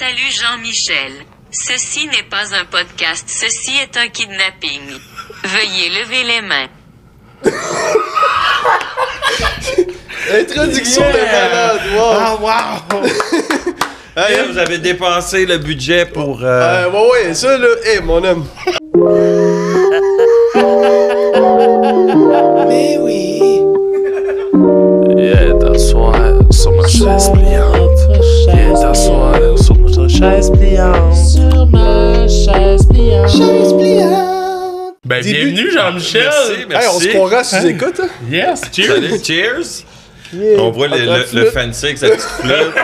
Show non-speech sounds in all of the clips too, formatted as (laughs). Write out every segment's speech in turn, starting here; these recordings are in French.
Salut Jean-Michel. Ceci n'est pas un podcast, ceci est un kidnapping. Veuillez lever les mains. (laughs) Introduction de malade, wow. Ah, wow! (laughs) Hey, vous avez dépensé le budget pour. euh, euh, ouais, ouais, ça là, hey, mon homme. Mais oui. Viens t'asseoir sur ma chaise pliante. T'asseoir ma chaise pliante. Sur ma chaise pliante. Chaise pliante. Ben, Début- bienvenue, Jean-Michel. Merci, merci. Hey, on se croira si écoutes, hein? Yes, cheers. Salut, cheers! Yeah. On voit le, le, tu fancy avec sa petite flûte. (laughs)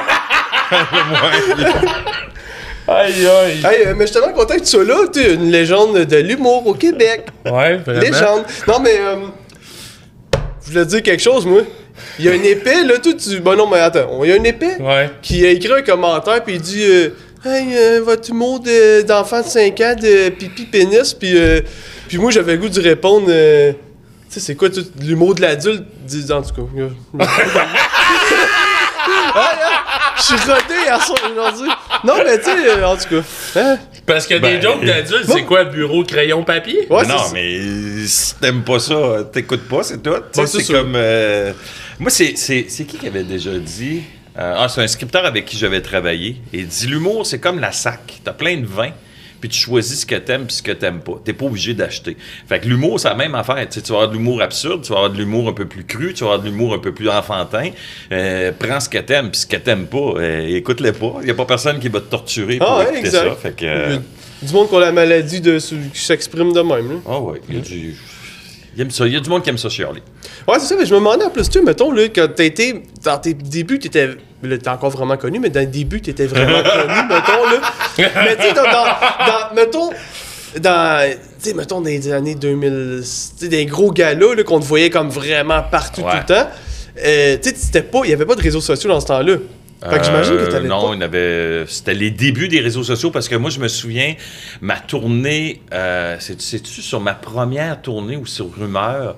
Aïe, aïe. Hey, euh, mais je suis tellement content que tu sois là. Tu es une légende de l'humour au Québec. Ouais, vraiment. Légende. Non, mais. Euh, je voulais te dire quelque chose, moi. Il y a une épée, là, tout tu. Bon, non, mais attends. Il y a une épée Ouais. qui a écrit un commentaire, puis il dit. euh, Hey, euh, votre humour de- d'enfant de 5 ans de pipi pénis, puis. euh, puis moi, j'avais le goût de répondre. euh, tu sais, c'est quoi tout l'humour de l'adulte? Dis- En tout cas. (laughs) hein, Je suis rodé à son aujourd'hui. Non, mais tu sais, euh, en tout cas. Hein? Parce que Ben, des jokes d'adultes, c'est quoi, bureau, crayon, papier? Ouais, Mais non, mais si t'aimes pas ça, t'écoutes pas, c'est tout. Ouais, c'est comme. euh, Moi, c'est c'est- c'est qui qui avait déjà dit. Euh, ah, c'est un scripteur avec qui j'avais travaillé. Et il dit l'humour, c'est comme la sac. T'as plein de vin, puis tu choisis ce que t'aimes puis ce que t'aimes pas. T'es pas obligé d'acheter. Fait que l'humour, c'est la même affaire. Tu vas avoir de l'humour absurde, tu vas avoir de l'humour un peu plus cru, tu vas avoir de l'humour un peu plus enfantin. Euh, prends ce que t'aimes, puis ce que t'aimes pas, euh, écoute-les pas. Il y a pas personne qui va te torturer pour Ah, ouais, écouter exact. ça. Fait que. Du monde qui a la maladie de qui s'exprime de même. Là. Ah ouais, il y a du. Il aime ça. Il y a du monde qui aime ça chialer. Ouais, c'est ça, mais je me demandais en plus, tu mettons, là, quand t'as été. Dans tes débuts, t'étais. Là, t'es encore vraiment connu, mais dans les débuts, t'étais vraiment (laughs) connu, mettons, là. Mais tu sais, dans, dans, dans- Mettons. Dans. Tu sais, mettons, dans les années 2000. Tu sais, des gros galas, là, qu'on te voyait comme vraiment partout Ouais. tout le temps. Euh, tu sais, pas. Il y avait pas de réseaux sociaux dans ce temps-là. Fait que j'imagine que Euh, t'avais Non, pas. il y avait- c'était les débuts des réseaux sociaux parce que moi, je me souviens, ma tournée, euh, c'est- c'est-tu sur ma première tournée ou sur Rumeur,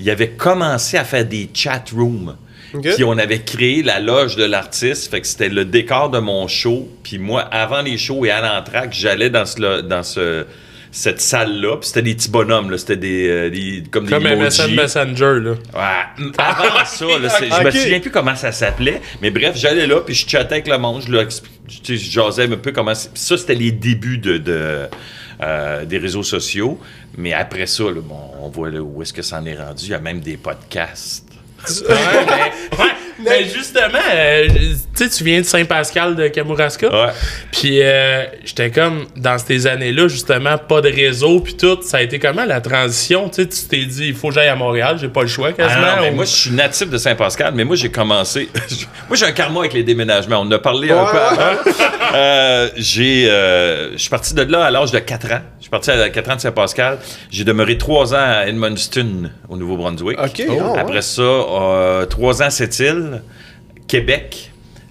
il avait commencé à faire des chat rooms. Puis on avait créé la loge de l'artiste, fait que c'était le décor de mon show. Puis moi, avant les shows et à l'entraque, j'allais dans ce, dans ce cette salle-là, puis c'était des petits bonhommes, là, c'était des, euh, des- comme, Comme des MSN. Messenger, là. Ouais. Avant (laughs) ça, là, je me souviens plus comment ça s'appelait, mais bref, j'allais là, puis je chattais avec le monde, je, leur je jasais un peu comment... Ça, c'était les débuts de, de, euh, des réseaux sociaux, mais après ça, là, bon, on voit là, où est-ce que ça en est rendu, il y a même des podcasts. (laughs) Ouais, mais, ouais, mais (laughs) justement, euh, tu sais, tu viens de Saint-Pascal de Kamouraska. Ouais. Puis euh, j'étais comme, dans ces années-là, justement, pas de réseau, puis tout. Ça a été comment la transition? Tu sais, tu t'es dit, il faut que j'aille à Montréal, j'ai pas le choix Ah quasiment. non, mais ou- moi, je suis natif de Saint-Pascal, mais moi, j'ai commencé. (laughs) moi, j'ai un karma avec les déménagements. On en a parlé un peu avant. Euh, j'ai, euh, je suis parti de là à l'âge de 4 ans. Je suis parti à 4 ans de Saint-Pascal. J'ai demeuré 3 ans à Edmundston, au Nouveau-Brunswick. Ok, Oh. ah ouais. Après ça, euh, 3 ans à Sept-Îles, Québec.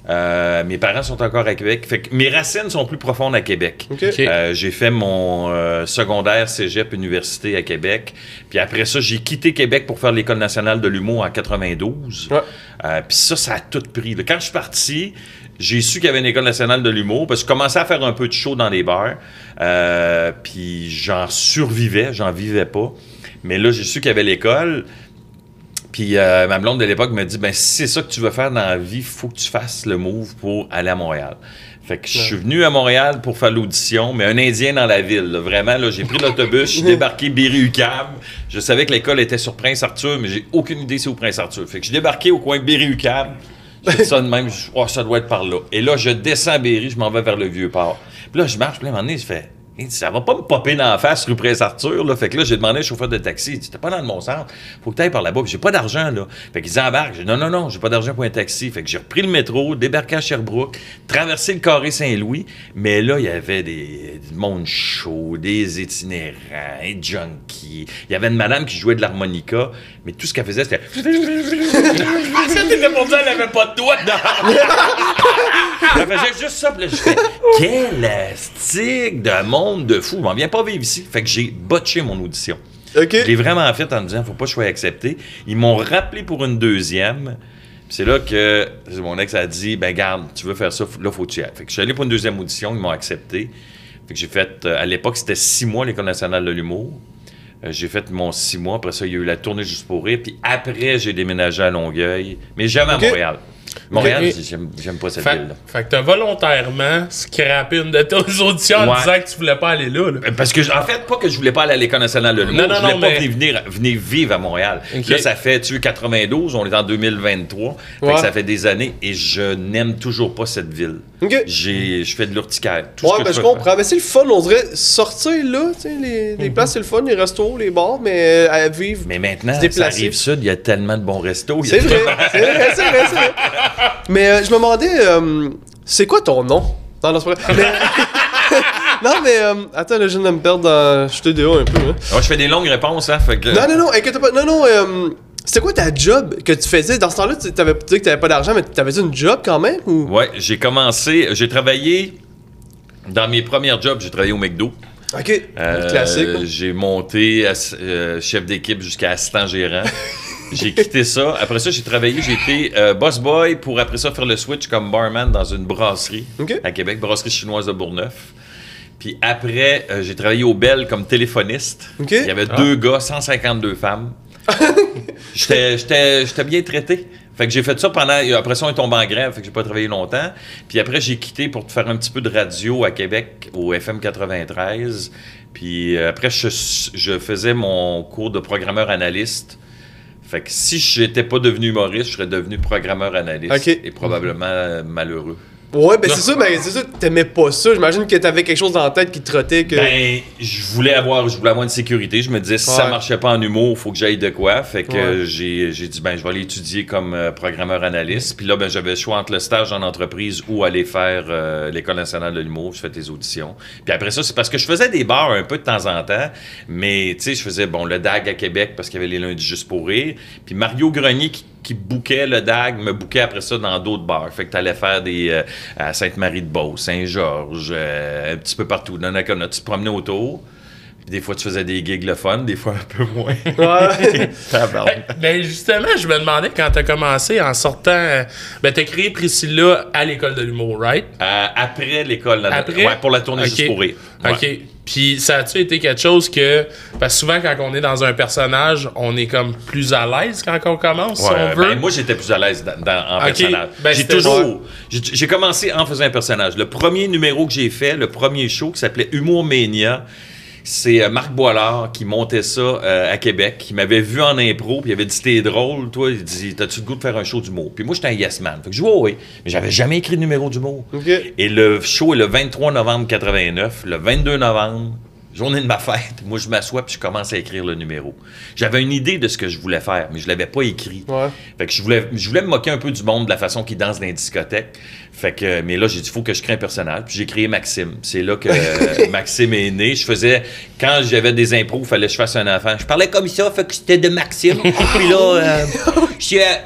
Euh, mes parents sont encore à Québec. Fait que mes racines sont plus profondes à Québec. Euh, j'ai fait mon euh, secondaire cégep université à Québec. Puis après ça, j'ai quitté Québec pour faire l'École nationale de l'humour en 92. Ouais. Euh, puis ça, ça a tout pris. là. Quand je suis parti, j'ai su qu'il y avait une École nationale de l'humour parce que je commençais à faire un peu de show dans les bars. Euh, puis j'en survivais, j'en vivais pas. Mais là, j'ai su qu'il y avait l'école. Puis euh, ma blonde de l'époque me dit ben si c'est ça que tu veux faire dans la vie, faut que tu fasses le move pour aller à Montréal. Fait que je suis venu à Montréal pour faire l'audition, mais un Indien dans la ville. là. Vraiment, là, j'ai pris l'autobus, je suis débarqué Berry-UQAM. Je savais que l'école était sur Prince-Arthur, mais j'ai aucune idée c'est où Prince-Arthur. Fait que je suis débarqué au coin Berry-UQAM. Ça de même, je- oh, ça doit être par là. Et là, je descends à Berry, je m'en vais vers le Vieux-Port. Puis là, je marche, puis là, à un moment donné, je fais... Hey, ça va pas me popper dans la face rue Prince-Arthur, là. Fait que là, j'ai demandé au chauffeur de taxi. Il dit, t'es pas dans le bon centre. Faut que t'ailles par là-bas. J'ai pas d'argent, là. Fait qu'ils embarquent. J'ai dit, non, non, non, j'ai pas d'argent pour un taxi. Fait que j'ai repris le métro, débarqué à Sherbrooke, traversé le carré Saint-Louis. Mais là, il y avait des, du monde chaud, des itinérants, des junkies. Il y avait une madame qui jouait de l'harmonica. Mais tout ce qu'elle faisait, c'était. (laughs) Dire, elle avait pas de doigts. (laughs) Elle faisait juste ça, puis là, je fais Quel astique de monde de fou. Je m'en viens pas vivre ici. Fait que j'ai botché mon audition. L'ai vraiment fait en me disant Faut pas que je sois accepté. Ils m'ont rappelé pour une deuxième. c'est là que mon ex a dit ben garde, tu veux faire ça, là faut que tu y ailles. Fait que je suis allé pour une deuxième audition, ils m'ont accepté. Fait que j'ai fait euh, à l'époque c'était six mois l'école nationale de l'humour. Euh, j'ai fait mon six mois, après ça il y a eu la tournée juste pour rire, puis après j'ai déménagé à Longueuil, mais jamais à Montréal. Montréal, j'aime, j'aime pas cette Fait, ville-là. fait que t'as volontairement scrappé une de tes auditions en Ouais. disant que tu voulais pas aller là. là. Euh, Parce que, en fait, pas que je voulais pas aller à l'École nationale de l'humour, Non, non, je voulais non, pas mais- venir, venir vivre à Montréal. Là, ça fait, tu veux, 92, on est en 2023, fait que ça fait des années et je n'aime toujours pas cette ville. J'ai, je fais de l'urticaire. Tout Ouais, ce que ben je comprends. Mais c'est le fun, on dirait sortir là, tu sais, les, les places c'est le fun, les restos, les bars, mais euh, à vivre. Mais maintenant, Se ça arrive sud, il y a tellement de bons restos. (laughs) C'est vrai, c'est vrai, c'est vrai, c'est vrai. Mais euh, je me demandais, euh, c'est quoi ton nom? Non, non, c'est pas vrai. Mais- (laughs) non, mais euh, attends, là, je viens de me perdre dans. Je te dehors un peu. Hein. Ouais, je fais des longues réponses, hein, fait que... Non, non, non, inquiète pas. Non, non, euh, c'était quoi ta job que tu faisais? Dans ce temps-là, tu avais dit que t'avais pas d'argent, mais t'avais-tu une job quand même? Ou... Ouais, j'ai commencé, j'ai travaillé, dans mes premiers jobs, j'ai travaillé au McDo. Ok, Euh, classique. J'ai monté ass- euh, chef d'équipe jusqu'à assistant gérant. (laughs) j'ai quitté ça. Après ça, j'ai travaillé, j'ai été euh, boss boy pour après ça faire le switch comme barman dans une brasserie à Québec, brasserie chinoise de Bourgneuf. Puis après, euh, j'ai travaillé au Bell comme téléphoniste. Il y avait deux gars, 152 femmes. (laughs) J'étais- J'étais j'étais bien traité. Fait que j'ai fait ça pendant. Après ça, on est tombé en grève, fait que j'ai pas travaillé longtemps. Puis après, j'ai quitté pour faire un petit peu de radio à Québec, au FM 93. Puis euh, après, je, je faisais mon cours de programmeur analyste. Fait que si j'étais pas devenu humoriste, je serais devenu programmeur analyste. Et probablement euh, malheureux. Ouais, ben c'est ça, mais c'est ça, t'aimais pas ça. J'imagine que t'avais quelque chose dans la tête qui te trottait que. Ben, je voulais avoir, je voulais avoir une sécurité. Je me disais, si ça Ouais. marchait pas en humour, il faut que j'aille de quoi. Fait que Ouais. euh, j'ai, j'ai dit, ben, je vais aller étudier comme euh, programmeur analyste. Puis là, ben, j'avais le choix entre le stage en entreprise ou aller faire euh, l'École nationale de l'humour. Je fais des auditions. Puis après ça, c'est parce que je faisais des bars un peu de temps en temps. Mais, tu sais, je faisais, bon, le DAG à Québec parce qu'il y avait les lundis juste pour rire. Puis Mario Grenier qui qui bouquait le DAG, me bouquait après ça dans d'autres bars. Fait que t'allais faire des euh, à Sainte-Marie-de-Beauce, Saint-Georges, euh, un petit peu partout. Dans tu te promenais autour. Puis des fois, tu faisais des gigs le fun, des fois un peu moins. Ouais. (laughs) Ben justement, je me demandais quand t'as commencé en sortant. euh, Ben t'as créé Priscilla à l'école de l'humour, right? Euh, après l'école, là, Après? ouais, pour la tournée Ok. juste pour rire. Ouais. OK. Puis ça a-tu été quelque chose que. Parce que souvent, quand on est dans un personnage, on est comme plus à l'aise quand on commence, si Ouais, on veut? ben, moi, j'étais plus à l'aise dans, dans- en personnage. ben, j'ai toujours. J'ai commencé en faisant un personnage. Le premier numéro que j'ai fait, le premier show qui s'appelait Humour Mania, c'est euh, Marc Boilard qui montait ça euh, à Québec, qui m'avait vu en impro, puis il avait dit T'es drôle, toi. Il dit T'as-tu le goût de faire un show d'humour? Puis moi, j'étais un yes man. Fait que je dis ouais. Mais j'avais jamais écrit de numéro d'humour. Ok. Et le show est le 23 novembre 89. Le 22 novembre, journée de ma fête, moi je m'assois puis je commence à écrire le numéro. J'avais une idée de ce que je voulais faire, mais je l'avais pas écrit. Ouais. Fait que je voulais, je voulais me moquer un peu du monde, de la façon qu'il danse dans les discothèques. Fait que, mais là, j'ai dit, faut que je crée un personnage. Puis j'ai créé Maxime. C'est là que (laughs) euh, Maxime est né. Je faisais, quand j'avais des impros, il fallait que je fasse un enfant. Je parlais comme ça, fait que c'était de Maxime. (laughs) puis là, euh,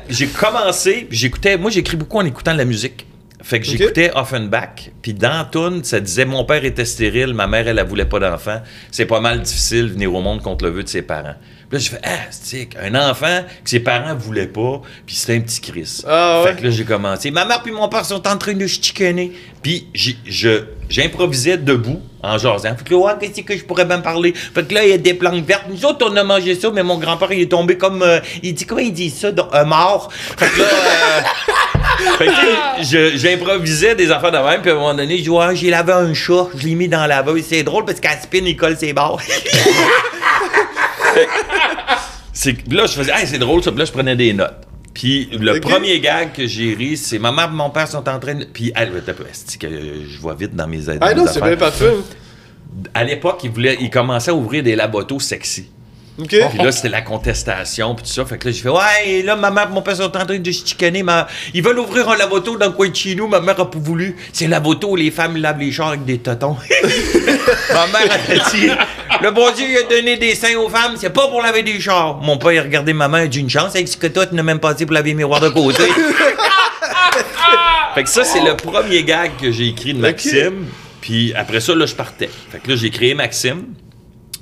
j'ai commencé, j'écoutais, moi j'écris beaucoup en écoutant de la musique. Fait que Ok. j'écoutais Offenbach, puis dans toune, ça disait mon père était stérile, ma mère elle, elle voulait pas d'enfant. C'est pas mal difficile de venir au monde contre le vœu de ses parents. Puis là j'ai fait ah, c'est un enfant que ses parents voulaient pas, puis c'était un petit Chris. Ah ouais? Fait que là j'ai commencé. Ma mère puis mon père sont en train de chicaner. Puis j'improvisais debout en jasant. Fait que là ouais, qu'est-ce que je pourrais bien parler? Fait que là il y a des plantes vertes. Nous autres on a mangé ça, mais mon grand-père il est tombé comme euh, il dit comment il dit ça, un mort. Fait que là euh, (laughs) fait que, j'improvisais des affaires de même, puis à un moment donné, je dis, j'ai lavé un chat, je l'ai mis dans la laveuse. C'est drôle parce qu'à spin, il colle ses barres. (laughs) là, je faisais, hey, c'est drôle ça, puis là, je prenais des notes. Puis le premier gag que j'ai ri, c'est ma mère et mon père sont en train de. Puis, elle, que je vois vite dans mes, dans Ah non, c'est bien parfait. À l'époque, ils, voulaient, ils commençaient à ouvrir des labotos sexy. Ok. Puis là, c'était la contestation, puis tout ça. Fait que là, j'ai fait, ouais, et là, ma mère et mon père sont en train de se chicaner. Ma... Ils veulent ouvrir un lavoto dans le coin de chez nous. Ma mère a pas voulu. C'est un lavoto où les femmes lavent les chars avec des totons. (laughs) ma mère a dit, le bon Dieu, il a donné des seins aux femmes, c'est pas pour laver des chars. Mon père, il a regardé ma mère, il a dit, une chance avec ce que toi, tu n'as même pas dit pour laver les miroirs de côté. fait que ça, c'est le premier gag que j'ai écrit de Maxime. Puis après ça, là, je partais. Fait que là, j'ai créé Maxime.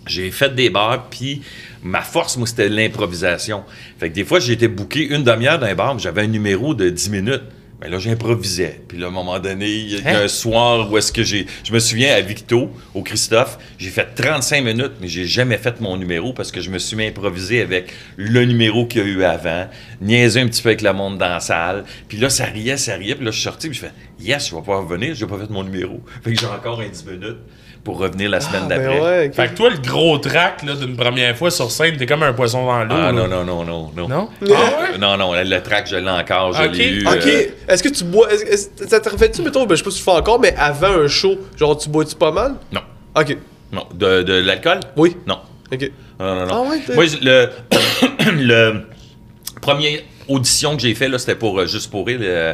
J'ai fait des bars, puis ma force, moi, c'était l'improvisation. Fait que des fois, été booké une demi-heure d'un bar, mais j'avais un numéro de 10 minutes. Mais là, j'improvisais. Puis là, à un moment donné, il y a Hein? un soir où est-ce que j'ai... Je me souviens, à Victo, au Christophe, j'ai fait 35 minutes, mais j'ai jamais fait mon numéro parce que je me suis mis improviser avec le numéro qu'il y a eu avant, niaiser un petit peu avec le monde dans la salle. Puis là, ça riait, ça riait. Puis là, je suis sorti, puis je fais « Yes, je vais pouvoir revenir, j'ai pas fait mon numéro. » Fait que j'ai encore un 10 minutes pour revenir la semaine Ah, d'après. ben ouais, ok. Fait que toi, le gros track là, d'une première fois sur scène, t'es comme un poisson dans l'eau. Ah non, non, non, non, non. Non? (laughs) Ah ouais? Non, non, le track, je l'ai encore, je Ok. l'ai eu. Ok, euh, est-ce que tu bois. ça te refait-tu, mettons, ben, je sais pas si tu fais encore, mais avant un show, genre tu bois-tu pas mal? non, Ok, non. De, de l'alcool? oui. Non. Ok. Non, non, non. Ah ouais, Moi, je- le, (coughs) le premier audition que j'ai fait, là, c'était pour euh, Juste pour rire, le- euh,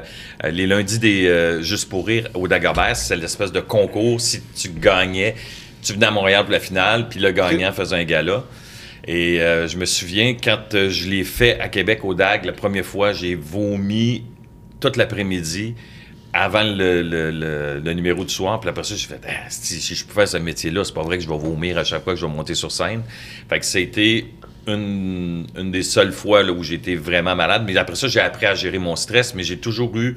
les lundis des euh, Juste pour rire au Dagobert. C'est l'espèce de concours. Si tu gagnais, tu venais à Montréal pour la finale, puis le gagnant faisait un gala. Et euh, je me souviens, quand euh, je l'ai fait à Québec au DAG, la première fois, j'ai vomi toute l'après-midi avant le, le- le- le numéro du soir. Puis après ça, j'ai fait, Ah, si, si je peux faire ce métier-là, c'est pas vrai que je vais vomir à chaque fois que je vais monter sur scène. Fait que c'était une, une des seules fois là, où j'étais vraiment malade. Mais après ça, j'ai appris à gérer mon stress, mais j'ai toujours eu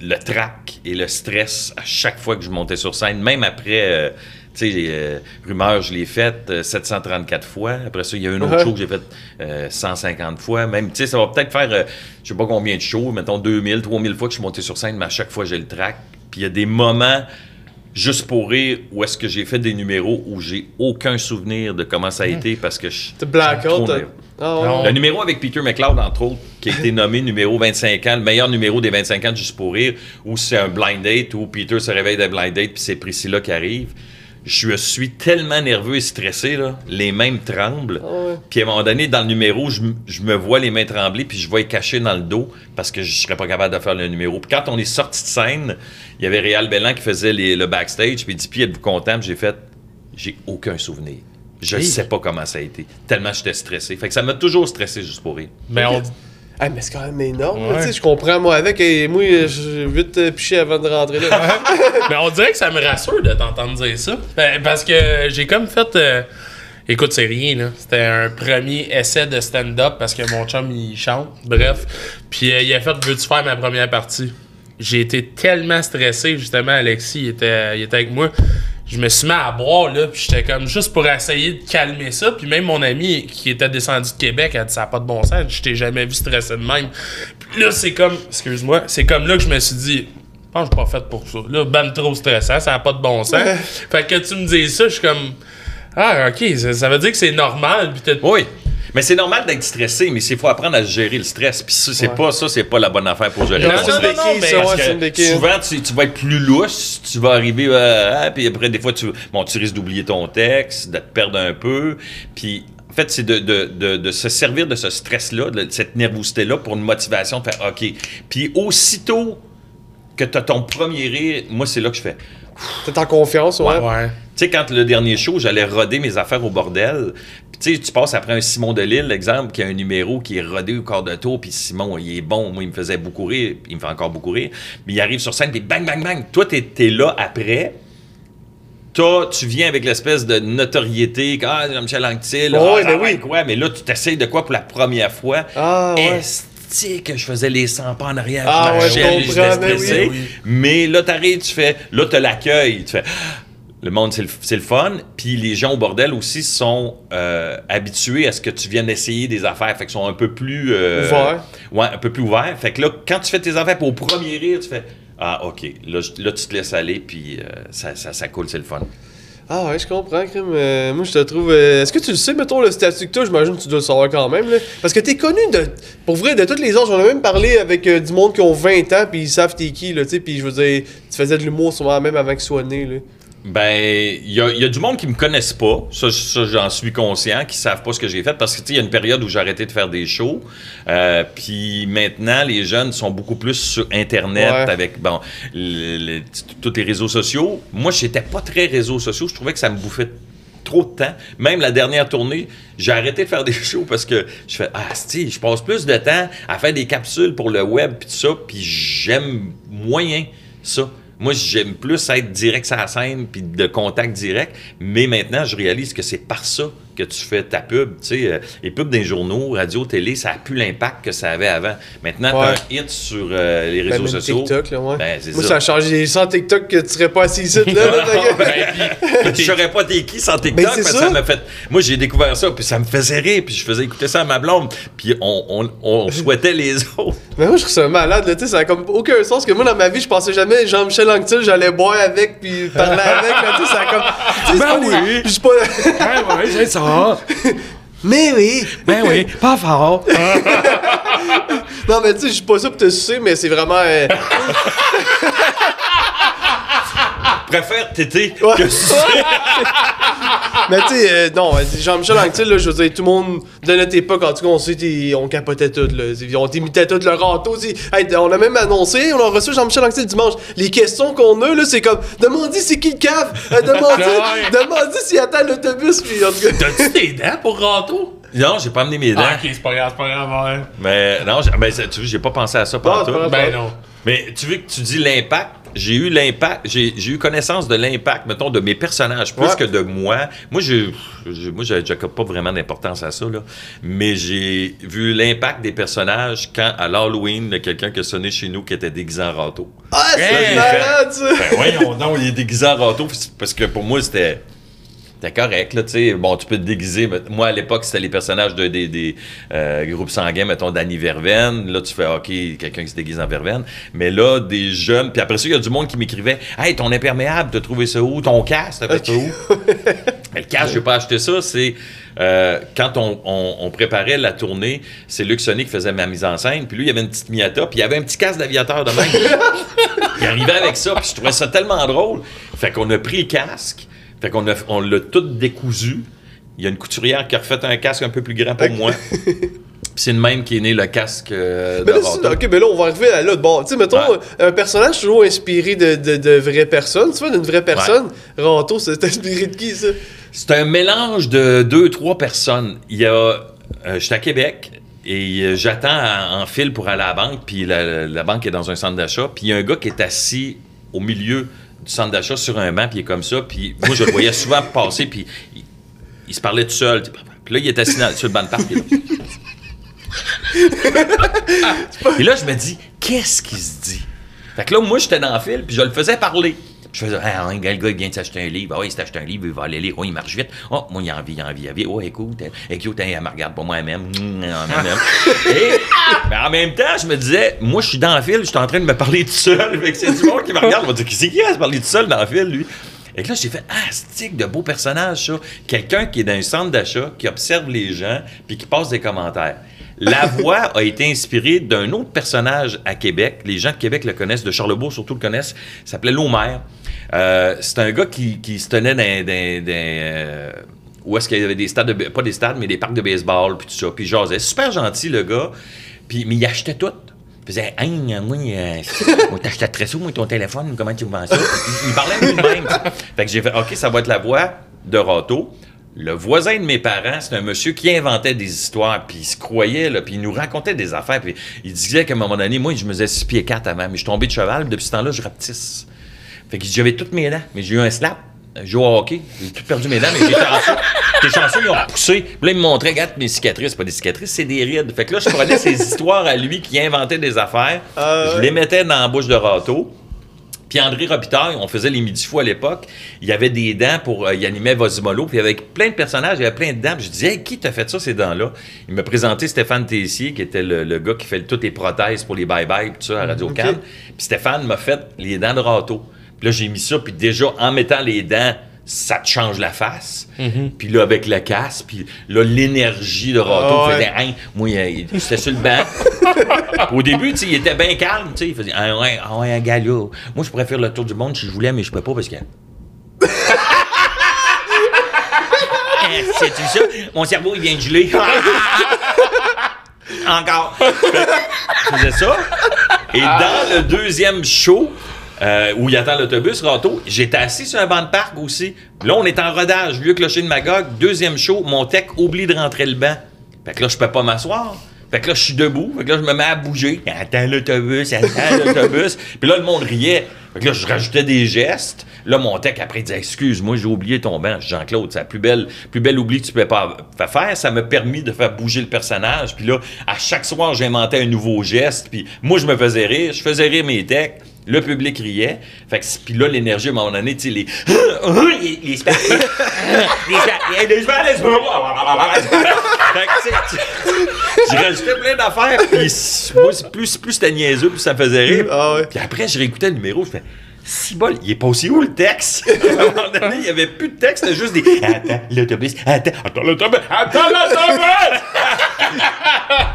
le trac et le stress à chaque fois que je montais sur scène, même après, euh, tu sais, euh, Rumeur, je l'ai faite euh, 734 fois. Après ça, il y a un autre show que j'ai fait euh, 150 fois. Même, tu sais, ça va peut-être faire, euh, je sais pas combien de shows, mettons 2000, 3000 fois que je suis monté sur scène, mais à chaque fois, j'ai le trac. Puis il y a des moments, juste pour rire, où est-ce que j'ai fait des numéros où j'ai aucun souvenir de comment ça a été parce que je... Blackout. T'as- nerveux. Ah. Le numéro avec Peter McLeod, entre autres, qui a été nommé numéro 25 ans, le meilleur numéro des 25 ans de Juste pour rire, où c'est un blind date, où Peter se réveille d'un blind date, puis c'est Priscilla qui arrive. Je suis tellement nerveux et stressé, là. les mains me tremblent. Ah ouais. Puis à un moment donné, dans le numéro, je, me vois les mains trembler, puis je vois les cacher dans le dos parce que je serais pas capable de faire le numéro. Puis quand on est sorti de scène, il y avait Réal Bellan qui faisait les- le backstage, puis il dit Puis êtes-vous content Puis j'ai fait J'ai aucun souvenir. Je ne Hey. sais pas comment ça a été. Tellement j'étais stressé. Fait que ça m'a toujours stressé juste pour rire. Mais on, Ah, mais c'est quand même énorme. là, Ouais. Tu sais, je comprends, moi, avec. Et moi, j'ai vite euh, piché avant de rentrer là. (laughs) mais on dirait que ça me rassure de t'entendre dire ça. Ben, parce que j'ai comme fait. euh, Écoute, c'est rien, là. C'était un premier essai de stand-up parce que mon chum, il chante. Bref. Puis euh, il a fait Veux-tu faire ma première partie? J'ai été tellement stressé, justement. Alexis, il était, il était avec moi. Je me suis mis à boire, là. Puis j'étais comme juste pour essayer de calmer ça. Puis même mon ami qui était descendu de Québec a dit Ça n'a pas de bon sens. Je t'ai jamais vu stressé de même. Puis là, c'est comme. Excuse-moi. C'est comme là que je me suis dit je suis pas fait pour ça. Là, ben trop stressant, ça n'a pas de bon sens. fait que tu me dis ça, je suis comme. Ah, ok, ça, ça veut dire que c'est normal. Puis Oui. Mais c'est normal d'être stressé, mais il faut apprendre à gérer le stress. Puis ça, c'est Ouais. pas ça, c'est pas la bonne affaire pour gérer Non, non, mais Parce ouais, que souvent, tu, tu vas être plus louche, tu vas arriver, euh, ah, puis après, des fois, tu, bon, tu risques d'oublier ton texte, de te perdre un peu. Puis, en fait, c'est de, de, de, de se servir de ce stress-là, de cette nervosité-là pour une motivation de faire OK. Puis, aussitôt que tu as ton premier rire, moi, c'est là que je fais. T'es en confiance, ouais. Ouais. Tu sais, quand le dernier show, j'allais roder mes affaires au bordel. Tu sais, tu passes après un Simon Delille, exemple, qui a un numéro qui est rodé au quart de tour. Puis Simon, il est bon. Moi, il me faisait beaucoup rire. Il me fait encore beaucoup rire. Mais il arrive sur scène, puis bang, bang, bang. Toi, t'es es là après. Toi, tu viens avec l'espèce de notoriété. Ah, Jean-Michel Anctil. Ouais, ah, ben oui. quoi? Mais là, tu t'essayes de quoi pour la première fois? Ah, ouais. Esti que je faisais les 100 pas en arrière. Ah, je ouais, je mais oui. Mais là, t'arrives, tu fais, là, t'as l'accueil, tu fais! Le monde, c'est le, fun. Puis les gens au bordel aussi sont euh, habitués à ce que tu viennes essayer des affaires. Fait qu'ils sont un peu plus... euh, Ouverts. Ouais, un peu plus ouverts. Fait que là, quand tu fais tes affaires, puis au premier rire, tu fais, ah, OK, là, là tu te laisses aller, puis euh, ça, ça, ça coule, c'est le fun. Ah ouais, je comprends, Crime. Euh, moi, je te trouve... euh, Est-ce que tu le sais, mettons, le statut que toi, j'imagine que tu dois le savoir quand même, là. Parce que t'es connu de... Pour vrai, de tous les âges. On a même parlé avec euh, du monde qui ont 20 ans, puis ils savent t'es qui, là, tu sais. Puis je veux dire, tu faisais de l'humour sûrement même avant qu'ils soient nés, là. Ben, il y a, y a du monde qui me connaissent pas, ça, ça, j'en suis conscient, qui savent pas ce que j'ai fait, parce que tu sais, il y a une période où j'ai arrêté de faire des shows, euh, puis maintenant les jeunes sont beaucoup plus sur Internet Ouais. avec bon, le- le- t- tous les réseaux sociaux. Moi, j'étais pas très réseaux sociaux, je trouvais que ça me bouffait trop de temps. Même la dernière tournée, j'ai arrêté de faire des (laughs) shows parce que je fais ah si, je passe plus de temps à faire des capsules pour le web puis tout ça, puis j'aime moyen ça. Moi, j'aime plus être direct sur la scène puis de contact direct. Mais maintenant, je réalise que c'est par ça que tu fais ta pub. Tu sais, euh, les pubs des journaux, radio, télé, ça a plus l'impact que ça avait avant. Maintenant, Ouais. t'as un hit sur euh, les Ben, réseaux sociaux. TikTok, là, ouais. Ben, Moi, ça. ça a changé. Sans TikTok, que tu serais pas assis ici, là. que- (laughs) ben, saurais pas t'es qui sans TikTok, Ben, parce ça. ça m'a fait. Moi, j'ai découvert ça, puis ça me faisait rire, puis je faisais écouter ça à ma blonde, puis on, on, on (laughs) souhaitait les autres. Mais moi, je trouve ça malade, là, tu sais, ça a comme aucun sens, que moi, dans ma vie, je pensais jamais Jean-Michel Anctil, j'allais boire avec, puis parler avec, là, tu sais, ça a comme... tu sais, Ben oui. Je suis pas... Ben oui, c'est Mais oui! Ben oui, pas fort. (laughs) Non, mais tu sais, je suis pas ça pour te sucer, mais c'est vraiment... euh, (laughs) Préfère téter Ouais. que sucer. (laughs) mais tu sais, euh, non, euh, Jean-Michel Anctil, là, je veux dire, tout le monde de notre époque, en tout cas, on sait, on capotait tout, là. On t'imitait tout, le râteau. Hey, on a même annoncé, on a reçu Jean-Michel Anctil dimanche. Les questions qu'on a, là, c'est comme, demandez c'est qui le cave, euh, demandez, demandez s'il attend l'autobus, puis en tout cas... T'as-tu des dents pour râteau? Non, j'ai pas amené mes dents. Ah, ok, c'est pas grave, c'est pas grave, ouais. Mais non, j'ai- ben, tu vois, j'ai pas pensé à ça pendant tout. Ben non. Mais tu veux que tu dis l'impact, j'ai eu l'impact, j'ai j'ai eu connaissance de l'impact, mettons, de mes personnages, plus Ouais. que de moi. Moi, je, moi, j'accorde pas vraiment d'importance à ça, là. Mais j'ai vu l'impact des personnages quand, à l'Halloween, il y a quelqu'un qui a sonné chez nous qui était déguisé en râteau. Ah, c'est malade! Ben voyons donc, il est déguisé en râteau, parce que pour moi, c'était... C'était correct, là, tu sais. Bon, tu peux te déguiser. mais Moi, à l'époque, c'était les personnages de, des, des euh, groupes sanguins, mettons, Danny Verveine. Là, tu fais, OK, quelqu'un qui se déguise en Verveine. Mais là, des jeunes. Puis après ça, il y a du monde qui m'écrivait, Hey, ton imperméable, t'as trouvé ça où? Ton casque, t'as fait ça où? (laughs) Mais le casque, j'ai pas acheté ça. C'est euh, quand on, on- on préparait la tournée, c'est Luc Sonny qui faisait ma mise en scène. Puis lui, il y avait une petite Miata, puis il y avait un petit casque d'aviateur de même. (laughs) il arrivait avec ça, puis je trouvais ça tellement drôle. Fait qu'on a pris le casque, fait qu'on on l'a tout décousu. Il y a une couturière qui a refait un casque un peu plus grand pour moi. (laughs) C'est de même qui est né le casque euh, Mais là, ok, mais là, on va arriver à là. Bon, tu sais, mettons, Ouais. un personnage toujours inspiré de, de, de vraies personnes. Tu vois, d'une vraie personne. Ranto, c'est (laughs) inspiré de qui, ça? C'est un mélange de deux, trois personnes. Il y a. euh, J'étais à Québec et euh, j'attends en en file pour aller à la banque, puis la, la banque est dans un centre d'achat, puis il y a un gars qui est assis au milieu du centre d'achat sur un banc, puis il est comme ça, puis moi je le voyais souvent passer, puis il, il se parlait tout seul. Puis là, il est assis dans- sur le banc de parc. puis là. (laughs) Là, je me dis, qu'est-ce qu'il se dit? Fait que là, moi, j'étais dans le fil, puis je le faisais parler. Je faisais, ah, ouais, le gars, il vient de s'acheter un livre. Ah, oui, il s'est acheté un livre, il va aller lire. Oh, il marche vite. Oh, moi, il a envie, il a envie, il a envie. Oh, écoute, écoute, elle me regarde pas moi-même. Mmh, moi-même. Et, mais en même temps, je me disais, moi, je suis dans le fil, je suis en train de me parler tout seul. (laughs) Fait que c'est du monde qui me regarde, on va dire, qui c'est qui a se parler tout seul dans le fil, lui? Et là, j'ai fait, ah, stick de beau personnage, ça? Quelqu'un qui est dans un centre d'achat, qui observe les gens, puis qui passe des commentaires. La (laughs) voix a été inspirée d'un autre personnage à Québec. Les gens de Québec le connaissent, de Charlebourg surtout le connaissent. Il s'appelait Lomer. Euh, c'est un gars qui, se tenait dans, dans- euh, où est-ce qu'il y avait des stades, de, pas des stades, mais des parcs de baseball, puis tout ça. Puis il jasait. Super gentil, le gars. Puis, mais il achetait tout. Il faisait, hey, moi, euh, on t'achetait très sous, moi, ton téléphone, comment tu vends ça? Il, il parlait lui-même. Fait que j'ai fait, OK, ça va être la voix de Rato. Le voisin de mes parents, c'est un monsieur qui inventait des histoires, puis il se croyait, là, puis il nous racontait des affaires, puis il disait qu'à un moment donné, moi, je me faisais 6 pieds 4 avant, mais je suis tombé de cheval, puis depuis ce temps-là, je rapetisse. Fait que j'avais toutes mes dents, mais j'ai eu un slap. Je joue au hockey, j'ai tout perdu mes dents, mais j'ai chanceux. (laughs) T'es chanceux, ils ont repoussé. Puis là, ils me montraient, regarde mes cicatrices. C'est pas des cicatrices, c'est des rides. Fait que là, je prenais ces (laughs) histoires à lui qui inventait des affaires. Ah je les mettais dans la bouche de râteau. Puis André Robitaille, on faisait les midi fous à l'époque. Il y avait des dents pour. euh, il animait Vasimolo. Puis avec plein de personnages, il y avait plein de dents. Puis je disais, Hey, qui t'a fait ça, ces dents-là? Il m'a présenté Stéphane Tessier, qui était le, le gars qui fait toutes les prothèses pour les bye-bye, tout ça, à Radio Ok. Can. Puis Stéphane m'a fait les dents de râteau. Puis là, j'ai mis ça. Puis déjà, en mettant les dents, ça te change la face. Puis là, avec le casque, puis là, l'énergie de râteau Ah ouais. faisait, Hein, moi, il- c'était sur le banc. (laughs) Au début, tu sais, il était bien calme, tu sais. Il faisait, ah ouais, ah ouais, un gars là. Moi, je pourrais faire le tour du monde si je voulais, mais je peux pas parce que. (laughs) C'est-tu ça? Mon cerveau, il vient de geler. (laughs) Encore. Je faisais ça. Et dans le deuxième show, euh, où il attend l'autobus, Rato, j'étais assis sur un banc de parc aussi. Là, on est en rodage, vieux clocher de Magog. Deuxième show, mon tech oublie de rentrer le banc. Fait que là, je peux pas m'asseoir. Fait que là, je suis debout. Fait que là, je me mets à bouger. Attends l'autobus, attends (laughs) l'autobus. Puis là, le monde riait. Fait que là, je rajoutais des gestes. Là, mon tech, après, il disait Excuse-moi, j'ai oublié ton banc. Jean-Claude, c'est la plus belle, plus belle oubli que tu peux pas fa- faire. Ça m'a permis de faire bouger le personnage. Puis là, à chaque soir, j'inventais un nouveau geste. Puis moi, je me faisais rire. Je faisais rire mes techs. Le public riait. Puis là, l'énergie, à un moment donné, tu sais, les. les. les. J'ai rajouté plein d'affaires. Puis moi, plus, plus c'était niaiseux, plus ça me faisait rire. Ah. Puis après, je réécoutais le numéro, je fais. Si bol, il est pas aussi où le texte? (laughs) à un moment donné, il n'y avait plus de texte, c'était juste des. Attends, l'autobus, attends, attends, l'autobus, attends, l'autobus!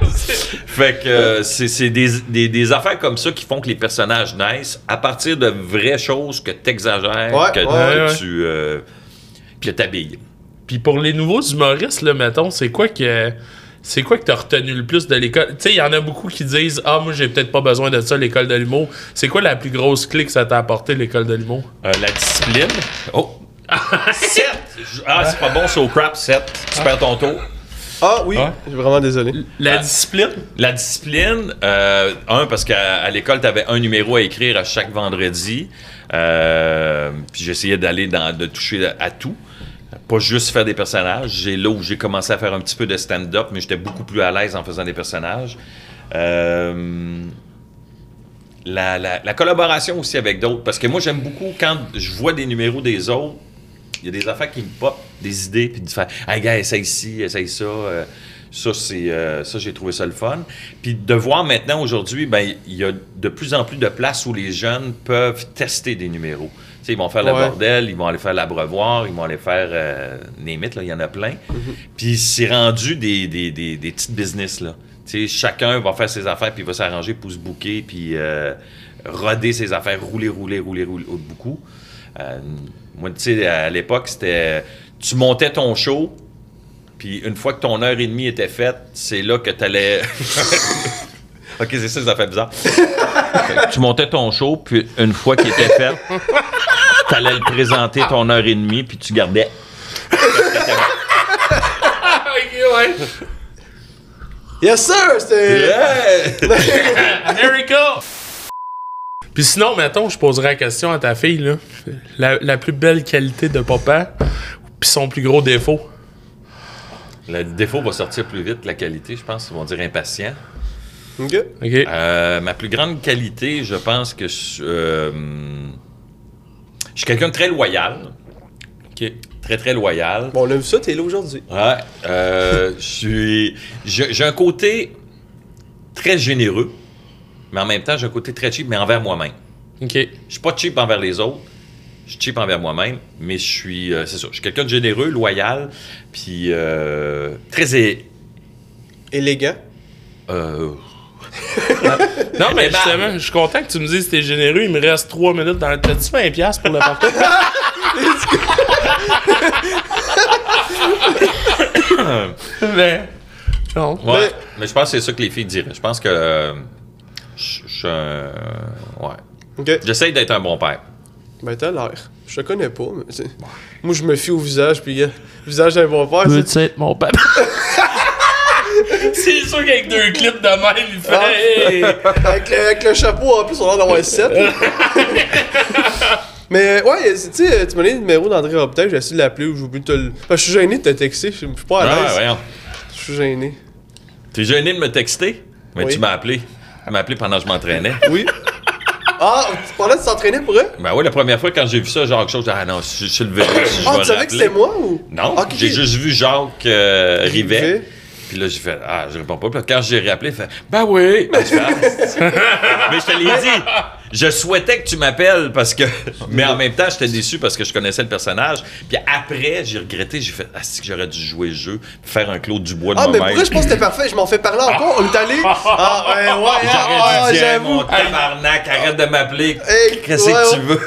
(laughs) fait que euh, c'est c'est des, des, des affaires comme ça qui font que les personnages naissent à partir de vraies choses que tu exagères, Ouais, que, ouais, que ouais. tu. euh, que t'habilles. Puis pour les nouveaux humoristes, là, mettons, c'est quoi que. C'est quoi que t'as retenu le plus de l'école? Tu sais, il y en a beaucoup qui disent Ah, moi, j'ai peut-être pas besoin de ça, l'école de l'humour. C'est quoi la plus grosse clé que ça t'a apporté, l'école de l'humour? Euh, la discipline. Oh! (laughs) 7! Ah, c'est pas bon, so crap, 7. Tu perds ton tour. Ah oui, Ouais. je suis vraiment désolé. La Ah. discipline? La discipline, euh, un, parce qu'à à l'école, tu avais un numéro à écrire à chaque vendredi. Euh, puis j'essayais d'aller dans, de toucher à, à tout. Pas juste faire des personnages. J'ai là où j'ai commencé à faire un petit peu de stand-up, mais j'étais beaucoup plus à l'aise en faisant des personnages. Euh, la, la- la collaboration aussi avec d'autres. Parce que moi, j'aime beaucoup quand je vois des numéros des autres, il y a des affaires qui me pop, des idées, puis de faire Hey, gars, essaye ci, essaye ça. euh, ça, c'est, euh, ça, j'ai trouvé ça le fun. Puis de voir maintenant, aujourd'hui, ben, il y a de plus en plus de places où les jeunes peuvent tester des numéros. Ils vont faire le bordel, ils vont aller faire l'abreuvoir, ils vont aller faire euh, les mythes, là, il y en a plein. Puis c'est rendu des, des, des, des petites business, là. Chacun va faire ses affaires, puis il va s'arranger pour se bouquer, puis euh, roder ses affaires, rouler, rouler, rouler, rouler beaucoup. Euh, moi, tu sais, à l'époque, c'était... Tu montais ton show, puis une fois que ton heure et demie était faite, c'est là que tu allais... (laughs) (laughs) OK, c'est ça, ça fait bizarre. Fait que tu montais ton show, puis une fois qu'il était fait, tu allais le présenter ton heure et demie, puis tu gardais... Ok, ouais. Yes sir, c'était. (laughs) America! Puis sinon, mettons, je poserais la question à ta fille, là. La, la plus belle qualité de papa, puis son plus gros défaut. Le défaut va sortir plus vite que la qualité, je pense. Ils vont dire impatient. Ok. Euh, ma plus grande qualité, je pense que je, euh, je suis quelqu'un de très loyal. OK. Très, très loyal. Bon, on a vu ça, t'es là aujourd'hui. Ouais. euh, je suis. J'ai j'ai un côté très généreux, mais en même temps, j'ai un côté très cheap, mais envers moi-même. OK. Je suis pas cheap envers les autres. Je suis cheap envers moi-même, mais je suis. euh, c'est ça. Je suis quelqu'un de généreux, loyal, puis euh, très. é- Élégant. euh, Non, mais justement, je suis content que tu me dises que t'es généreux. Il me reste 3 minutes dans le. T'as-tu 20$ piastres pour le parcours? (laughs) mais. Non. ouais. Mais- Mais je pense que c'est ça que les filles diraient. Je pense que. euh, je je suis un. Ouais. Ok. J'essaye d'être un bon père. Ben, t'as l'air. Je te connais pas, mais c'est- Moi, je me fie au visage, puis euh, le visage d'un bon père. Veux-tu être mon papa? (laughs) C'est sûr qu'avec deux clips de même, il fait. Ah. Hey! avec, le, avec le chapeau, en plus, on a l'air d'avoir 7. (laughs) Mais ouais, tu sais, tu m'as donné le numéro d'André Robitaille, j'ai essayé de l'appeler ou j'ai oublié de te le. Parce que je suis gêné de te texter, je suis pas à Ah, l'aise. voyons. Je suis gêné. T'es gêné de me texter? Mais Oui. tu m'as appelé. Tu m'as appelé pendant que je m'entraînais. Oui. Ah, tu parlais de s'entraîner pour eux? Ben oui, la première fois quand j'ai vu ça, genre quelque chose, ah non, je suis le Ah, tu savais que c'était moi ou? Non, Ok, j'ai juste vu Jacques euh, Rivet. Rivet. Puis là, j'ai fait, ah, je réponds pas. Puis là, quand j'ai rappelé, il fait, ben oui. Ben, je fais, Ah. (laughs) mais je te l'ai dit. Je souhaitais que tu m'appelles parce que. Mais en même temps, j'étais déçu parce que je connaissais le personnage. Puis après, j'ai regretté. J'ai fait, ah, c'est que j'aurais dû jouer le jeu, faire un Claude Dubois de Ah, mais moi-même. pourquoi je pense que c'était parfait? Je m'en fais parler encore. On est allé. (laughs) Ah, ouais, ouais, ah, J'aurais ah, dû dire, j'avoue. mon tabarnak, arrête de m'appeler. Hey, Qu'est-ce ouais, que tu ouais. veux?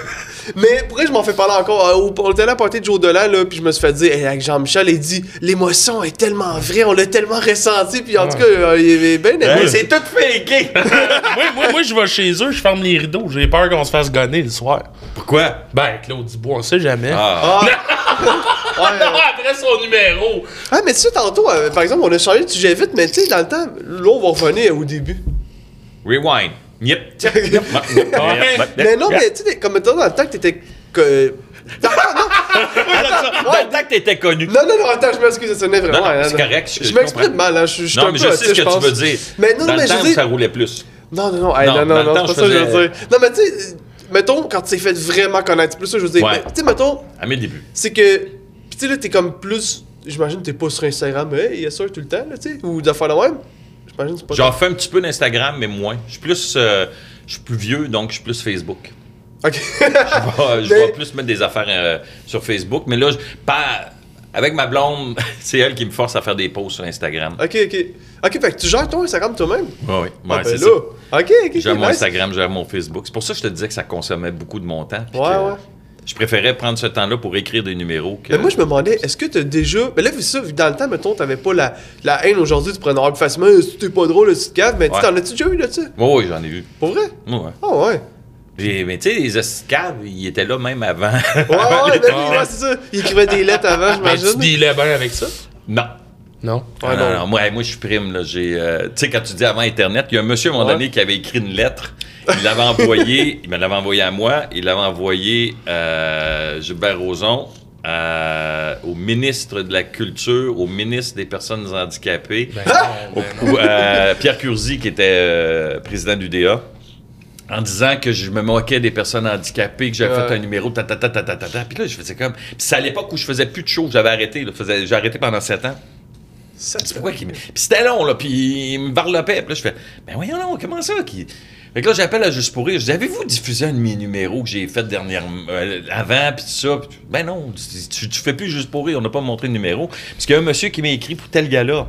Mais pourquoi je m'en fais parler encore? Euh, on était à la party de Joe Dolan, là, puis je me suis fait dire, hey, avec Jean-Michel, il dit, l'émotion est tellement vraie, on l'a tellement ressenti, puis en tout cas, euh, il est bien c'est tout faké! (laughs) moi, moi, moi, je vais chez eux, je ferme les rideaux. J'ai peur qu'on se fasse gonner le soir. Pourquoi? Ben, Claude Dubois, on sait jamais. Ah, (laughs) Ouais, euh, Après son numéro. Ah, mais tu sais, tantôt, euh, par exemple, on a changé de sujet vite, mais tu sais, dans le temps, là, on va revenir au début. rewind. Yep. Mais non, mais tu sais, comme dans le temps que t'étais. Que... Non, non, Dans le temps que t'étais connu. non, non, non, attends, je m'excuse, ça sonnait vraiment. Non, non, c'est correct, je- Je, je m'exprime mal, hein, je, je Non, mais peu je sais ce que tu veux dire. Mais non, Dans mais le je temps où dire- ça roulait plus. Non, non, non, hey, Non, c'est pas je ça que je veux dire. Non, mais tu sais, mettons, quand tu t'es fait vraiment connaître, c'est plus ça je veux dire. Tu sais, mettons, À mes débuts. c'est que. Puis tu sais, là, t'es comme plus. J'imagine que t'es pas sur Instagram, mais hey, yes, sir, tout le temps, là, tu sais, ou d'affaires la même. J'imagine que c'est pas J'en fais un petit peu d'Instagram, mais moins. Je suis plus, euh, je suis plus vieux, donc je suis plus Facebook. Ok. (laughs) Je vais, je Mais- vais plus mettre des affaires euh, sur Facebook, mais là, je- pas avec ma blonde, (laughs) c'est elle qui me force à faire des posts sur Instagram. ok, ok. Ok, fait que tu gères ton Instagram toi-même? Oui, oui. Ah, ben c'est là. ça. Ok, ok, Je gère mon nice. Instagram, je gère mon Facebook. C'est pour ça que je te disais que ça consommait beaucoup de mon temps. Ouais, que ouais. Je préférais prendre ce temps-là pour écrire des numéros que. Mais moi, je me demandais, est-ce que t'as déjà. Mais là, vu ça, dans le temps, mettons, t'avais pas la, la haine aujourd'hui, tu prenais en plus facilement, si t'es pas drôle, si tu caves, mais tu Ouais. t'en as-tu déjà eu là, tu sais? Oui, oui, j'en ai vu. Pour vrai? Ouais. Ah ouais. Puis, mais tu sais, les escaves, ils étaient là même avant. Ouais, ouais, ben (laughs) oui, ouais, c'est ça. Il écrivait des lettres avant, Ben, tu j'imagine. dealais bien avec ça? non. Non? Ah, Ouais, non, non. non, Moi, moi je suis prime. là. J'ai, euh, tu sais, quand tu dis avant Internet, il y a un monsieur à un moment Ouais. donné qui avait écrit une lettre. Il l'avait envoyé, il me l'avait envoyé à moi, il l'avait envoyé à Gilbert Rozon, à- au ministre de la Culture, au ministre des Personnes handicapées, Ben ben au- à Pierre Curzi, qui était euh, président du DA. En disant que je me moquais des personnes handicapées, que j'avais fait un numéro, ta ta ta ta ta ta ta. Puis là, je faisais comme. Puis c'est à l'époque où je faisais plus de show, j'avais arrêté. J'ai arrêté pendant sept ans. Qu'il me- Puis c'était long, là, puis il me varlopait. Puis là, je fais, ben voyons, non, comment ça? Qui... Fait que là, j'appelle à Juste pour rire. Je dis, avez-vous diffusé un de mes numéros que j'ai fait dernièrement, euh, avant, puis tout ça? Ben non, tu, tu fais plus Juste pour rire, on n'a pas montré le numéro. Parce qu'il y a un monsieur qui m'a écrit pour tel gars-là.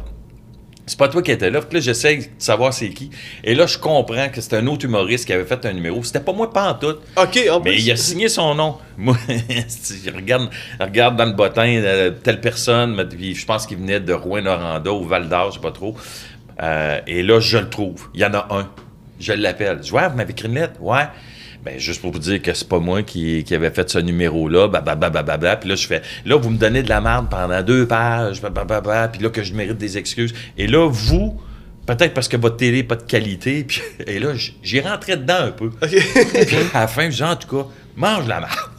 C'est pas toi qui étais là. Fait que là, j'essaie de savoir c'est qui. Et là, je comprends que c'était un autre humoriste qui avait fait un numéro. C'était pas moi, pas en tout. Ok, en plus. Mais il a signé son nom. (laughs) Moi, il regarde, regarde dans le bottin euh, telle personne, puis je pense qu'il venait de Rouen-Noranda ou Val-d'Or, je sais pas trop. Euh, et là, je le trouve. Il y en a un. Je l'appelle. Je vois, ah, vous m'avez écrit une lettre? Ouais. Ben, juste pour vous dire que c'est pas moi qui, qui avait fait ce numéro-là, babababababa. Puis là, je fais, là, vous me donnez de la merde pendant deux pages, babababa, puis là, que je mérite des excuses. Et là, vous, peut-être parce que votre télé n'est pas de qualité, puis, (laughs) et là, j'y rentrais dedans un peu. Ok. (laughs) Puis à la fin, je dis, en tout cas, mange la marde.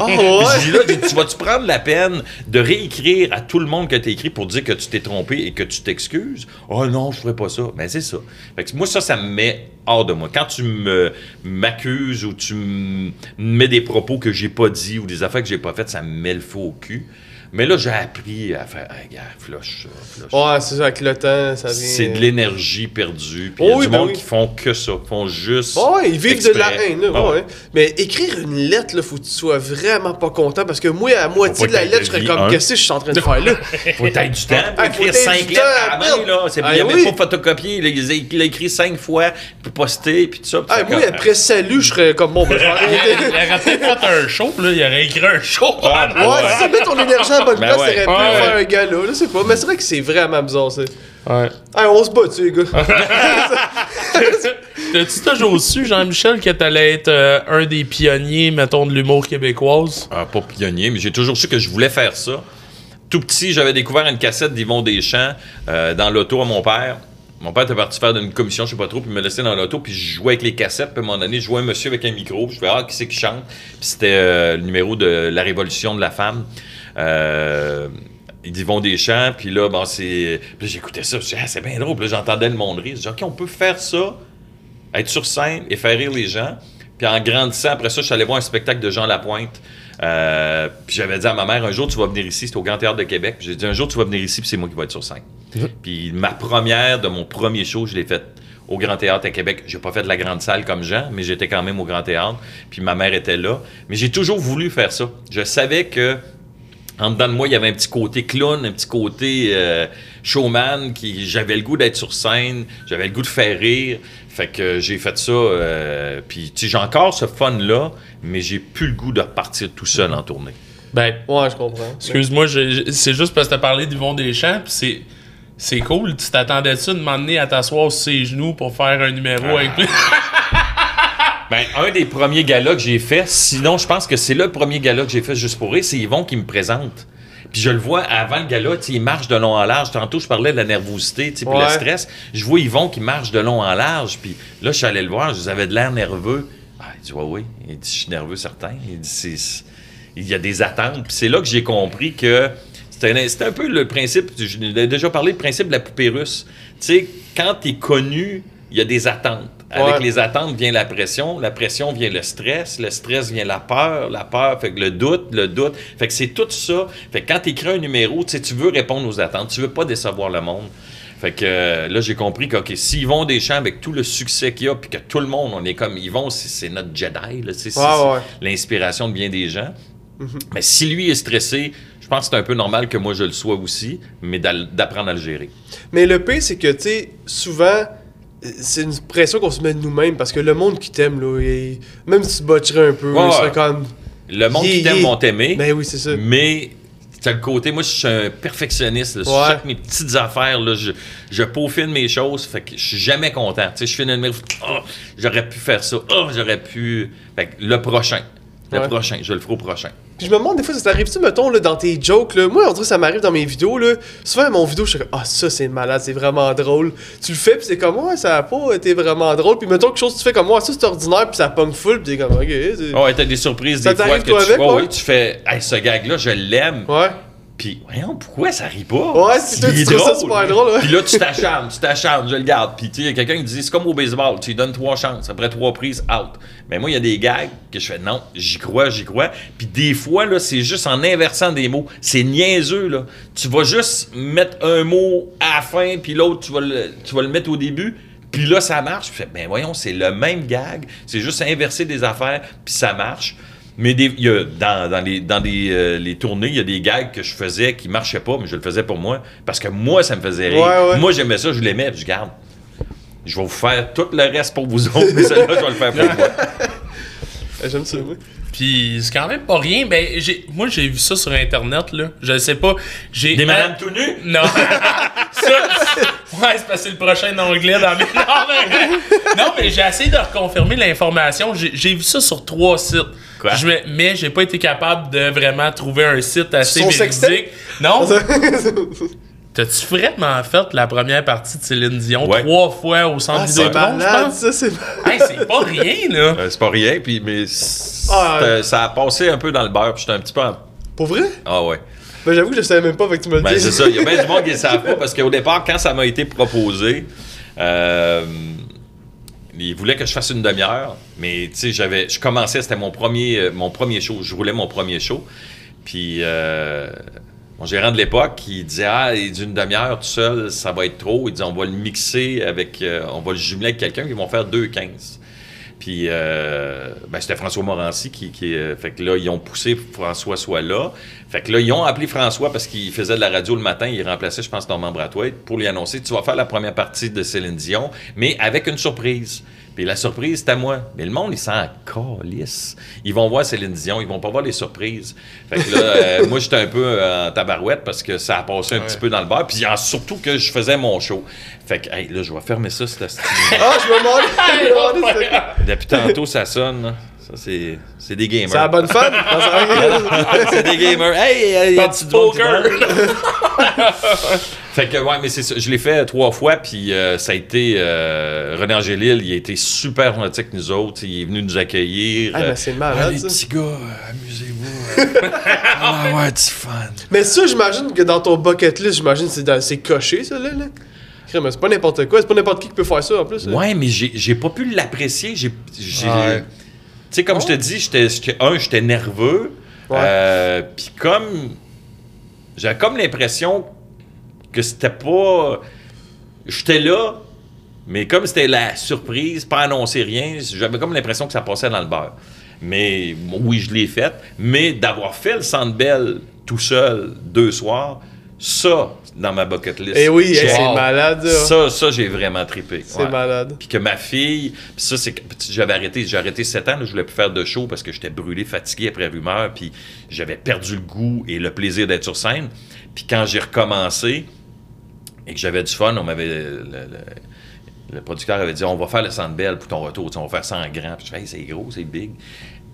Oh, ouais. là, tu vas-tu prendre la peine de réécrire à tout le monde que tu écrit pour dire que tu t'es trompé et que tu t'excuses? Oh non, je ferai pas ça. Ben c'est ça. Fait que moi, ça, ça me met hors de moi. Quand tu me m'accuses ou tu me mets des propos que j'ai pas dit ou des affaires que j'ai pas faites, ça me met le feu au cul. Mais là, j'ai appris à faire, hey, gars, flush ça, flush. Ouais, c'est ça, avec le temps, ça vient. C'est de l'énergie perdue. Puis il y a Oh oui, du ben monde oui. qui font que ça. font juste. Oh, ouais, ils vivent de la haine, là, Ah ouais. Mais écrire une lettre, là, faut que tu sois vraiment pas content parce que moi, à moitié de la lettre, je serais comme, qu'est-ce que je suis en train de faire là? (laughs) Faut être du temps pour faut écrire être cinq lettres à la main, là. C'est- il avait oui. pas photocopié. Il, a- il a écrit cinq fois, puis posté, puis tout ça. Ah, moi, après salut, je serais comme, bon, ben, (laughs) Il, aurait peut-être fait un show, là, il aurait écrit un show. Ah, Ouais, ça met ton énergie en Ben place, ouais. faire un gars là, je sais pas. Mais c'est vrai que c'est vraiment bizarre, ça. Ouais. Hey, on se bat, tu les gars. (laughs) T'as-tu toujours su, Jean-Michel, que t'allais être euh, un des pionniers, mettons, de l'humour québécoise? Ah, pas pionnier, mais j'ai toujours su que je voulais faire ça. Tout petit, j'avais découvert une cassette d'Yvon Deschamps euh, dans l'auto à mon père. Mon père était parti faire une commission, je sais pas trop, puis il me laissait dans l'auto, puis je jouais avec les cassettes, puis à un moment donné, je vois un monsieur avec un micro, puis je fais Ah, qui c'est qui chante? Puis c'était euh, le numéro de La Révolution de la femme. Euh, d'Yvon Deschamps, puis là, bon, c'est. Puis là, j'écoutais ça, je ah, c'est bien drôle, puis j'entendais le monde rire. Je dis, OK, on peut faire ça, être sur scène et faire rire les gens. Puis en grandissant, après ça, je suis allé voir un spectacle de Jean Lapointe. Euh, puis j'avais dit à ma mère, un jour tu vas venir ici, c'était au Grand Théâtre de Québec. J'ai dit, un jour tu vas venir ici, puis c'est moi qui vais être sur scène. Puis ma première de mon premier show, je l'ai faite au Grand Théâtre à Québec. J'ai pas fait de la grande salle comme Jean, mais j'étais quand même au Grand Théâtre. Puis ma mère était là. Mais j'ai toujours voulu faire ça. Je savais que en dedans de moi, il y avait un petit côté clown, un petit côté euh, showman, qui j'avais le goût d'être sur scène, j'avais le goût de faire rire. Fait que j'ai fait ça, euh, puis tu sais, j'ai encore ce fun-là, mais j'ai plus le goût de repartir tout seul en tournée. Ben, Ouais, je comprends. excuse-moi, je- je- c'est juste parce que t'as parlé d'Yvon Deschamps, pis c'est. C'est cool, tu t'attendais ça de m'emmener à t'asseoir sur ses genoux pour faire un numéro avec lui? (laughs) Ben, un des premiers galas que j'ai fait, sinon je pense que c'est le premier gala que j'ai fait juste pour rire, c'est Yvon qui me présente. Puis je le vois avant le gala, il marche de long en large. Tantôt, je parlais de la nervosité, puis le Ouais. stress. Je vois Yvon qui marche de long en large. Puis là, je suis allé le voir, je avais de l'air nerveux. Ah, il dit, ouais, oui. Il dit, je suis nerveux, certain. Il dit, c'est- il y a des attentes. Puis c'est là que j'ai compris que c'était un, peu le principe, je l'ai déjà parlé, le principe de la poupée russe. Tu sais, quand tu es connu, il y a des attentes. Avec Ouais. les attentes vient la pression, la pression vient le stress, le stress vient la peur, la peur fait que le doute, le doute. Fait que c'est tout ça. Fait que quand tu écris un numéro, tu sais, tu veux répondre aux attentes, tu veux pas décevoir le monde. Fait que euh, là, j'ai compris que, OK, si Yvon Deschamps, avec tout le succès qu'il y a, puis que tout le monde, on est comme Yvon, c'est c'est notre Jedi, c'est Ouais, ouais. l'inspiration de bien des gens. Mais si lui est stressé, je pense que c'est un peu normal que moi je le sois aussi, mais d'apprendre à le gérer. Mais le pire, c'est que, tu sais, souvent, c'est une pression qu'on se met de nous-mêmes parce que le monde qui t'aime, là, il- même si tu botcherais un peu, Ouais, il serait comme. Le monde Il- qui t'aime il- vont t'aimer. Ben oui, c'est ça. Mais t'as le côté, moi je suis un perfectionniste. là. Sur Ouais. chaque mes petites affaires, là, je, je peaufine mes choses. Fait que je suis jamais content. Tu sais, je finis une Ah, j'aurais pu faire ça. Ah, j'aurais pu. Fait que le prochain. Le Ouais. prochain, je le ferai au prochain. Puis je me demande des fois, ça t'arrive-tu, mettons, là, dans tes jokes, là? Moi, on dirait que ça m'arrive dans mes vidéos, là. Souvent, mon vidéo, je suis comme, ah, ça, c'est malade, c'est vraiment drôle. Tu le fais, puis c'est comme, ouais, ça a pas été vraiment drôle. Puis mettons quelque chose, tu fais comme, ouais, ça, c'est ordinaire, puis ça pogne full, puis t'es comme, ok. Ouais, t'as des surprises Ça des fois que tu, avec, ouais, ouais? ouais, tu fais, hey, ce gag-là, je l'aime. Ouais. Puis, voyons, pourquoi ça rit pas? Ouais, c'est toi, tu trouves ça super drôle. Puis là, tu t'acharnes, tu t'acharnes, je le garde. Puis, tu sais, il y a quelqu'un qui dit, c'est comme au baseball, tu lui donnes trois chances, après trois prises, out. Mais moi, il y a des gags que je fais, non, j'y crois, j'y crois. Puis des fois, là, c'est juste en inversant des mots. C'est niaiseux, là. Tu vas juste mettre un mot à la fin, puis l'autre, tu, vas le- tu vas le mettre au début. Puis là, ça marche. Puis ben voyons, c'est le même gag. C'est juste inverser des affaires, puis ça marche. Mais des, y a, dans, dans les, dans des, euh, les tournées, il y a des gags que je faisais qui marchaient pas, mais je le faisais pour moi. Parce que moi, ça me faisait rire. Ouais, ouais. Moi, j'aimais ça, je l'aimais, je garde. Je vais vous faire tout le reste pour vous autres, mais celle-là, je vais le faire pour (laughs) moi. J'aime ça, oui. Puis c'est quand même pas rien. Ben, j'ai, moi, j'ai vu ça sur Internet, là. Je sais pas. J'ai. Des madames tout nues? Non. (laughs) ça, ouais, c'est parce que c'est le prochain onglet dans mes. Non, mais, non, mais j'ai essayé de reconfirmer l'information. J'ai, j'ai vu ça sur trois sites. Quoi? Je me- mais j'ai pas été capable de vraiment trouver un site assez Son véridique. sextape? Non. (laughs) T'as-tu vraiment fait la première partie de Céline Dion Ouais. trois fois au centre ah, c'est Vidéotron, je pense? ça, c'est (laughs) Hey, c'est pas rien, là. Euh, c'est pas rien, puis, mais Ah, ça a passé un peu dans le beurre, puis j'étais un petit peu en... Pour vrai? Ah ouais. Ben, j'avoue que je savais même pas, fait que tu me le Ben, dis. c'est ça. Il y a bien du monde qui ne savent (laughs) pas parce qu'au départ, quand ça m'a été proposé, euh, ils voulaient que je fasse une demi-heure. Mais tu sais, j'avais, je commençais, c'était mon premier, euh, mon premier show. Je roulais mon premier show. Puis euh, mon gérant de l'époque, il disait Ah, d'une demi-heure tout seul, ça va être trop. Il dit On va le mixer avec, euh, on va le jumeler avec quelqu'un, ils vont faire 2,15. Puis, euh, ben, c'était François Morancy qui, qui euh, fait que là, ils ont poussé François soit là. Fait que là, ils ont appelé François parce qu'il faisait de la radio le matin. Il remplaçait, je pense, Normand Brathwaite pour lui annoncer Tu vas faire la première partie de Céline Dion, mais avec une surprise. Puis la surprise, c'était à moi. Mais le monde, ils s'en calissent. Ils vont voir Céline Dion, ils vont pas voir les surprises. Fait que là, (laughs) euh, moi, j'étais un peu euh, en tabarouette parce que ça a passé un petit peu dans le bar. Puis surtout que je faisais mon show. Fait que, hey, là, je vais fermer ça, cette. (laughs) Ah, je me demande. c'est- Depuis tantôt, ça sonne. Ça, c'est, c'est des gamers. C'est la bonne va. (laughs) c'est des gamers. Hey, il y a poker. (laughs) Fait que, ouais, mais c'est ça. Je l'ai fait trois fois, puis euh, ça a été. euh, René Angélil, il a été super gentil avec nous autres. Il est venu nous accueillir. Ah, Euh, mais c'est malade, les ça. petits gars, euh, amusez-vous. euh. ah, ouais, du fun. Mais ça, j'imagine que dans ton bucket list, j'imagine que c'est dans- c'est coché, ça, là. là. Mais C'est pas n'importe quoi, c'est pas n'importe qui qui peut faire ça, en plus. là. Ouais, mais j'ai j'ai pas pu l'apprécier. J'ai. j'ai- Ouais. Tu sais, comme je te dis, j'étais, j'étais- un, j'étais nerveux. Euh, Puis comme. J'avais comme l'impression que c'était pas. J'étais là, mais comme c'était la surprise, pas annoncé rien, j'avais comme l'impression que ça passait dans le beurre. Mais oui, je l'ai fait. Mais d'avoir fait le Centre Bell tout seul deux soirs, Ça, dans ma bucket list. Eh oui, hey, j'ai- c'est malade, ça. Ça, ça j'ai vraiment trippé. C'est Ouais. malade. Puis que ma fille, puis ça, c'est j'avais arrêté, j'ai arrêté 7 ans, là, je voulais plus faire de show parce que j'étais brûlé, fatigué après rumeur, puis j'avais perdu le goût et le plaisir d'être sur scène. Puis quand j'ai recommencé et que j'avais du fun, on m'avait. Le, le- le producteur avait dit on va faire le Centre Bell pour ton retour, tu sais, on va faire ça en grand. Puis je fais Hey, c'est gros, c'est big.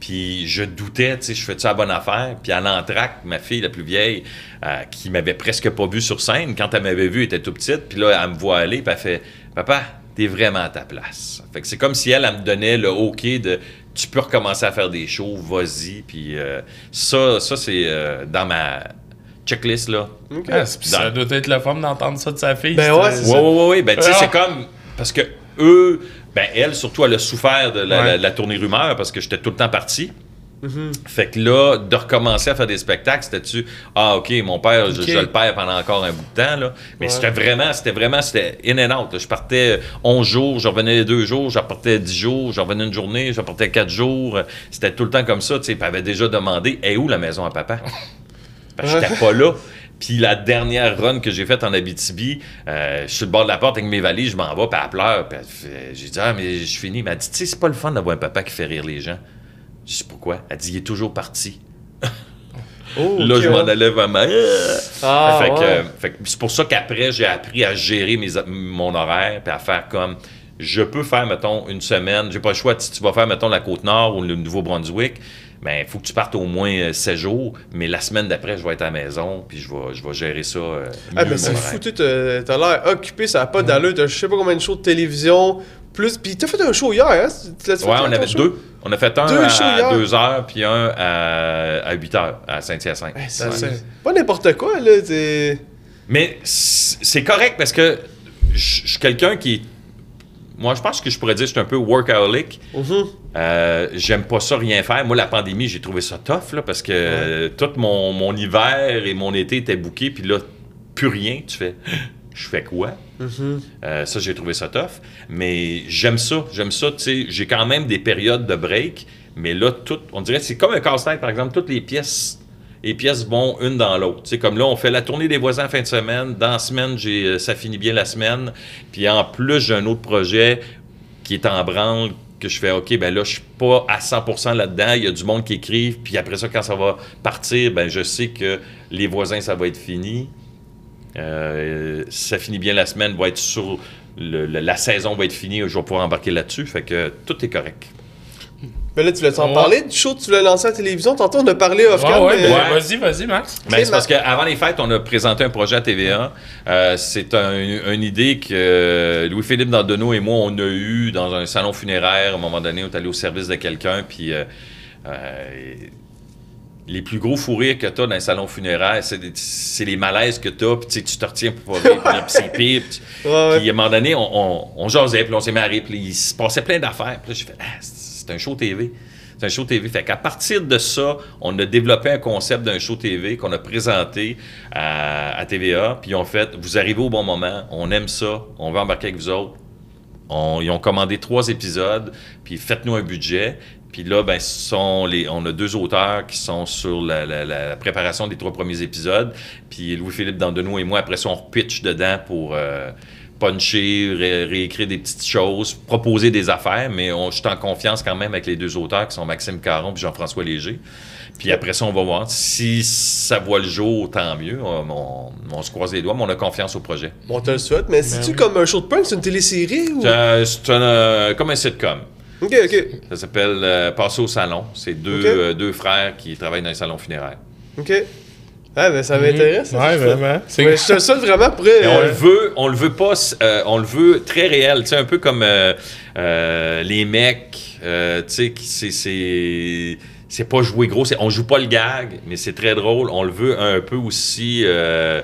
Puis je doutais, tu sais, je fais-tu la bonne affaire? Puis à l'entraque, ma fille la plus vieille, euh, qui m'avait presque pas vu sur scène, quand elle m'avait vu, elle était tout petite, puis là, elle me voit aller, puis elle fait Papa, t'es vraiment à ta place. Fait que c'est comme si elle, elle me donnait le OK de tu peux recommencer à faire des shows, vas-y. Puis euh, ça, ça c'est euh, dans ma checklist, là. Ok. Ah, ça doit être le fun d'entendre ça de sa fille. Ben ouais, c'est Oui, oui, oui, oui. Ben, tu sais, Ah. c'est comme. Parce que eux, ben, elle, surtout, elle a souffert de la, Ouais. la- la tournée rumeur parce que j'étais tout le temps parti. Mhm. Fait que là, de recommencer à faire des spectacles, c'était-tu Ah, OK, mon père, je, le perds pendant encore un bout de temps, là. Mais Ouais. c'était vraiment, c'était vraiment, c'était in and out. là. Je partais 11 jours, je revenais deux jours, je repartais 10 jours, je revenais une journée, je repartais 4 jours. C'était tout le temps comme ça, tu sais. Avait déjà demandé Est où la maison à papa (laughs) Parce que j'étais pas là. Puis la dernière run que j'ai faite en Abitibi, euh, je suis sur le bord de la porte avec mes valises, je m'en vais, puis elle pleure. Puis elle j'ai dit, ah, mais je finis. Elle m'a dit, tu sais, c'est pas le fun d'avoir un papa qui fait rire les gens. Je sais pourquoi? Elle dit, il est toujours parti. (laughs) Oh, Là, je m'en allais vraiment. Ah, fait que, ouais. euh, fait c'est pour ça qu'après, j'ai appris à gérer mes, mon horaire, puis à faire comme. Je peux faire, mettons, une semaine. J'ai pas le choix. Si tu vas faire, mettons, la Côte-Nord ou le Nouveau-Brunswick, ben, il faut que tu partes au moins euh, 7 jours. Mais la semaine d'après, je vais être à la maison, puis je vais, je vais gérer ça. euh, Ah, mieux, mais c'est fou, tu t'as l'air occupé, ça a pas d'allure. T'as je sais pas combien de shows de télévision, plus. Puis t'as fait un show hier, hein? Ouais, on avait deux. On a fait un Deux à hier. 2 heures, puis un à, à 8 heures, à Saint-Hyacinthe. Hey, c'est Ouais. pas n'importe quoi, là. Mais c'est correct parce que je je suis quelqu'un qui. est- Moi, je pense que je pourrais dire que je suis un peu workaholic. Mhm. Euh, J'aime pas ça rien faire. Moi, la pandémie, j'ai trouvé ça tough là, parce que euh, tout mon, mon hiver et mon été étaient bouqués, puis là, plus rien. Tu fais, (gasps) je fais quoi? Mhm. Euh, ça, j'ai trouvé ça tough. Mais j'aime ça. J'aime ça. J'ai quand même des périodes de break, mais là, tout, on dirait, c'est comme un casse-tête, par exemple, toutes les pièces. Les pièces vont une dans l'autre. Sais, comme là, on fait la tournée des voisins fin de semaine. Dans la semaine, j'ai, euh, ça finit bien la semaine. Puis en plus, j'ai un autre projet qui est en branle que je fais, OK, ben là, je suis pas à 100% là-dedans. Il y a du monde qui écrive. Puis après ça, quand ça va partir, ben je sais que les voisins, ça va être fini. Euh, ça finit bien la semaine, va la saison va être finie, je vais pouvoir embarquer là-dessus, fait que tout est correct. Mais là, tu voulais t'en Ouais. parler du show que tu voulais lancer à la télévision? Tantôt, on a parlé off Ouais, cam, ouais, mais- ben, Ouais. vas-y, vas-y, Max. Mais Ok, c'est parce qu'avant les fêtes, on a présenté un projet à TVA. Euh, c'est un- une idée que Louis-Philippe Dandonneau et moi, on a eu dans un salon funéraire. À un moment donné, on est allé au service de quelqu'un, puis euh, euh, les plus gros fous rires que tu as dans un salon funéraire, c'est les malaises que tu as, puis tu te retiens pour pas rire, puis c'est pire. puis à un moment donné, on, on, on jasait, puis on s'est rire, puis il se passait plein d'affaires. Puis là, j'ai fait, ah, c'est un show TV. C'est un show TV. Fait qu'à partir de ça, on a développé un concept d'un show TV qu'on a présenté à, TVA. Puis ils ont fait, vous arrivez au bon moment, on aime ça, on veut embarquer avec vous autres. On- ils ont commandé trois épisodes, puis faites-nous un budget. Puis là, ben, sont les, on a deux auteurs qui sont sur la, préparation des trois premiers épisodes. Puis Louis-Philippe Dandonneau et moi, après ça, on repitch dedans pour euh, puncher, ré- réécrire des petites choses, proposer des affaires. Mais on, je suis en confiance quand même avec les deux auteurs qui sont Maxime Caron et Jean-François Léger. Puis après ça, on va voir. Si ça voit le jour, tant mieux. On, on- on se croise les doigts, mais on a confiance au projet. Bon, on te le souhaite. Mais c'est-tu oui. comme un show de punk? C'est une télésérie ou? Euh, C'est un, euh, comme un sitcom. Ok, ok. Ça s'appelle euh, Passer au salon. C'est euh, deux frères qui travaillent dans un salon funéraire. Ok. Ah, ben ça m'intéresse. ça, Ouais, vraiment. C'est (laughs) Ouais, je te le souhaite vraiment pour. euh, Et on le veut, on le veut pas, euh, on le veut très réel. Tu sais, un peu comme euh, euh, les mecs. euh, tu sais, c'est c'est c'est pas jouer gros. c'est- On joue pas le gag, mais c'est très drôle. On le veut un peu aussi euh,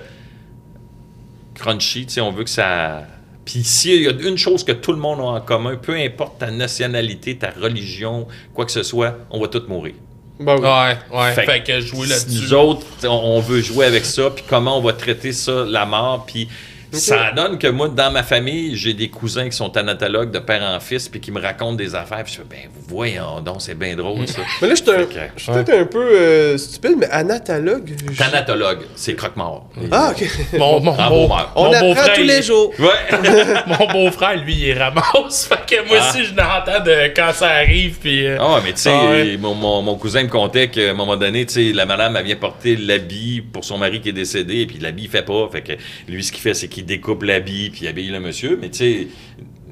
crunchy. Tu sais, on veut que ça. Puis s'il y a une chose que tout le monde a en commun, peu importe ta nationalité, ta religion, quoi que ce soit, on va tous mourir. Ben oui. Ouais, ouais. Fait Fait, que jouer Nous là-dessus. autres, on, on veut jouer avec ça, puis comment on va traiter ça, la mort, puis Ça donne que moi, dans ma famille, j'ai des cousins qui sont thanatologues de père en fils puis qui me racontent des affaires. Puis je fais, ben voyons donc, c'est bien drôle ça. (laughs) Mais là, je suis que- peut-être un peu euh, stupide, mais anatologue. je- Thanatologue, c'est croque-mort. Ah, ok. Mon, (laughs) mon, Ah, mon- On mon apprend beau-frère, tous il- les jours. Ouais. (laughs) Mon beau-frère, lui, il ramasse. Fait que moi Ah. aussi, je l'entends de quand ça arrive. Puis, euh, Ah mais tu sais, Ah ouais. mon, mon- mon cousin me contait qu'à un moment donné, tu sais, la madame, elle vient porter l'habit pour son mari qui est décédé, et puis l'habit, il fait pas. Fait que lui, ce qu'il fait, c'est qu'il découpe l'habit, puis il habille le monsieur. Mais tu sais,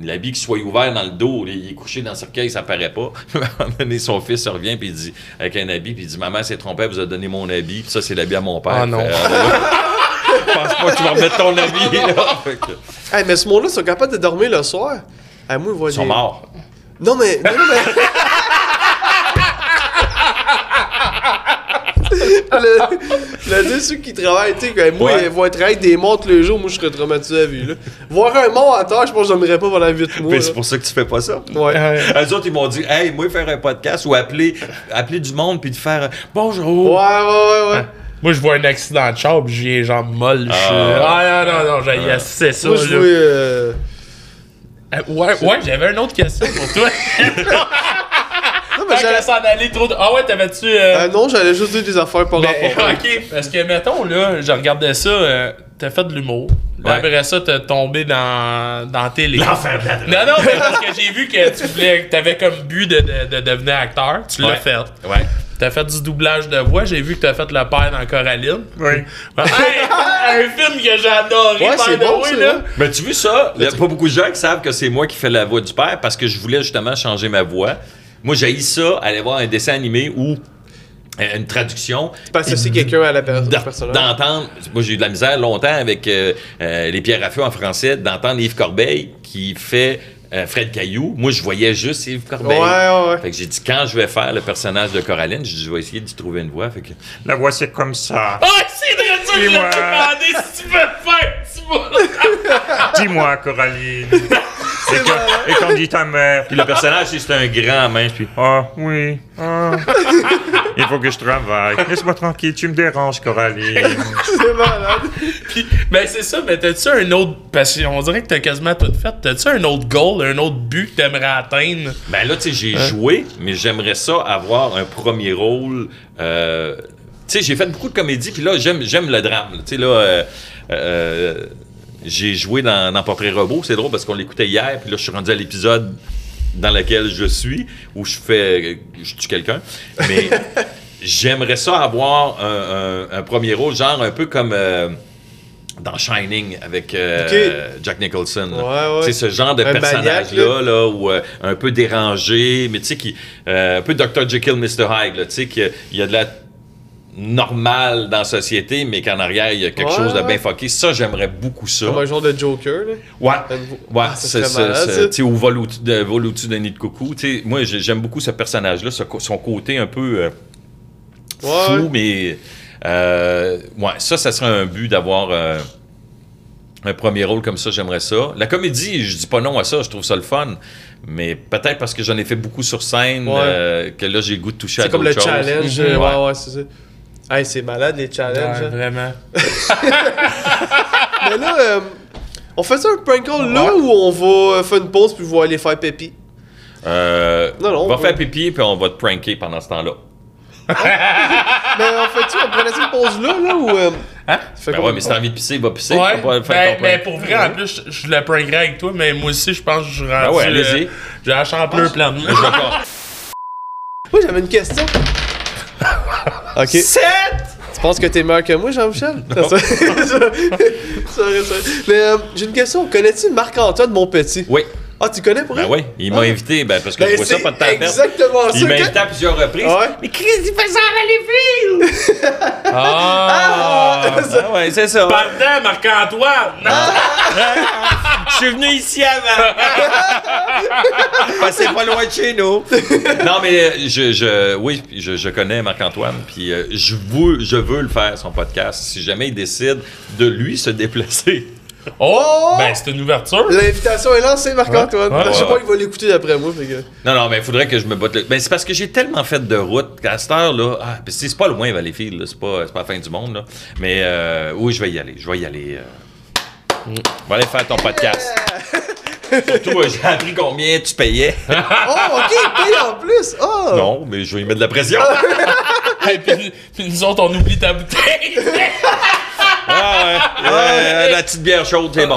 l'habit qui soit ouvert dans le dos, il est couché dans le cercueil, ça paraît pas. (laughs) à un moment donné, son fils revient, puis il dit, avec un habit, puis il dit, maman s'est trompée, elle vous a donné mon habit, puis ça, c'est l'habit à mon père. Ah non. Fait, euh, Je (laughs) pense pas que tu vas remettre ton habit, (laughs) là. Fait que, Hey, mais ce monde-là, ils sont capables de dormir le soir? Hey, moi, ils sont des- morts. Non, mais. Non, non, mais. (laughs) le, le ceux qui travaillent, tu sais, que moi, Ouais. ils vont travailler des montres le jour, moi, je serais traumatisé à vie, là. Voir un mort à terre, je pense que je dormirais pas pendant 8 mois. Mais c'est pour ça que tu fais pas ça. Ouais. euh, Eux autres, ils m'ont dit, hey, moi, faire un podcast ou appeler, appeler du monde puis de faire Ouais, bonjour. ouais, ouais, ouais. moi, je vois un accident de char, puis j'ai les jambes molles. Ah. Ah, non, non, non, j'ai assez ça. Moi, je là. vois. euh, Euh, ouais, ouais, j'avais une autre question pour toi. (laughs) S'en trop. Ah ouais, t'avais-tu. euh, Ah non, j'allais juste dire des affaires par Ben, rapport. (laughs) ok, parce que mettons là, je regardais ça, euh, t'as fait de l'humour. Ouais. Après ça, t'as tombé dans, dans télé. L'enfer de la Non, non, mais parce que j'ai vu que tu voulais, que t'avais comme but de, de, de devenir acteur. Tu l'as Ouais. fait. Ouais. T'as fait du doublage de voix. J'ai vu que t'as fait le père dans Coraline. Oui. Hey, un film que j'ai adoré. Ouais, c'est the bon, way, ça, là. Mais tu vois ça, il n'y a pas beaucoup de gens qui savent que c'est moi qui fais la voix du père parce que je voulais justement changer ma voix. Moi, j'ai ça, aller voir un dessin animé ou euh, une traduction. Parce que c'est quelqu'un à la per- d'en- personnage? D'entendre, moi j'ai eu de la misère longtemps avec euh, euh, les pierres à feu en français, d'entendre Yves Corbeil qui fait euh, Fred Caillou. Moi, je voyais juste Yves Corbeil. Ouais, ouais, ouais. Fait que j'ai dit, quand je vais faire le personnage de Coraline, j'ai dit, je vais essayer d'y trouver une voix. Fait que, La voix, c'est comme ça. Ah, c'est vrai, ça, je demandé si tu veux faire. Dis-moi. (laughs) Dis-moi, Coraline. (laughs) et, quand, et quand dit ta mère, Puis le personnage, c'est un grand mince, puis Ah, oui. Ah. (laughs) Il faut que je travaille. Laisse-moi tranquille, tu me déranges, Coraline. (laughs) C'est malade. Puis, ben c'est ça, mais t'as-tu un autre. Parce qu'on dirait que t'as quasiment tout fait. T'as-tu un autre goal, un autre but que t'aimerais atteindre? Ben là, tu sais, j'ai joué, mais j'aimerais ça avoir un premier rôle. euh, tu sais, j'ai fait beaucoup de comédie, puis là, j'aime, j'aime le drame. Tu sais, là, euh, euh, j'ai joué dans, dans Portrait Robot. C'est drôle parce qu'on l'écoutait hier, puis là, je suis rendu à l'épisode dans lequel je suis, où je fais. Je tue quelqu'un. Mais (laughs) j'aimerais ça avoir un, un- un premier rôle, genre un peu comme. euh, dans Shining avec euh. Jack Nicholson. là. Ouais, ouais. Sais, ce genre de personnage-là, là, ou euh, un peu dérangé, mais tu sais, qui, euh, un peu Dr. Jekyll, Mr. Hyde, là, tu sais, qu'il y a de la normale dans la société, mais qu'en arrière, il y a quelque Ouais, chose de bien fucké. Ça, j'aimerais beaucoup ça. Comme un genre de Joker, là. Ouais. Ouais, Ah, c'est ça. c'est-. Tu sais, ou vol au-dessus de, d'un nid de coucou. Tu sais, moi, j'ai- j'aime beaucoup ce personnage-là, son côté un peu euh, fou, ouais. mais euh, ouais, ça, ça serait un but d'avoir euh, un premier rôle comme ça, j'aimerais ça. La comédie, je dis pas non à ça, je trouve ça le fun, mais peut-être parce que j'en ai fait beaucoup sur scène Ouais. euh, que là, j'ai le goût de toucher à C'est comme le d'autres choses. challenge. Mhm. euh, Ouais. Ouais, ouais, c'est ça. Hey, c'est malade, les challenges. Ouais, vraiment. (laughs) Mais là, euh, on fait ça un prank call là ou on va faire une pause puis vous aller faire pépi? Euh, Non, non, on va faire pipi puis on va te pranker pendant ce temps-là. (laughs) Mais on fait-tu, on prenait une pause là, là ou. Euh, Hein? fait Ben ouais, mais si t'as envie de pisser, va pisser. Ouais, va pas faire ben, ton mais pour vrai, en plus, je, je le prankerais avec toi, mais moi aussi, je pense que je rendu... Ben ouais, allez-y. euh, J'ai la champleur vais pas- Moi, j'avais une question. (laughs) ok. Tu penses que t'es meilleur que moi, Jean-Michel? Mais euh, j'ai une question. Connais-tu Marc-Antoine Monpetit? Oui, Ah, tu connais pour ben oui, il m'a Ah. invité, ben parce que Ben, je vois ça pas de temps exactement ça. Il m'a invité à plusieurs reprises. Ouais. Mais Chris, il fait ça à Valleyfield! Ah! Ah ouais, c'est ça. Pardon, Marc-Antoine! Je suis venu ici avant. Passez pas loin de chez nous. non, mais euh, je, je, oui, je, je connais Marc-Antoine, puis euh, je, veux, je veux le faire, son podcast. Si jamais il décide de lui se déplacer. Oh! Ben, c'est une ouverture. L'invitation est lancée, Marc-Antoine. Ouais, Je sais ouais. pas, il va l'écouter d'après moi. Fait que... Non, non, mais il faudrait que je me batte le. Ben, c'est parce que j'ai tellement fait de route qu'à cette heure-là. Ah, puis c'est pas loin, Valleyfield, là. C'est pas, c'est pas la fin du monde, là. Mais euh, oui, je vais y aller. Je vais y aller. euh. Va aller faire ton podcast. Surtout, euh, j'ai appris combien tu payais. (laughs) Oh, ok, il paye en plus! Oh! non, mais je vais y mettre de la pression. (laughs) Et puis, puis nous autres, on oublie ta bouteille. (laughs) Ah ouais. Euh, la petite bière chaude, c'est bon.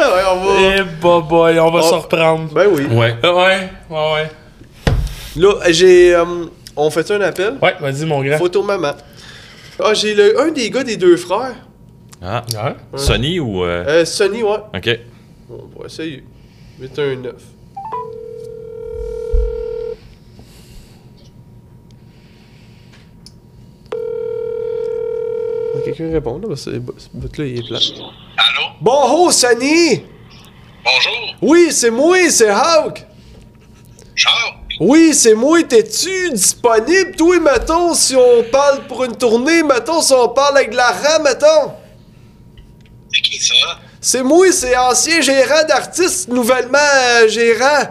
Ah ouais, on va. Eh, bah, boy, on va Oh. se reprendre. Ben oui. Ouais. Ouais, ouais, ouais. Là, j'ai. euh, on fait un appel? Ouais, vas-y, mon grand. Photo maman. Ah, j'ai le, un des gars des deux frères. Ah. Ouais. Sony ou. euh, Euh, Sonny, ouais. Ok. On va essayer. 819. Ah, Quelqu'un répond, là, parce que ce bout-là, il est plat. Allô? Bon, oh, Sonny! Bonjour, Oui, c'est moi, c'est Hawk! Charles? Oui, c'est moi, t'es-tu disponible? Toi, mettons, si on parle pour une tournée, mettons, si on parle avec de la RAM, mettons. C'est qui ça? C'est moi, c'est ancien gérant d'artiste, nouvellement euh, gérant. (laughs)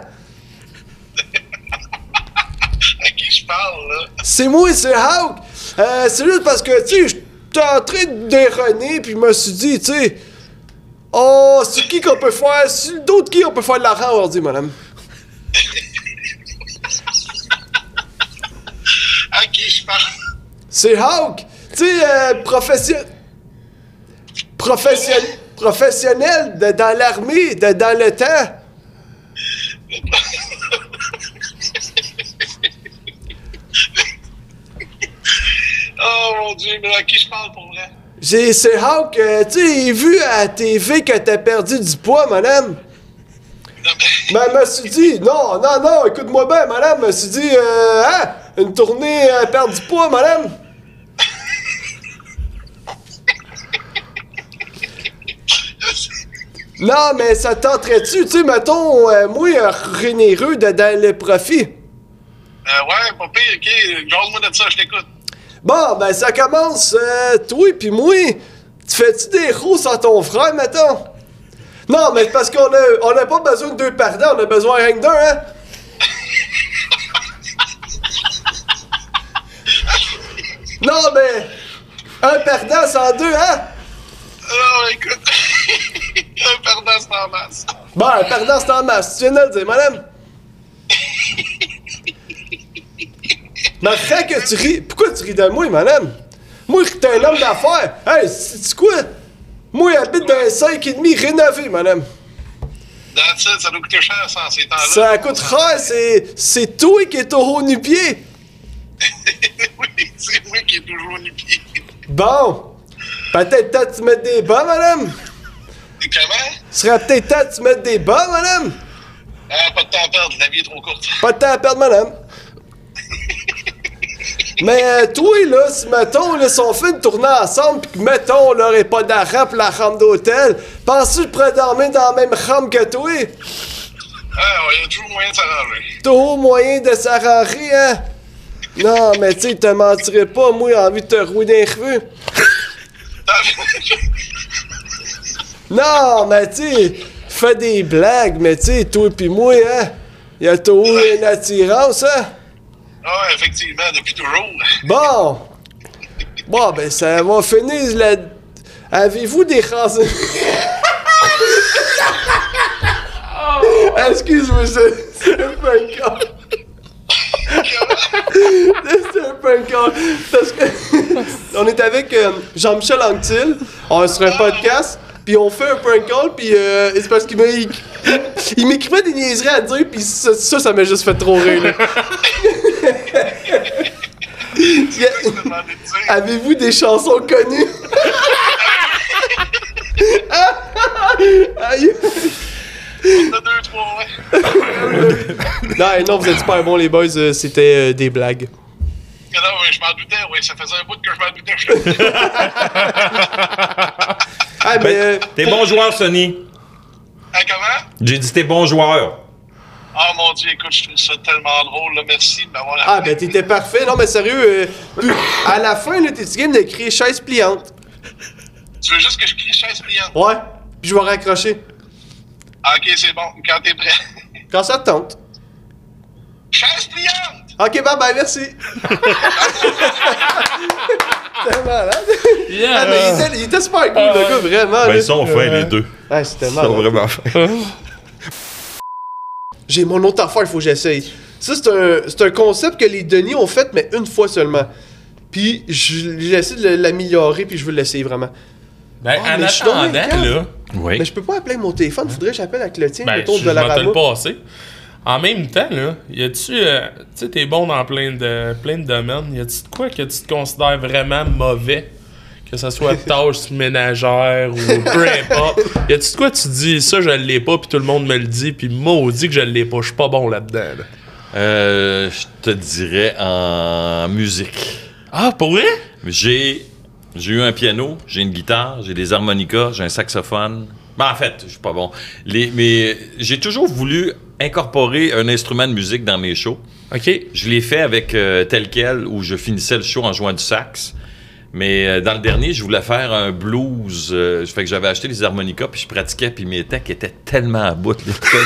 À qui je parle, là? C'est moi, c'est Hawk. Euh, c'est juste parce que, tu sais, j'étais en train de puis je me suis dit, tu sais, oh, c'est qui qu'on peut faire, c'est d'autres qui on peut faire de l'argent aujourd'hui, madame? (laughs) Qui je parle? C'est Hawk. Tu sais, euh, profession... Profession... professionnel de, dans l'armée, de, dans le temps. Oh mon dieu, mais à qui je parle pour vrai? J'ai, c'est Hawk, euh, tu sais, vu à la TV que t'as perdu du poids, madame. Ben, je (laughs) me suis dit, non, non, non, écoute-moi bien, madame, je me suis dit, euh, hein, une tournée à perdre du poids, madame. Non, mais ça tenterait-tu, tu sais, mettons, euh, moi, euh, généreux de, dans le profit. Euh, ouais, pas pire, ok. Jase-moi de ça, je t'écoute. Bon, ben, ça commence, euh, toi pis moi, tu fais-tu des roses à ton frère, mettons? Non, mais parce qu'on a, on a pas besoin de deux perdants, on a besoin rien que d'un, hein? non, mais, un perdant sans deux, hein? Oh, écoute. (laughs) Un perdant, c'est en masse. Bon, un perdant, c'est en masse, tu viens de le dire, madame. Mais arrête que tu ris. Pourquoi tu ris de moi, madame? Moi, t'es un homme d'affaires. Hey, c'est quoi? Moi, j'habite dans un 5,5 rénové, madame. That's it, ça doit coûter cher, ça, en ces temps-là. Ça coûte cher, c'est. C'est toi qui es au haut nu-pied. (laughs) oui, c'est moi qui ai toujours nu-pied. Bon. Peut-être temps de tu mettre des bas, madame. Comment? Ce serait peut-être temps de tu mettre des bas, madame. Ah, pas de temps à perdre, la vie est trop courte. Pas de temps à perdre, madame. Mais euh, toi, là, si mettons, là, si on fait une tournée ensemble, pis que mettons, on n'aurait pas d'argent pour la chambre d'hôtel, penses-tu que je pourrais dormir dans la même chambre que toi? Ah, il y a toujours moyen de s'arranger. Toujours moyen de s'arranger, hein? Non, mais tu sais, te mentirais pas, moi, j'ai envie de te rouler les cheveux. (laughs) Non, mais tu sais, fais des blagues, mais tu sais, toi pis moi, hein? Y a toujours une attirance, hein? Ah, effectivement, depuis toujours. Bon! Bon, ben, ça va finir la. Avez-vous des chances. (laughs) Excuse-moi, c'est un call. (laughs) C'est un call. Parce que. (laughs) on est avec euh, Jean-Michel Anctil, on est sur un podcast, puis on fait un prank call, puis euh, c'est parce qu'il m'a. Il, il m'écrivait des niaiseries à dire, puis ça, ça, ça m'a juste fait trop rire, là. (laughs) Avez-vous des chansons connues? Aïe. On a deux, trois, ouais. Non, non, vous êtes super bons, les boys. euh, C'était euh, des blagues. Ouais, je m'en doutais, ouais, ça faisait un bout que je m'en doutais. Je... (laughs) Ah, mais. euh, T'es bon joueur, Sony. ah, comment? J'ai dit t'es bon joueur. Oh mon dieu, écoute, je trouve ça tellement drôle, là. Merci de m'avoir Ah, ben t'étais parfait. Non, mais sérieux, euh, à la fin, là, t'es-tu game d'écrire chaise pliante? Tu veux juste que je crie chaise pliante? Ouais. Puis je vais raccrocher. Ah, ok, c'est bon, quand t'es prêt. Quand ça te tente. Chaise pliante! Ok, bye bye, merci. (laughs) C'était malade. Yeah. Ah, mais il, était, il était super cool, le gars, vraiment. Ben, là. ils sont fins, les deux. Ah, c'était Ils sont malade. vraiment fins. (laughs) J'ai mon autre affaire, il faut que j'essaye. Ça, c'est un, c'est un concept que les Denis ont fait, mais une fois seulement. Puis je- j'ai essayé de l'améliorer, puis je veux l'essayer vraiment. Ben, Ah, en mais je suis donc attendant, bien calme. là, Oui. Mais je peux pas appeler avec mon téléphone, faudrait que j'appelle avec le tien, ben, mettons, je de la vais te le passer. En même temps, là, y a-tu. euh, tu sais, t'es bon dans plein de, plein de domaines. Y a-tu de quoi que tu te considères vraiment mauvais? Que ce soit (laughs) tâches ménagères ou peu importe. Y a-tu de quoi tu dis, ça, je l'ai pas, puis tout le monde me le dit, puis maudit que je l'ai pas, je suis pas bon là-dedans. là. Euh, je te dirais en musique. Ah, pour vrai? J'ai j'ai eu un piano, j'ai une guitare, j'ai des harmonicas, j'ai un saxophone. Ben, en fait, je suis pas bon. Les, mais j'ai toujours voulu incorporer un instrument de musique dans mes shows. Ok. Je l'ai fait avec euh, tel quel où je finissais le show en jouant du sax. Mais euh, dans le dernier, je voulais faire un blues. euh, fait que j'avais acheté des harmonicas puis je pratiquais puis mes techs étaient tellement à bout. là. Chris,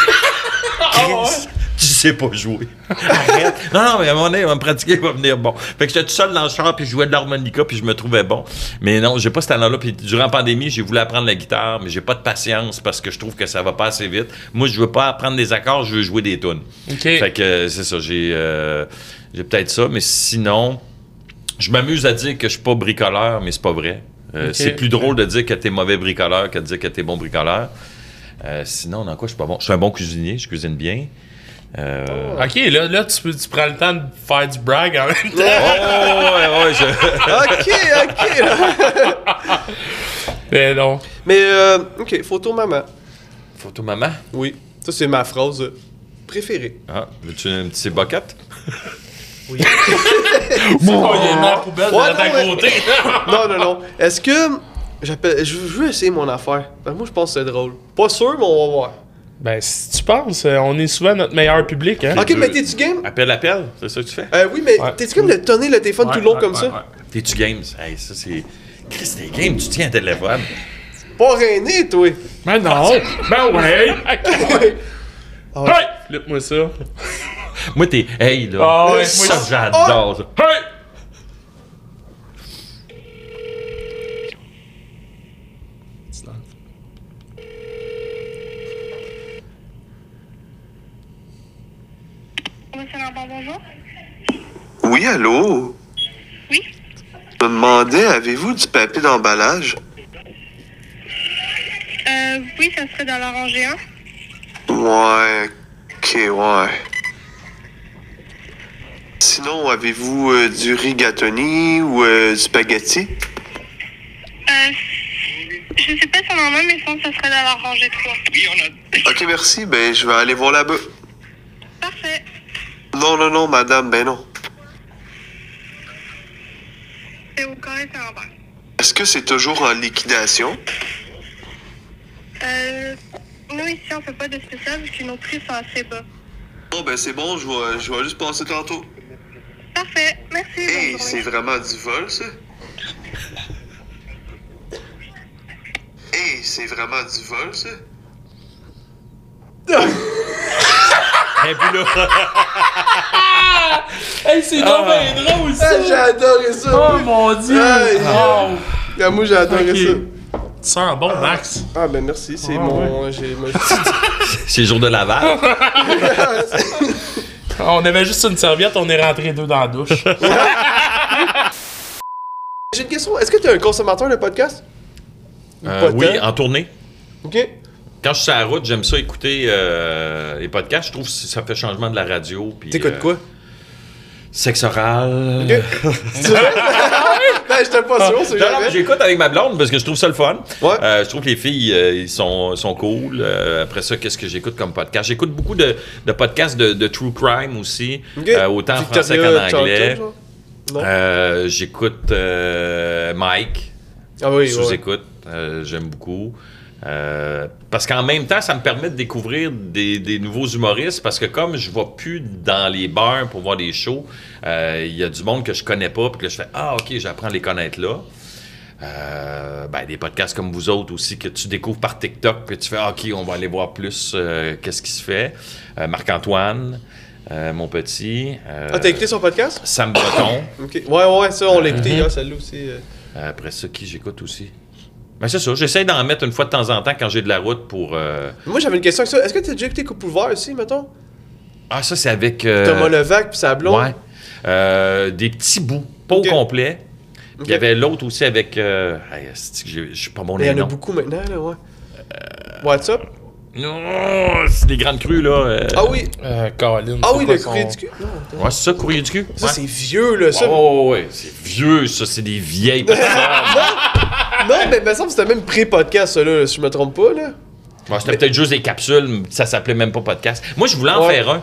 tu sais pas jouer. (laughs) Arrête. Non, non, mais à un moment donné, il va me pratiquer, il va venir bon. Fait que j'étais tout seul dans le char, puis je jouais de l'harmonica, puis je me trouvais bon. Mais non, j'ai pas ce talent-là. Puis durant la pandémie, j'ai voulu apprendre la guitare, mais j'ai pas de patience parce que je trouve que ça va pas assez vite. Moi, je veux pas apprendre des accords, je veux jouer des tunes. Ok. Fait que euh, c'est ça, j'ai euh, j'ai peut-être ça, mais sinon, je m'amuse à dire que je suis pas bricoleur, mais c'est pas vrai. Euh. C'est plus drôle de dire que t'es mauvais bricoleur que de dire que t'es bon bricoleur. Euh, sinon, dans quoi je suis pas bon? Je suis un bon cuisinier, je cuisine bien. Euh, Ok, là, là tu, peux- tu prends le temps de faire du brag en même Oh, temps. ouais, ouais, je- Ok, ok. (laughs) Mais non. Mais, euh, ok, photo maman. Photo maman? Oui, ça c'est ma phrase préférée. Ah, veux-tu un petit bucket? Oh, il y a une poubelle de Ouais, à non, mais- côté. (laughs) Non, non, non. Est-ce que. J'appelle. Je veux essayer mon affaire. Ben, moi, je pense que c'est drôle. Pas sûr, mais on va voir. Ben, si tu penses, euh, on est souvent notre meilleur public, hein? Ok, mais t'es-tu game? Appel, appel, c'est ça que tu fais? Euh, oui, mais Ouais. t'es-tu comme de tonner le téléphone tout le long comme ça? T'es-tu games? Hey, ça c'est. Chris, t'es game, tu tiens un téléphone. Pas reiner, toi. Ben non! (laughs) Ben ouais! Ah ouais. Hey! Flippe-moi ça. Moi, t'es. Hey, là. Ah ouais, ça, moi, j'adore ça. Hey! Monsieur Lambert, bonjour. Oui, allô? Oui. Je me demandais, avez-vous du papier d'emballage? Euh, oui, ça serait dans la rangée 1. Ouais, ok, ouais. Sinon, avez-vous euh, du rigatoni ou euh, du spaghetti? Euh, je sais pas si on en a, mais sinon, ça serait dans la rangée 3. Oui, on a. Ok, merci, ben je vais aller voir là-bas. Parfait. Non, non, non, madame, ben non. C'est au carré Saint-Lambert. Est-ce que c'est toujours en liquidation? Euh, nous, ici, on fait pas de spécial parce que nos prix sont assez bas. Bon, ben c'est bon, je vais, je vais juste passer tantôt. Parfait. Merci. Hey, c'est vraiment du vol, ça? Hey, c'est vraiment du vol, ça? (laughs) Et puis là, (laughs) Hey, c'est bien drôle, ça! Ah, j'ai adoré ça. Oh mon dieu! Aïe. Oh. Ah, moi, j'ai adoré ça. Tu sens bon, Max? Ah, ben merci, c'est mon. J'ai mon- (laughs) c'est le jour de Laval. (laughs) On avait juste une serviette, on est rentrés deux dans la douche. J'ai une question. Est-ce que tu es un consommateur de podcast? Euh, oui, en tournée. Ok. Quand je suis sur la route, j'aime ça écouter euh, les podcasts. Je trouve que ça fait changement de la radio. T'écoutes euh, quoi? Sexe oral. Ok. (laughs) C'est vrai? ben, j'étais pas sûr, Non, non, j'écoute avec ma blonde parce que je trouve ça le fun. Ouais. Euh, je trouve que les filles, euh, ils sont, sont cool. Euh, après ça, qu'est-ce que j'écoute comme podcast? J'écoute beaucoup de, de podcasts de, de true crime aussi, autant en français qu'en anglais. Non. J'écoute Mike. ah oui, Je ouais. vous écoute. Euh, J'aime beaucoup. Euh, parce qu'en même temps, ça me permet de découvrir des, des nouveaux humoristes parce que comme je ne vais plus dans les bars pour voir des shows, euh, il y a du monde que je connais pas puis que je fais Ah, ok, j'apprends à les connaître là. Euh, ben, des podcasts comme vous autres aussi que tu découvres par TikTok puis tu fais Ah, ok, on va aller voir plus euh, qu'est-ce qui se fait. Euh, Marc-Antoine. euh, mon petit. euh, Ah, t'as écouté son podcast? Sam Breton. Ok. Ouais, ouais, ça, on l'a écouté hier, celle-là aussi. euh. Après ça, qui j'écoute aussi? Ben c'est ça, j'essaie d'en mettre une fois de temps en temps quand j'ai de la route pour... euh, Moi, j'avais une question avec ça. Est-ce que t'as déjà écouté Coupe ouvert aussi, mettons? Ah, ça, c'est avec... euh, Thomas Levac puis sa blonde? Ouais. Euh, des petits bouts, pas au complet. Il y avait l'autre aussi avec... Euh... je suis pas bon Mais il y en a beaucoup maintenant, là, ouais. What's up? Non, c'est des grandes crues, là. euh. Ah oui! Euh, Colin. Ah c'est oui, le son- courrier du cul? Non, attends. Ouais, c'est ça, courrier du cul? Ça, Ouais. c'est vieux, là, ça. Oh, ouais, c'est vieux, ça, c'est des vieilles personnes. (laughs) Non, mais il me semble que c'était même pré-podcast, ça, là, si je me trompe pas, là. Bon, c'était peut-être juste des capsules, ça s'appelait même pas podcast. Moi, je voulais en Ouais. faire un.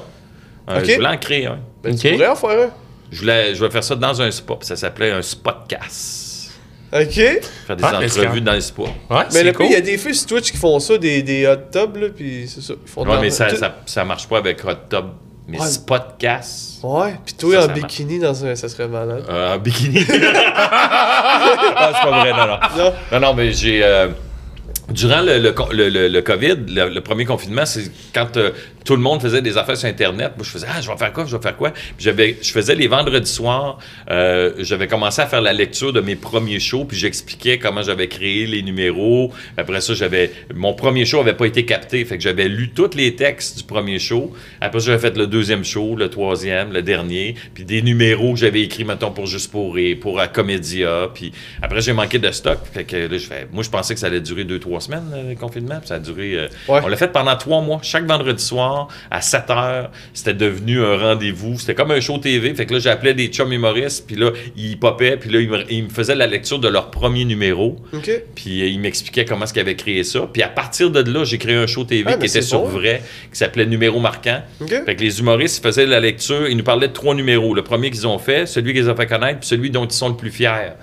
Euh, Ok. Je voulais en créer un. Ben, Ok. tu pourrais en faire un? Je voulais, je voulais faire ça dans un spa, puis ça s'appelait un spotcast. Ok. Faire des Ah, mais c'est entrevues quand- dans les spas. Ouais, Mais c'est cool. il y a des filles sur Twitch qui font ça, des, des hot tubs, là, pis c'est ça. Ils font Ouais, mais ça, ça, ça marche pas avec Hot Tub. Mais Ouais. Spotcast. Ouais, pis toi, Ça, en ça bikini, dans un... ça serait malade. Euh, en bikini. (laughs) ah, c'est pas vrai, non, non. Non. Non, non, mais j'ai. euh, durant le, le, co- le- le- le COVID, le, le premier confinement, c'est quand euh, tout le monde faisait des affaires sur Internet. Moi, je faisais Ah, je vais faire quoi Je vais faire quoi? Puis j'avais, Je faisais les vendredis soirs. euh, j'avais commencé à faire la lecture de mes premiers shows. Puis j'expliquais comment j'avais créé les numéros. Après ça, j'avais. Mon premier show avait pas été capté. Fait que j'avais lu tous les textes du premier show. Après ça, j'avais fait le deuxième show, le troisième, le dernier. Puis des numéros que j'avais écrits, mettons, pour Juste pour rire, pour euh, Comédia. Puis après, j'ai manqué de stock. Fait que là, je fais. Moi, je pensais que ça allait durer deux, trois semaines, euh, le confinement. Puis ça a duré. euh, Ouais. On l'a fait pendant trois mois. Chaque vendredi soir, à 7 heures, c'était devenu un rendez-vous. C'était comme un show TV. Fait que là, j'appelais des chums humoristes. Puis là, ils popaient. Puis là, ils me, ils me faisaient la lecture de leur premier numéro. Puis euh, il m'expliquait comment est-ce qu'il avait créé ça. Puis à partir de là, j'ai créé un show TV Ah, qui était sur bon. vrai, qui s'appelait Numéro marquant. Fait que les humoristes ils faisaient la lecture, ils nous parlaient de trois numéros. Le premier qu'ils ont fait, celui qu'ils ont fait connaître, puis celui dont ils sont le plus fiers.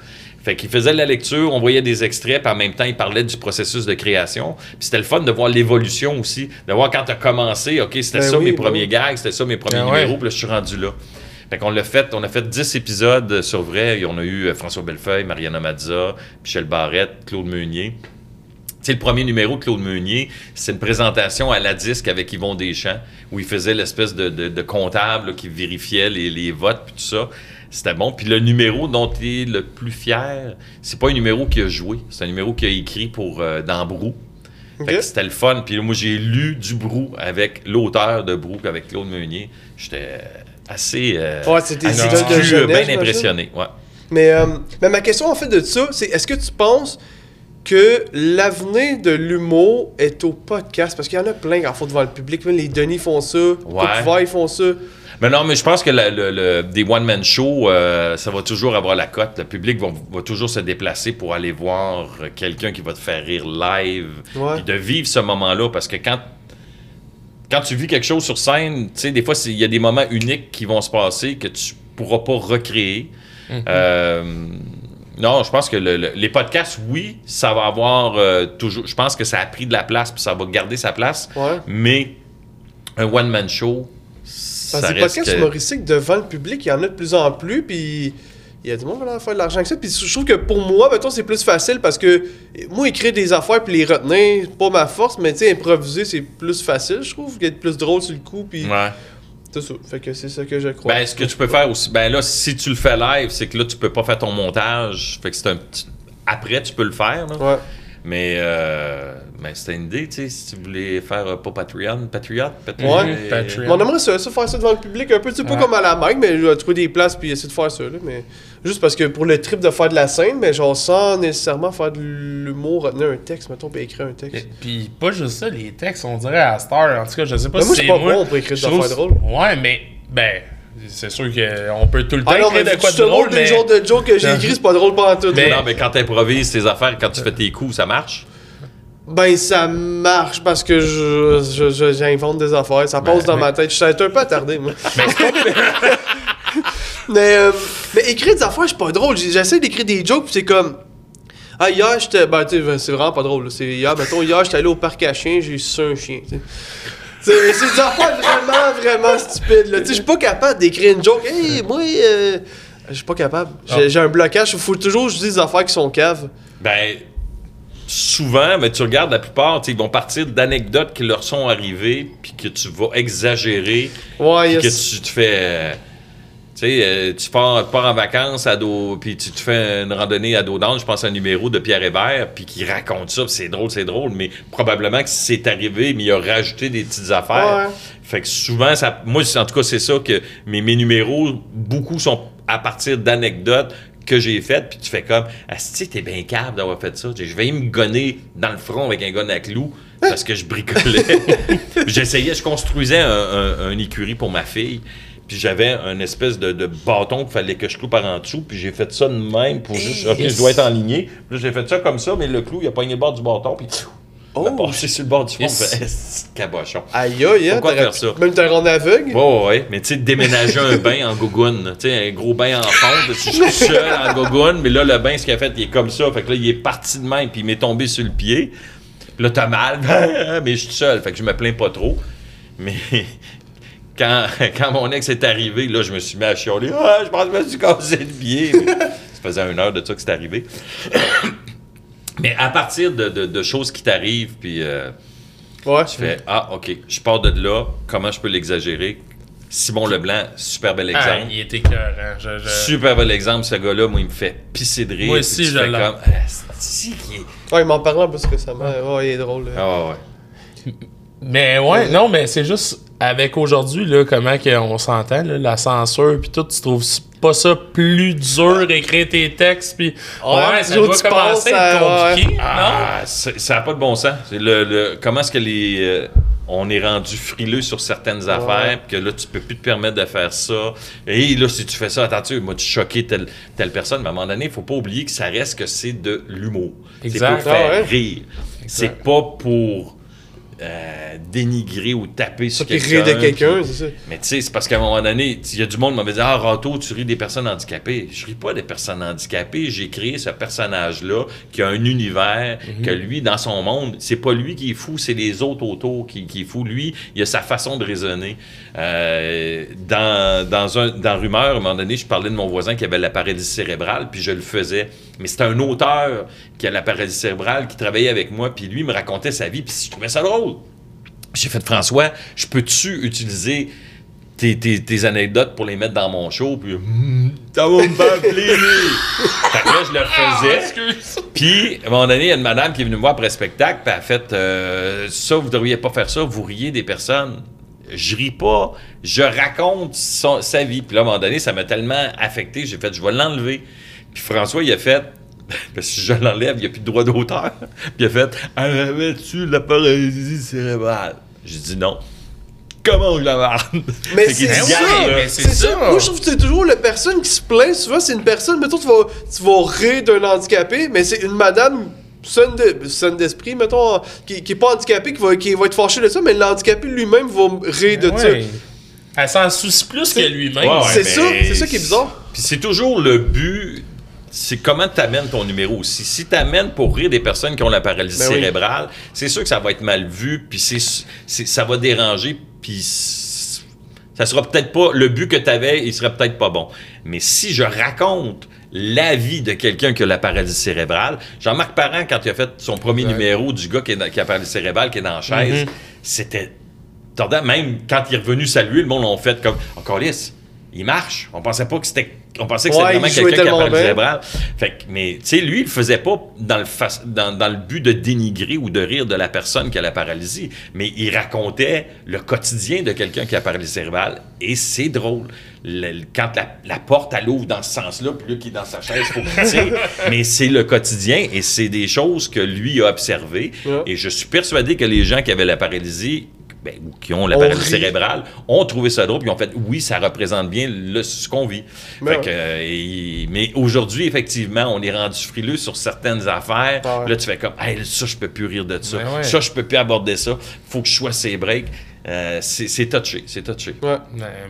Fait qu'ils faisaient la lecture, on voyait des extraits, puis en même temps, ils parlaient du processus de création. Puis c'était le fun de voir l'évolution aussi, de voir quand tu as commencé, OK, c'était Ben ça oui, mes ben premiers gags, c'était ça mes premiers Ben ouais. numéros, puis là, je suis rendu là. Fait qu'on l'a fait, on a fait 10 épisodes sur vrai. Et on a eu euh, François Bellefeuille, Mariana Mazza, Michel Barrette, Claude Meunier. Tu sais, le premier numéro de Claude Meunier, c'est une présentation à la disque avec Yvon Deschamps, où il faisait l'espèce de, de- de comptable là, qui vérifiait les, les votes puis tout ça. C'était bon. Puis le numéro dont il est le plus fier, c'est pas un numéro qu'il a joué, c'est un numéro qu'il a écrit pour euh, dans Brou. Ok. Fait que c'était le fun. Puis moi, j'ai lu du Brou avec l'auteur de Brou, avec Claude Meunier. J'étais assez, euh, Ouais, assez de exclu, jeunesse, bien impressionné. Ouais. Mais, euh, mais ma question, en fait, de ça, c'est est-ce que tu penses que l'avenir de l'humour est au podcast? Parce qu'il y en a plein qui en font devant le public. Même les Denis font ça. Ouais. ils font ça. Mais non, mais je pense que la- le, le- des one-man shows, euh, ça va toujours avoir la cote. Le public va, va toujours se déplacer pour aller voir quelqu'un qui va te faire rire live. Ouais. De vivre ce moment-là. Parce que quand, quand tu vis quelque chose sur scène, tu sais, des fois, il y a des moments uniques qui vont se passer que tu pourras pas recréer. Euh, non, je pense que le- le- les podcasts, oui, ça va avoir euh, toujours. Je pense que ça a pris de la place, puis ça va garder sa place. Ouais. Mais un one-man show, Parce ça reste podcasts que- humoristiques devant le public, il y en a de plus en plus, puis il y a du monde qui va faire de l'argent avec ça. Puis je trouve que pour moi, mettons, c'est plus facile parce que moi, écrire des affaires puis les retenir, c'est pas ma force, mais tu sais, improviser, c'est plus facile, je trouve, être plus drôle sur le coup, puis Ouais. c'est ça. Fait que c'est ça que je crois. Ben, ce que tu peux faire aussi, ben là, si tu le fais live, c'est que là, tu peux pas faire ton montage. Fait que c'est un petit. Après, tu peux le faire, là. Ouais. Mais, euh, ben, c'était une idée, tu sais, si tu voulais faire euh, pas Patreon, Patriot, Patriot. Ouais. euh, Patreon. Mais on aimerait ça, ça, faire ça devant le public un peu, tu sais, pas Ouais. comme à la Mike, mais je vais trouver des places puis essayer de faire ça, là, mais juste parce que pour le trip de faire de la scène, mais genre sans nécessairement faire de l'humour, retenir un texte, mettons, puis écrire un texte. Puis pas juste ça, les textes, on dirait à Star. En tout cas, je sais pas Mais si moi, je suis c'est pas moi. bon pour écrire des affaires drôles. Ouais, mais ben, c'est sûr qu'on peut tout le temps Ah non, mais écrire de quoi de drôle, mais... de jokes que j'ai écrits, c'est pas drôle pendant tout. Mais-. Non, mais quand tu improvises tes affaires, quand tu fais tes coups, ça marche? Ben, ça marche parce que je, j'invente des affaires. Ça passe dans ma tête. Je suis un peu attardé, moi. mais, (laughs) euh, mais écrire des affaires, je suis pas drôle. J'essaie d'écrire des jokes, puis c'est comme. Ah, hier, j'étais. Ben, tu sais, c'est vraiment pas drôle. là. C'est hier, mettons, hier, j'étais allé au parc à chiens, j'ai su un chien. tu sais. C'est des affaires vraiment, vraiment stupides. là. Je suis pas capable d'écrire une joke. Hey, moi, euh, je suis pas capable. J'ai j'ai un blocage. Il faut toujours que je dise des affaires qui sont caves. Ben, souvent, ben, tu regardes la plupart, ils vont partir d'anecdotes qui leur sont arrivées, puis que tu vas exagérer, Ouais, que tu te fais. Tu sais, euh, tu pars, pars en vacances à dos, puis tu te fais une randonnée à dos d'âne, je pense à un numéro de Pierre Hébert, puis qui raconte ça, c'est drôle, c'est drôle, mais probablement que c'est arrivé, mais il a rajouté des petites affaires. Ouais. Fait que souvent, ça, moi, en tout cas, c'est ça que mes, mes numéros, beaucoup sont à partir d'anecdotes que j'ai faites, puis tu fais comme, Asti, t'es bien capable d'avoir fait ça. Je vais me gonner dans le front avec un gun à clous parce que je bricolais. (laughs) J'essayais, je construisais un, un- un écurie pour ma fille. Puis j'avais un espèce de, de bâton qu'il fallait que je cloue par en dessous. Puis j'ai fait ça de même pour juste. Ok, je dois être en lignée. Puis j'ai fait ça comme ça, mais le clou, il a pogné le bord du bâton. Puis Oh. passé sur le bord du fond. Yes. Fait, Esti, cabochon. Aïe aïe, hein, Pourquoi faire ça? Même t'as rendu aveugle? Ouais, ouais. Mais tu sais, déménager un bain en gogoune, tu sais, un gros bain en fonte, je (laughs) suis seul en gogoune, mais là, le bain, ce qu'il a fait, il est comme ça. Fait que là, il est parti de même, puis il m'est tombé sur le pied. Puis là, t'as mal, (laughs) mais je suis seul, fait que je me plains pas trop. Mais quand, (laughs) quand mon ex est arrivé, là, je me suis mis à chialer. Ah, je pense que je me suis cassé le pied. (laughs) Ça faisait une heure de ça que c'est arrivé. (coughs) mais à partir de, de- de choses qui t'arrivent, puis... euh, Ouais. tu fais Ah, OK, je pars de là, comment je peux l'exagérer? Simon Leblanc, super bel Ah, exemple. il était écœurant. Je, je- Super bel exemple, ce gars-là, moi, il me fait pisser de rire. Moi aussi, je fais l'aime. comme Ah, c'est qui est. Ouais, il m'en parlait un peu récemment. Ouais, il est drôle. là. Ah, ouais, ouais. Mais ouais, non, mais c'est juste avec aujourd'hui, là, comment qu'on s'entend, la censure, puis tout, tu trouves pas ça plus dur d'écrire tes textes, puis ouais, ça toujours doit commencer à être compliqué, non? Ah, c'est- ça n'a pas de bon sens. C'est Le, le- comment est-ce que les. euh, on est rendu frileux sur certaines affaires, puis que là, tu peux plus te permettre de faire ça. Et là, si tu fais ça, attends, tu moi, tu choquer telle, telle personne, mais à un moment donné, il faut pas oublier que ça reste que c'est de l'humour. C'est pour faire Ah ouais. rire. C'est pas pour euh, dénigrer ou taper sur quelqu'un. de quelqu'un, c'est ça. mais tu sais, c'est parce qu'à un moment donné, il y a du monde qui m'avait dit Ah, Rato, tu ris des personnes handicapées. Je ris pas des personnes handicapées. J'ai créé ce personnage-là qui a un univers, que lui, dans son monde, c'est pas lui qui est fou, c'est les autres autour qui, qui est fou. Lui, il a sa façon de raisonner. Euh, dans, dans, un, dans Rumeur, à un moment donné, je parlais de mon voisin qui avait la paralysie cérébrale, puis je le faisais. Mais c'était un auteur qui a la paralysie cérébrale, qui travaillait avec moi, puis lui me racontait sa vie, puis je trouvais ça drôle. J'ai fait François, je peux-tu utiliser tes, tes- tes anecdotes pour les mettre dans mon show? Puis, Hmm, ça va me faire plaisir. (laughs) fait que là, je le faisais. Puis, à un moment donné, il y a une madame qui est venue me voir après le spectacle, puis elle a fait euh, Ça, vous devriez pas faire ça, vous riez des personnes. Je ris pas, je raconte son- sa vie. Puis là, à un moment donné, ça m'a tellement affecté, j'ai fait Je vais l'enlever. Puis François, il a fait (laughs) parce que si je l'enlève, il n'y a plus de droit d'auteur. Puis il a fait Avais-tu la paralysie cérébrale J'ai dit non. Comment je la marde? Mais c'est ça, c'est. Moi, je trouve que c'est toujours la personne qui se plaint. Souvent, c'est une personne, mettons, tu vas, tu vas rire d'un handicapé, mais c'est une madame saine de- saine d'esprit, mettons, qui, qui est pas handicapée, qui va, qui va être fâchée de ça, mais l'handicapé lui-même va rire de ça. Elle s'en soucie plus que lui-même. Ouais, ouais. C'est ça, c'est ça qui est bizarre. Puis c'est toujours le but. C'est comment tu amènes ton numéro aussi. Si tu amènes pour rire des personnes qui ont la paralysie Ben oui. cérébrale, c'est sûr que ça va être mal vu, puis c'est, ça va déranger, puis ça sera peut-être pas. Le but que tu avais, il serait peut-être pas bon. Mais si je raconte la vie de quelqu'un qui a la paralysie cérébrale, Jean-Marc Parent, quand il a fait son premier numéro du gars qui, est dans- qui a la paralysie cérébrale, qui est dans la chaise, Mm-hmm. c'était tordant. Même quand il est revenu saluer, le monde l'a fait comme Encore lisse, il marche. On pensait pas que c'était. On pensait que c'était Ouais, vraiment quelqu'un qui a tellement paralysie bien. cérébrale. Fait que, mais tu sais, lui, il faisait pas dans le, fa- dans, dans le but de dénigrer ou de rire de la personne qui a la paralysie, mais il racontait le quotidien de quelqu'un qui a la paralysie cérébrale. Et c'est drôle. Le- le- quand la, la porte, elle ouvre dans ce sens-là, puis lui qui est dans sa chaise, faut. (laughs) Mais c'est le quotidien et c'est des choses que lui a observées. Ouais. Et je suis persuadé que les gens qui avaient la paralysie, ben, ou qui ont la On paralysie cérébrale, ont trouvé ça drôle, puis ont fait oui, ça représente bien le, ce qu'on vit. Ben Fait que, euh, et- mais aujourd'hui, effectivement, on est rendu frileux sur certaines affaires. Ah ouais. Là, tu fais comme, hey, ça, je peux plus rire de ça. Ben ouais. Ça, je peux plus aborder ça. Faut que je sois ses breaks. Euh, c'est touché, c'est touché. Ouais. Ouais,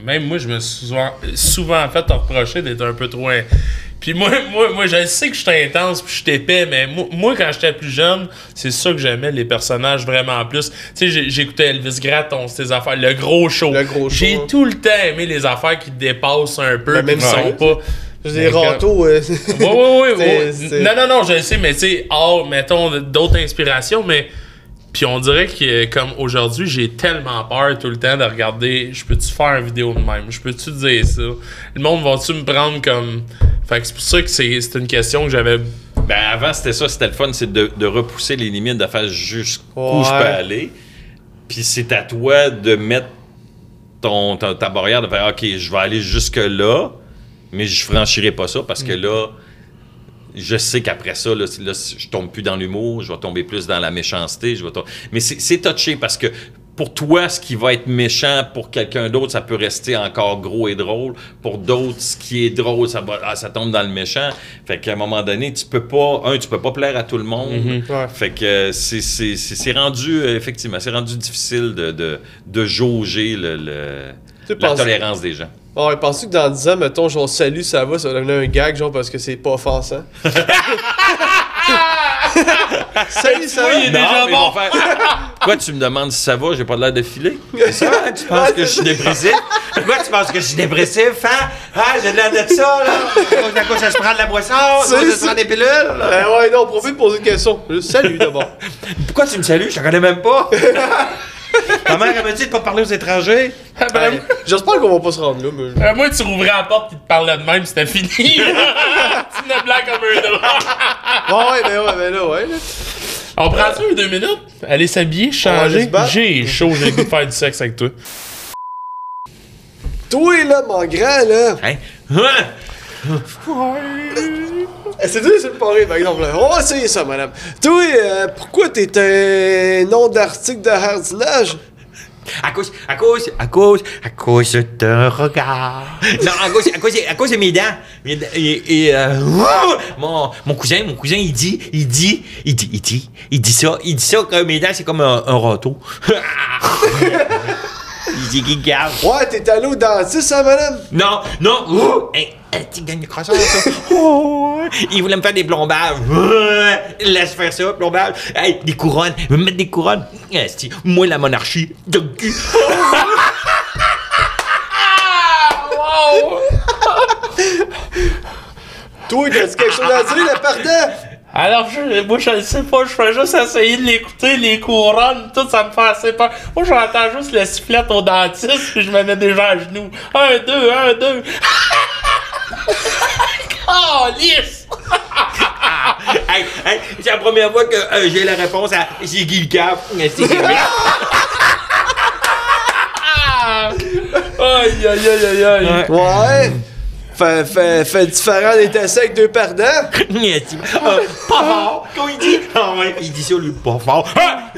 Même moi, je me suis souvent, souvent fait reprocher d'être un peu trop. in- Puis moi, moi, moi, je sais que je suis intense puis je suis épais, mais moi, moi, quand j'étais plus jeune, c'est ça que j'aimais, les personnages vraiment plus. Tu sais, j'ai- j'écoutais Elvis Gratton, ces affaires, le gros show. Le gros show, J'ai hein. tout le temps aimé les affaires qui dépassent un peu, Ben, même qui sont pas. Je. Rato, euh, Oui, oui, oui. Non, non, non, je le sais, mais tu sais, hors, mettons, d'autres inspirations, mais. Puis on dirait que, comme aujourd'hui, j'ai tellement peur tout le temps de regarder. Je peux-tu faire une vidéo de même? Je peux-tu dire ça? Le monde va-tu me prendre comme. Fait que c'est pour ça que c'est c'est une question que j'avais. Ben avant, c'était ça, c'était le fun, c'est de, de repousser les limites, de faire jusqu'où Ouais. je peux aller. Puis c'est à toi de mettre ton, ta, ta barrière, de faire OK, je vais aller jusque-là, mais je franchirai pas ça parce que là, je sais qu'après ça, là, là, je tombe plus dans l'humour, je vais tomber plus dans la méchanceté. Je vais tom- Mais c'est touché parce que pour toi, ce qui va être méchant, pour quelqu'un d'autre, ça peut rester encore gros et drôle. Pour d'autres, ce qui est drôle, ça, va, ah, ça tombe dans le méchant. Fait qu'à un moment donné, tu peux pas, un, tu peux pas plaire à tout le monde. Ouais. Fait que euh, c'est- c'est c'est- c'est rendu, euh, effectivement, c'est rendu difficile de, de, de jauger le, le- la tolérance des gens. Ah ouais, penses-tu que dans 10 ans, mettons, genre salut, ça va, ça va devenir un gag, genre parce que c'est pas offensant? (laughs) salut, ça va? il est déjà mais ils bon. faire, Quoi, tu me demandes si ça va, j'ai pas l'air de filer? C'est ça, hein? tu penses que je suis dépressif? Pourquoi tu penses que je suis dépressif, hein? Ah, j'ai l'air de ça, là. À cause ça se prend de la boisson, ça se prend des pilules. Ben ouais, non, profite de poser une question. Juste Salut d'abord. Pourquoi tu me salues? Je te connais même pas. (laughs) (laughs) Ta mère, elle m'a dit de pas parler aux étrangers. Ah, ben, Ouais. J'espère qu'on va pas se rendre là, mais. euh, moi, tu rouvrais la porte et te parlais de même, c'était fini. (laughs) tu venais blanc comme un drap. (laughs) Ouais, ouais, ben ouais, ben là, ouais. là. On prend ça deux minutes? Aller s'habiller, changer? se battre. J'ai chaud, j'ai le goût de faire du sexe avec toi. Toi, là, mon grand, là. Hein? Eh, C'est dur, c'est de parler, par exemple. On va essayer ça, madame. Toi, euh, pourquoi t'es un nom d'article de hardinage? À cause, à cause, à cause, à cause de ton regard. Non, à cause, à cause, à cause de mes dents. Mes dents, et, euh, (laughs) mon, mon cousin, mon cousin, il dit, il dit, il dit, il dit, il dit ça, il dit ça que mes dents, c'est comme un, un râteau. (laughs) il dit qu'il garde. Ouais, t'es allé au dentiste, hein, madame? Non, non, ouh, hey, hey, tu gagnes le croissant, ça. (laughs) Oh, il voulait me faire des plombages. Laisse faire ça, plombage. Hey, des couronnes. Il veut me mettre des couronnes. Esti, Moi, la monarchie. de cul. (laughs) (laughs) Toi, t'as-tu quelque chose à dire, le pardon? Alors, je, moi, je le sais pas, je fais juste essayer de l'écouter, les couronnes, tout, ça me fait assez peur. Moi, j'entends juste le sifflet au dentiste, puis je me mets déjà à genoux. Un, deux, un, deux. (laughs) oh, lisse! (laughs) Hey, hey, c'est la première fois que euh, j'ai la réponse à c'est Guy le Cap. (laughs) Aïe, aïe, aïe, aïe, aïe. Ouais. Fait, fait, fait différent des essais avec deux perdants. Euh, Pas fort. (laughs) Quand il dit? Ah ouais, il dit ça, lui, pas fort. Ah!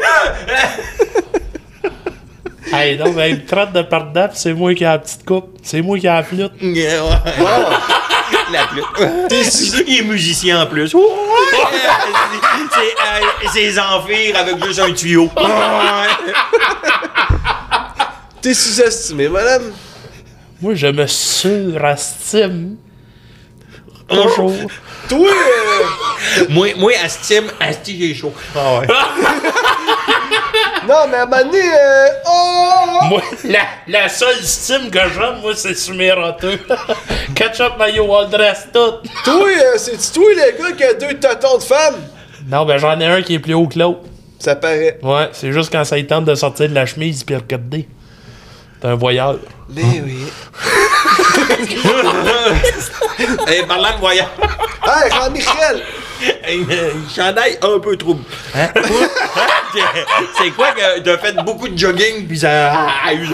Hey, non, mais il me traite de perdant, pis c'est moi qui ai la petite coupe. C'est moi qui ai la flûte. (laughs) Yeah, ouais. (laughs) La flûte. Il est musicien en plus. C'est euh, amphires avec juste un tuyau. T'es sous-estimé, madame? Moi, je me surestime. Toujours. Toi, euh, Moi, moi, estime, asti, j'ai chaud. Ah ouais. (laughs) non, mais à un moment donné, euh, oh! Moi, la, la seule estime que j'aime, moi, c'est sur mes roteux. (laughs) Ketchup, mayo, all dress, tout. Toi, euh, c'est-tu toi, le gars qui a deux totons de femme? Non, ben j'en ai un qui est plus haut que l'autre. Ça paraît. Ouais, c'est juste quand ça y tente de sortir de la chemise puis regarder. T'es un voyeur. Mais oui. (laughs) (laughs) Et parlant de voyage, Hey, Jean-Michel! un chandail un peu trouble. (laughs) Hein? C'est quoi que t'as fait beaucoup de jogging puis ça a eu.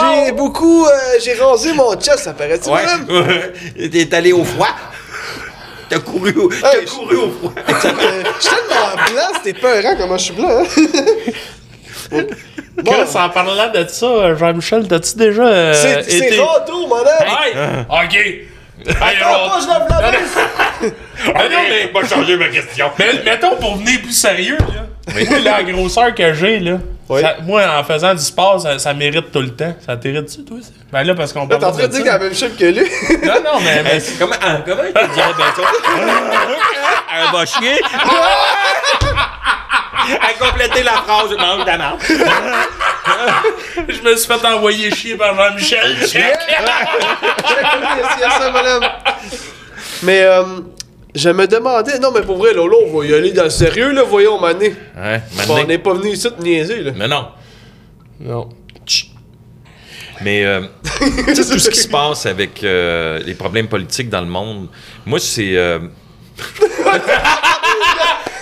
J'ai beaucoup. euh, j'ai rasé mon chest, ça paraît-tu, Ouais. T'es allé au froid? T'as couru, au- t'as Hey, couru au froid. Je suis tellement blanc, c'était peurant comment je suis blanc, hein? Bon, Chris, en parlant de ça, Jean-Michel, t'as-tu déjà euh, c'est c'est été... rado, madame! Hey! OK! Attends pas, je lave la main! (laughs) Ah non, mais... Pas changer ma question. Mais mettons, pour venir plus sérieux, là, la grosseur que j'ai, là, Oui. ça- moi, en faisant du sport, ça, ça mérite tout le temps. Ça t'irrite-tu, toi? ça? Ben là, parce qu'on parle T'es en train de dire qu'il a la même shape que lui? (laughs) Non, non, mais... mais Comment, ah, comment tu dirais bien ça? (laughs) Un va chier. À compléter la phrase, mange de. Je me suis fait envoyer chier par Jean-Michel. (laughs) Mais euh, je me demandais, non mais pour vrai, là, on va y aller dans le sérieux, là, voyons, mané. Bon, on n'est pas venu ici te niaiser, là. Mais non. Non. Mais euh, tu sais, (laughs) tout ce qui se passe avec euh, les problèmes politiques dans le monde, moi, c'est. (laughs)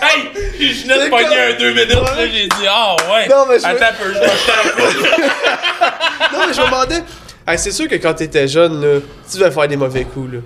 Hey! Je venais de pogner un deux minutes, là, j'ai dit, ah ouais. Non, mais je Attends un peu, je vais. (laughs) Non, mais je me demandais, hey, c'est sûr que quand t'étais jeune, là, tu devais faire des mauvais coups, là.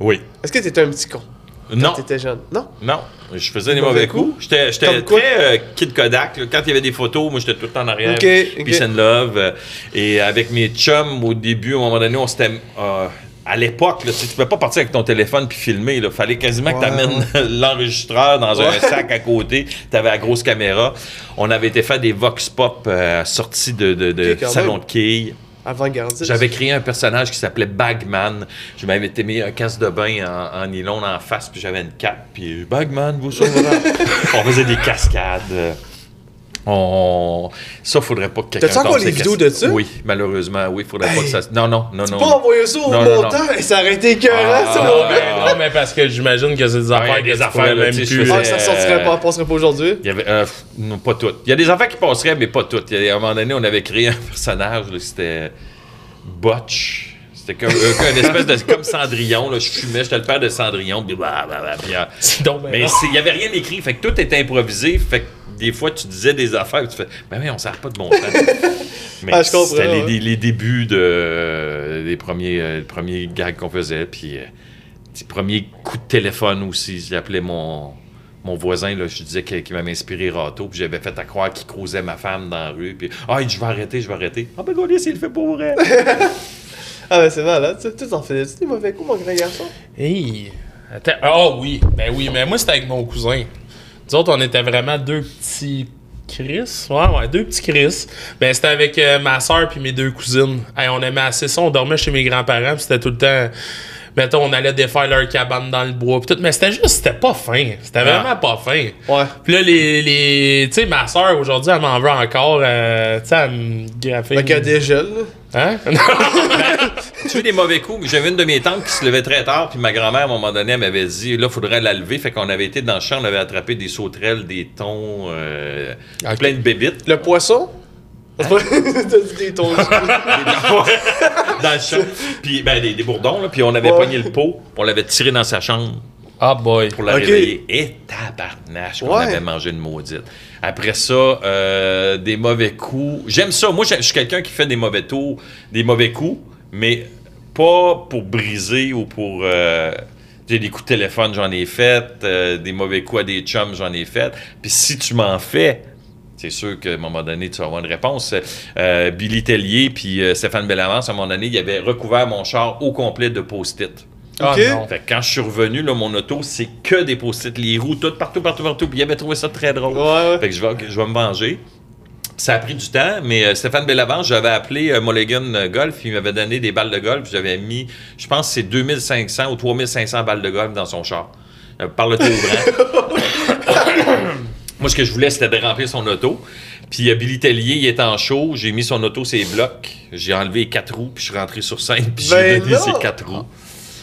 Oui. Est-ce que t'étais un petit con? Quand Non. t'étais jeune? Non? Non, je faisais des Des mauvais mauvais coups. coups? J'étais très euh, Kid Kodak. là. Quand il y avait des photos, moi, j'étais tout le temps en arrière. Ok, ok. Peace and love. euh, et avec mes chums, au début, à un moment donné, on s'était... euh, à l'époque, tu tu pouvais pas partir avec ton téléphone puis filmer. Il fallait quasiment que tu amènes (laughs) l'enregistreur dans un sac à côté. Tu avais la grosse caméra. On avait été faire des vox pop euh, sortis de, de, de salon de quilles. Avant-gardiste. J'avais créé un personnage qui s'appelait Bagman. Je m'avais été mis un casque de bain en, en nylon en face, puis j'avais une cape, puis Bagman vous sauvera. (laughs) on faisait des cascades. Euh, On... Ça, faudrait pas que quelqu'un. T'as-tu encore les vidéos de ça? Oui, malheureusement, oui. Faudrait pas que ça. Non, non, non, non. Pas envoyer ça au montant, et ça aurait été écœurant, Ah, ça, mon Non, gars. mais, non, mais parce que j'imagine que c'est des affaires, Ouais, des que tu affaires, là, même tu plus. faisais- Ah, ça sortirait pas, passerait pas aujourd'hui? Il y avait. euh, non, pas toutes. Il y a des affaires qui passeraient, mais pas toutes. Il y a, à un moment donné, on avait créé un (laughs) personnage, c'était. Butch. C'était comme euh, une espèce de. comme Cendrillon, là. Je fumais, j'étais le père de Cendrillon, puis euh, (laughs) donc ben Mais il n'y avait rien écrit, fait que tout était improvisé, fait que des fois tu disais des affaires, et tu fais, ben oui, on s'arrête pas de bon sens. (laughs) Mais Ah, c'était les, ouais. les- les débuts de, euh, des premiers, euh, les premiers gags qu'on faisait, puis euh, les premiers coups de téléphone aussi. J'appelais mon, mon voisin, là, je disais qu'il qu'il m'avait inspiré Rato, puis j'avais fait à croire qu'il croisait ma femme dans la rue, puis ah, il je vais arrêter, je vais arrêter. Ah, ben, Gaulier, s'il le fait pour vrai. (laughs) Ah, ben c'est malade. Tu t'en faisais-tu des mauvais coups, mon grand garçon? Hey! Attends. Ah oui, ben oui, mais moi c'était avec mon cousin. Nous autres, on était vraiment deux petits Chris. Ouais, ouais, deux petits Chris. Ben c'était avec euh, ma soeur puis mes deux cousines. Hey, on aimait assez ça, on dormait chez mes grands-parents, c'était tout le temps. Mettons, on allait défaire leur cabane dans le bois, pis tout. Mais c'était juste, c'était pas fin. C'était vraiment pas fin. Ouais. Puis là, les. les tu sais, ma soeur, aujourd'hui, elle m'en veut encore. euh, tu sais, elle me graffait. Fait qu'il y a des gels, là. Hein? (laughs) Tu veux des mauvais coups? J'avais une de mes tantes qui se levait très tard, puis ma grand-mère, à un moment donné, elle m'avait dit, là, faudrait la lever. Fait qu'on avait été dans le champ, on avait attrapé des sauterelles, des thons, euh, plein de bébites Le poisson? (laughs) T'as dit des tons. (laughs) dans le champ. Puis, ben, des, des bourdons, là, puis on avait Ouais. pogné le pot, on l'avait tiré dans sa chambre Ah boy. pour la Ok. réveiller. Et tabarnache qu'on Ouais. avait mangé une maudite. Après ça, euh, des mauvais coups. J'aime ça. Moi, je je suis quelqu'un qui fait des mauvais tours, des mauvais coups, mais pas pour briser ou pour. euh, j'ai des coups de téléphone, j'en ai fait. euh, des mauvais coups à des chums, j'en ai fait. Puis si tu m'en fais, c'est sûr qu'à un moment donné, tu vas avoir une réponse. Euh, Billy Tellier puis euh, Stéphane Bellavance, à un moment donné, ils avaient recouvert mon char au complet de post-it. Ah Ok. non. Fait que quand je suis revenu, là, mon auto, c'est que des post-it, les roues, tout partout, partout, partout. Puis il avait trouvé ça très drôle. Ouais. Fait que je vais, je vais me venger. Ça a pris du temps, mais euh, Stéphane Bellavance, j'avais appelé euh, Mulligan Golf, il m'avait donné des balles de golf. J'avais mis, je pense, c'est 2500 ou 3500 balles de golf dans son char. Euh, par le ouvrant. Moi, ce que je voulais, c'était de remplir son auto. Puis euh, Billy Tellier, il était en show. J'ai mis son auto, ses blocs. J'ai enlevé les quatre roues, puis je suis rentré sur scène, puis Ben j'ai donné non! ses quatre roues.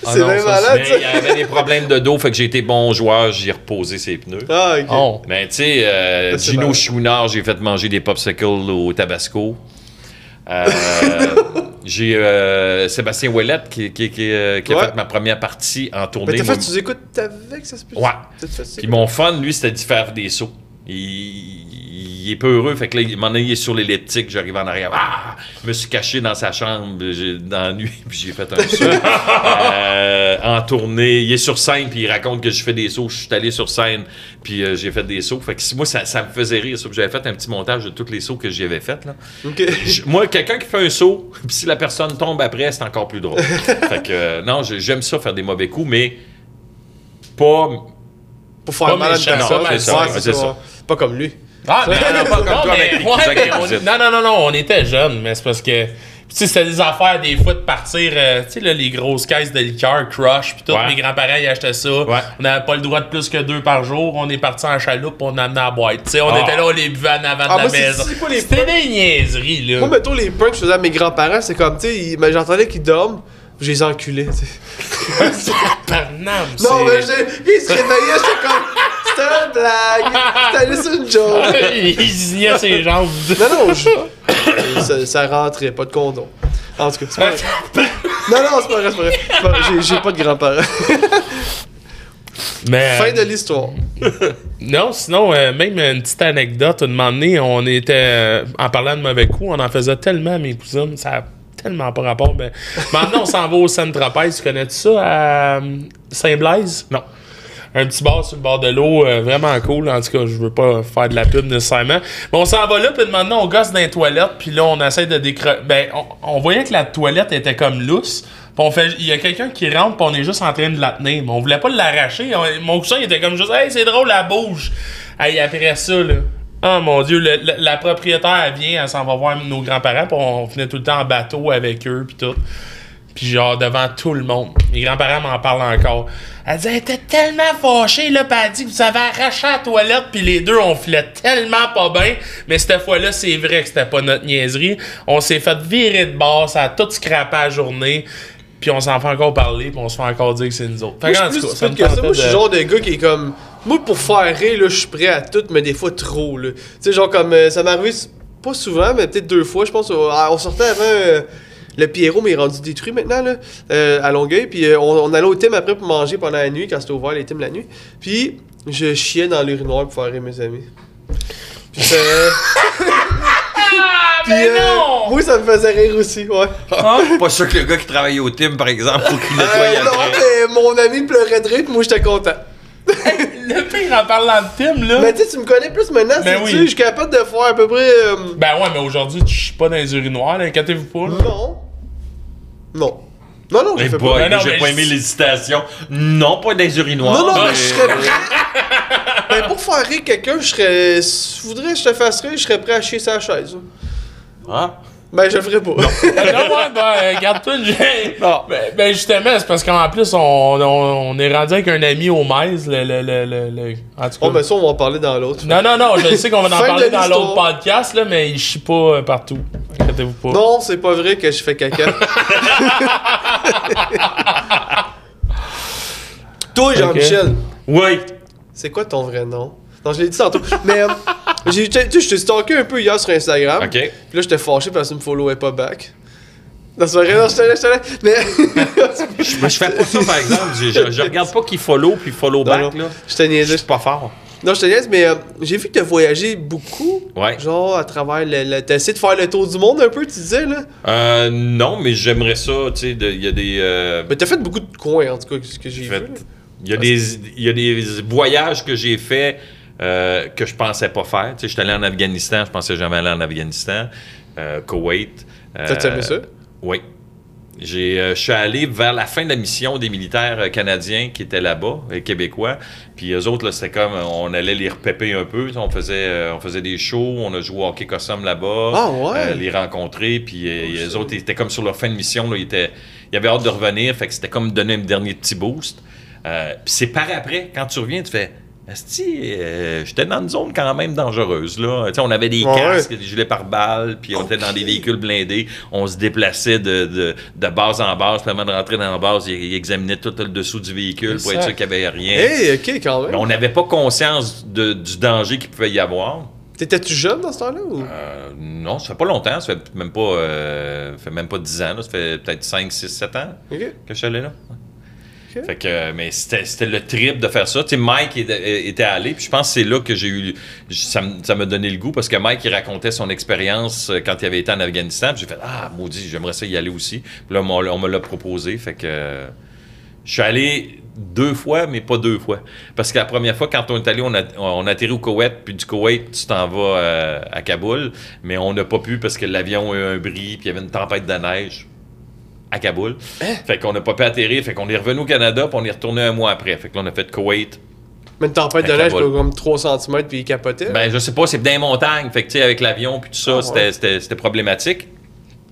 C'est non, bien ça, malade, Mais ça. il y avait des problèmes de dos, fait que j'ai été bon joueur, j'ai reposé ses pneus. Ah, ok. Oh. Mais tu sais, euh, Gino. Chouinard, j'ai fait manger des popsicles au Tabasco. Euh, (laughs) j'ai euh, Sébastien Ouellette qui, qui- qui, qui a fait ma première partie en Mais tournée. t'as Moi, fait, tu écoutes avec, ça se peut? Ouais. T'as? Puis mon fun, lui, c'était de faire des sauts. Il, il est peu heureux, fait que là, il m'en est sur l'elliptique, j'arrive en arrière. Ah! Je me suis caché dans sa chambre dans la nuit, (laughs) puis j'ai fait un saut. Euh, en tournée. Il est sur scène, puis il raconte que je fais des sauts. Je suis allé sur scène, puis euh, j'ai fait des sauts. Fait que moi, ça, ça me faisait rire, ça. J'avais fait un petit montage de tous les sauts que j'y avais fait. Là. Ok. Je- moi, quelqu'un qui fait un saut, (laughs) puis si la personne tombe après, c'est encore plus drôle. fait que, euh, non, j'ai- j'aime ça faire des mauvais coups, mais pas Pour faire Pas mal à une personne. c'est ça, Pas comme lui. Ah, Non, non, pas comme toi mais, avec tes ouais, cousins mais qui on- non, non, non, non, on était jeunes, mais c'est parce que. Tu sais, c'était des affaires des fois de partir, euh, tu sais, là, les grosses caisses de liqueur, Crush, puis tout. Ouais. Mes grands-parents, ils achetaient ça. Ouais. On n'avait pas le droit de plus que deux par jour. On est parti en chaloupe, on amenait à la boîte. Tu sais, on Ah. était là, on les buvait en avant Ah, de moi, la maison. c'est quoi les C'était des niaiseries, là. Moi, mettons les pranks que je faisais à mes grands-parents, c'est comme, tu sais, j'entendais qu'ils dorment, je les enculais, tu sais. (laughs) Non, mais je- ils se réveillaient, j'étais comme, c'était une blague, c'était juste une joke. (laughs) il zignait ses jambes. Non, non, je- (coughs) ça, ça rentrait, pas de condom. En tout cas, c'est pas vrai. (laughs) Non, non, c'est pas vrai, c'est pas vrai. C'est pas vrai, j'ai- J'ai pas de grands-parents. Mais, Fin de l'histoire. (laughs) Non, sinon, euh, même une petite anecdote, un moment donné, on était, euh, en parlant de mauvais coups, on en faisait tellement à mes cousines, ça a tellement pas rapport. Ben, maintenant, on s'en va au Saint-Tropez, tu connais ça, à euh, Saint-Blaise? Non. Un petit bar sur le bord de l'eau, euh, vraiment cool. En tout cas, je veux pas faire de la pub nécessairement. Mais on s'en va là, puis maintenant, on gosse dans les toilettes, puis là, on essaie de décrocher. Ben, on, on voyait que la toilette était comme lousse. Puis on fait, il y a quelqu'un qui rentre, puis on est juste en train de la tenir. Mais on voulait pas l'arracher. On- Mon cousin, il était comme juste, hey, c'est drôle, la bouge. Hey, après ça, là. Oh mon dieu, le- la propriétaire, elle vient, elle s'en va voir nos grands-parents, puis on venait tout le temps en bateau avec eux, puis tout. Puis genre, devant tout le monde. Mes grands-parents m'en parlent encore. Elle dit, elle était tellement fâchée, là, pis elle dit que vous avez arraché la toilette, puis les deux, on filait tellement pas bien. Mais cette fois-là, c'est vrai que c'était pas notre niaiserie. On s'est fait virer de bord, ça a tout scrappé la journée. Puis on s'en fait encore parler, puis on se fait encore dire que c'est nous autres. Fait Moi, que, je en suis tout plus cas, ça que Moi, je suis le genre de gars qui est comme. Moi, pour faire rire, là, je suis prêt à tout, mais des fois trop, là. Tu sais, genre, comme. euh, ça s- pas souvent, mais peut-être deux fois, je pense. on sortait avant. euh, le Pierrot, mais il est rendu détruit maintenant, là, euh, à Longueuil. Puis euh, on, on allait au Tim après pour manger pendant la nuit, quand c'était ouvert, les Tim la nuit. Puis je chiais dans l'urinoir pour faire rire mes amis. Puis ça. Ah, Puis, mais euh, non! oui, ça me faisait rire aussi, ouais. Pas sûr que le gars qui travaille au team, par exemple, faut qu'il nettoie Euh, non, mais mon ami pleurait de rire, puis moi, j'étais content. Le pire en parlant de Tim, là. Mais tu sais, tu me connais plus maintenant, Ben c'est oui. tu je suis capable de faire à peu près. euh, Ben ouais, mais aujourd'hui, tu chies pas dans les urinoirs, là, inquiétez-vous pas. là. Non. Non. Non, non, boy, pas. Non, j'ai pas aimé l'hésitation. Non, pas des urinoirs. Non, non, mais je serais prêt. ben, pour faire rire quelqu'un, je serais. Si voudrais que je te fasse rire, je serais prêt à chier sa chaise. Ah. Ben, je le ferais pas. Non, ouais, ben, garde-toi une gêne. Non. Ben, ben, justement, c'est parce qu'en plus, on, on, on est rendu avec un ami au Maïs, le, le, le, le, le- En tout cas. Bon, ben, ça, on va en parler dans l'autre. Non, non, non, je sais qu'on va en parler dans l'autre podcast, là, mais il chie pas euh, partout. Inquiétez-vous pas. Non, c'est pas vrai que je fais caca. (laughs) Toi, Jean-Michel, Oui. c'est quoi ton vrai nom? Non, je l'ai dit tantôt. Mais, euh, j'ai, tu sais, je t'ai stalké un peu hier sur Instagram. OK. Puis là, j'étais fâché parce que tu me followais pas back. Non, c'est vrai, non, je te laisse, je te laisse. Mais. (laughs) Je, je fais pas ça, par exemple. Je, je, je regarde pas qui follow puis follow back, Non, non. là. Je te Je niaisais. suis pas fort. Non, je te niaise, mais euh, j'ai vu que t'as voyagé beaucoup. Ouais. Genre, à travers le. le- T'as essayé de faire le tour du monde un peu, tu disais, là? Euh, non, mais j'aimerais ça, tu sais, il y a des... euh, Mais t'as fait beaucoup de coins, en tout cas, ce que j'ai fait- vu. Il y, a des, il y a des voyages que j'ai faits euh, que je pensais pas faire. Tu sais, je suis allé en Afghanistan, je pensais jamais aller en Afghanistan. Euh, Koweït. euh, T'as aimé ça? Oui. J'ai, euh, je suis allé vers la fin de la mission des militaires euh, canadiens qui étaient là-bas, les Québécois. Puis eux autres, là, c'était comme, euh, on allait les repéper un peu. On faisait, euh, on faisait des shows, on a joué au hockey cossum là-bas. Ah ouais? euh, les rencontrer. Puis euh, eux autres, ils étaient comme sur leur fin de mission. Là, ils, étaient, ils avaient hâte de revenir. Fait que c'était comme donner un dernier petit boost. Euh, puis c'est par après, quand tu reviens, tu fais... Euh, j'étais dans une zone quand même dangereuse. Là. On avait des Ouais. casques, des gilets pare-balles, puis on était dans des véhicules blindés. On se déplaçait de, de, de base en base. Puis avant de rentrer dans la base, ils, ils examinaient tout le dessous du véhicule pour être sûr qu'il n'y avait rien. Hey, quand Mais même. on n'avait pas conscience de- du danger qu'il pouvait y avoir. T'étais-tu jeune dans ce temps-là ou? Euh, non, ça fait pas longtemps. Ça fait même pas, euh, ça fait même pas 10 ans. là. Ça fait peut-être 5, 6, 7 ans que je suis allé là. Fait que, mais c'était le trip de faire ça. Tu Mike était, allé, puis je pense que c'est là que j'ai eu. Ça m'a donné le goût parce que Mike, il racontait son expérience euh, quand il avait été en Afghanistan. J'ai fait Ah, maudit, j'aimerais ça y aller aussi. Puis là, on, on me l'a proposé. Fait que. je suis allé deux fois, mais pas deux fois. Parce que la première fois, quand on est allé, on a, on au Koweït, puis du Koweït, tu t'en vas euh, à Kaboul. Mais on n'a pas pu parce que l'avion a eu un bris, puis il y avait une tempête de neige à Kaboul. Fait qu'on n'a pas pu atterrir. Fait qu'on est revenu au Canada, puis on est retourné un mois après. Fait que là, on a fait Koweït. Mais une tempête de neige, comme 3 cm, puis il capotait. Ben, je sais pas, c'est les montagnes. Fait que, tu sais, avec l'avion, puis tout ça, Ah, c'était- ouais. problématique.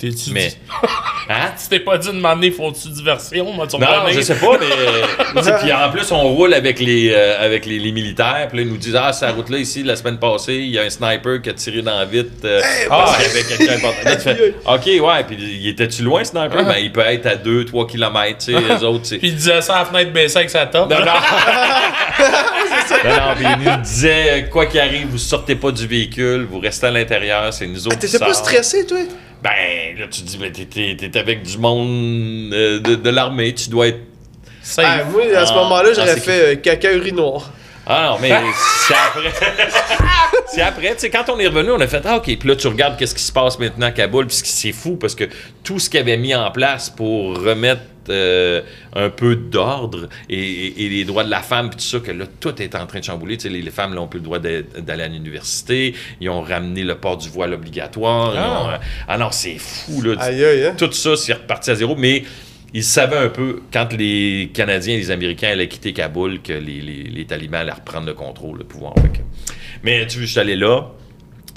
T'es-tu Mais. dit- (laughs) Hein? Tu t'es pas dit de m'emmener, faut-tu diversion? Moi, tu Non, je sais pas, mais. (laughs) tu Puis en plus, on roule avec les, euh, avec les, les militaires. Puis là, ils nous disent Ah, cette route-là, ici, la semaine passée, il y a un sniper qui a tiré dans la vitre euh, parce qu'il y avait quelqu'un important. Tu (laughs) Ok, ouais. Puis il était-tu loin, sniper? Ben, il peut être à 2-3 km. Tu sais, les autres, c'est. Puis il disait ça à la fenêtre baissée avec sa top. Non, non. non, non, puis il nous disait, quoi qu'il arrive, vous sortez pas du véhicule, vous restez à l'intérieur, c'est nous autres qui T'étais pas stressé, toi? Ben, là, tu te dis, ben, t'es- t'es t'es avec du monde euh, de, de l'armée, tu dois être... Safe. Ah, moi, à ce Ah, moment-là, ah, j'aurais fait euh, caca urinoir. Ah non, mais c'est après. (laughs) c'est après, tu sais, quand on est revenu, on a fait, ah, OK, puis là, tu regardes qu'est-ce qui se passe maintenant à Kaboul, puis c'est fou, parce que tout ce qu'ils avaient mis en place pour remettre euh, un peu d'ordre et, et- et les droits de la femme, puis tout ça, que là, tout est en train de chambouler. Tu sais, les, les femmes n'ont plus le droit d'a- d'aller à l'université, ils ont ramené le port du voile obligatoire. Ah. ont, euh, ah non, c'est fou, là. Aïe, aïe, hein? Tout ça, c'est reparti à zéro, mais ils savaient un peu, quand les Canadiens et les Américains allaient quitter Kaboul, que les, les- les talibans allaient reprendre le contrôle, le pouvoir. Fait que- Mais tu vois, je suis allé là,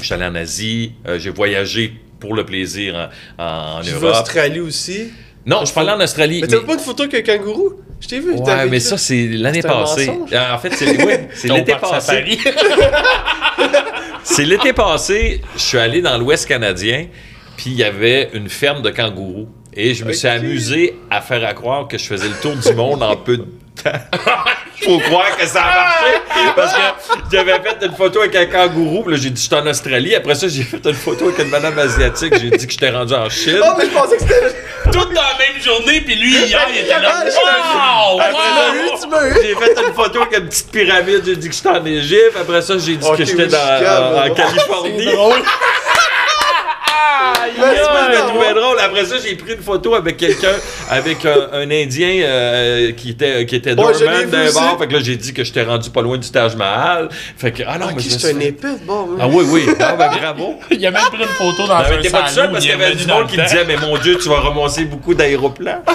je suis allé en Asie, euh, j'ai voyagé pour le plaisir en, en J'ai vu Europe. Australie aussi? Non, je parlais en Australie. Mais mais- t'as pas une photo avec un kangourou? Je t'ai vu. Ouais, mais ça, c'est l'année passée. Euh, En fait, c'est ouais, (laughs) l'été parc passé. safari. (laughs) C'est l'été passé, je suis allé dans l'Ouest canadien, puis il y avait une ferme de kangourous. Et je me suis amusé à faire à croire que je faisais le tour du monde en peu de temps. (laughs) Faut croire que ça a marché. Parce que j'avais fait une photo avec un kangourou, puis là, j'ai dit, je suis en Australie. Après ça, j'ai fait une photo avec une madame asiatique. J'ai dit que j'étais rendu en Chine. Oh, mais je pensais que c'était. Tout dans la même journée, puis lui, hier, il était là. Ah, Wow! Wow! Tu m'as eu. J'ai fait une photo avec une petite pyramide. J'ai dit que j'étais en Égypte. Après ça, j'ai dit que j'étais oui, dans- je suis calme, en, en bon. Californie. Je me trouvais drôle. Après ça, j'ai pris une photo avec quelqu'un, avec un, un Indien euh, qui était, qui était Ouais, vu d'un bar. Fait que là, j'ai dit que j'étais rendu pas loin du Taj Mahal. Fait que, ah non, Ok, mais c'est un épée, bon. Ah oui, oui. Ah ben bravo. (laughs) Il a même pris une photo dans Non, mais un t'es pas tout seul parce il qu'il y avait du monde qui disait Mais mon Dieu, tu vas ramasser beaucoup d'aéroplans. (laughs)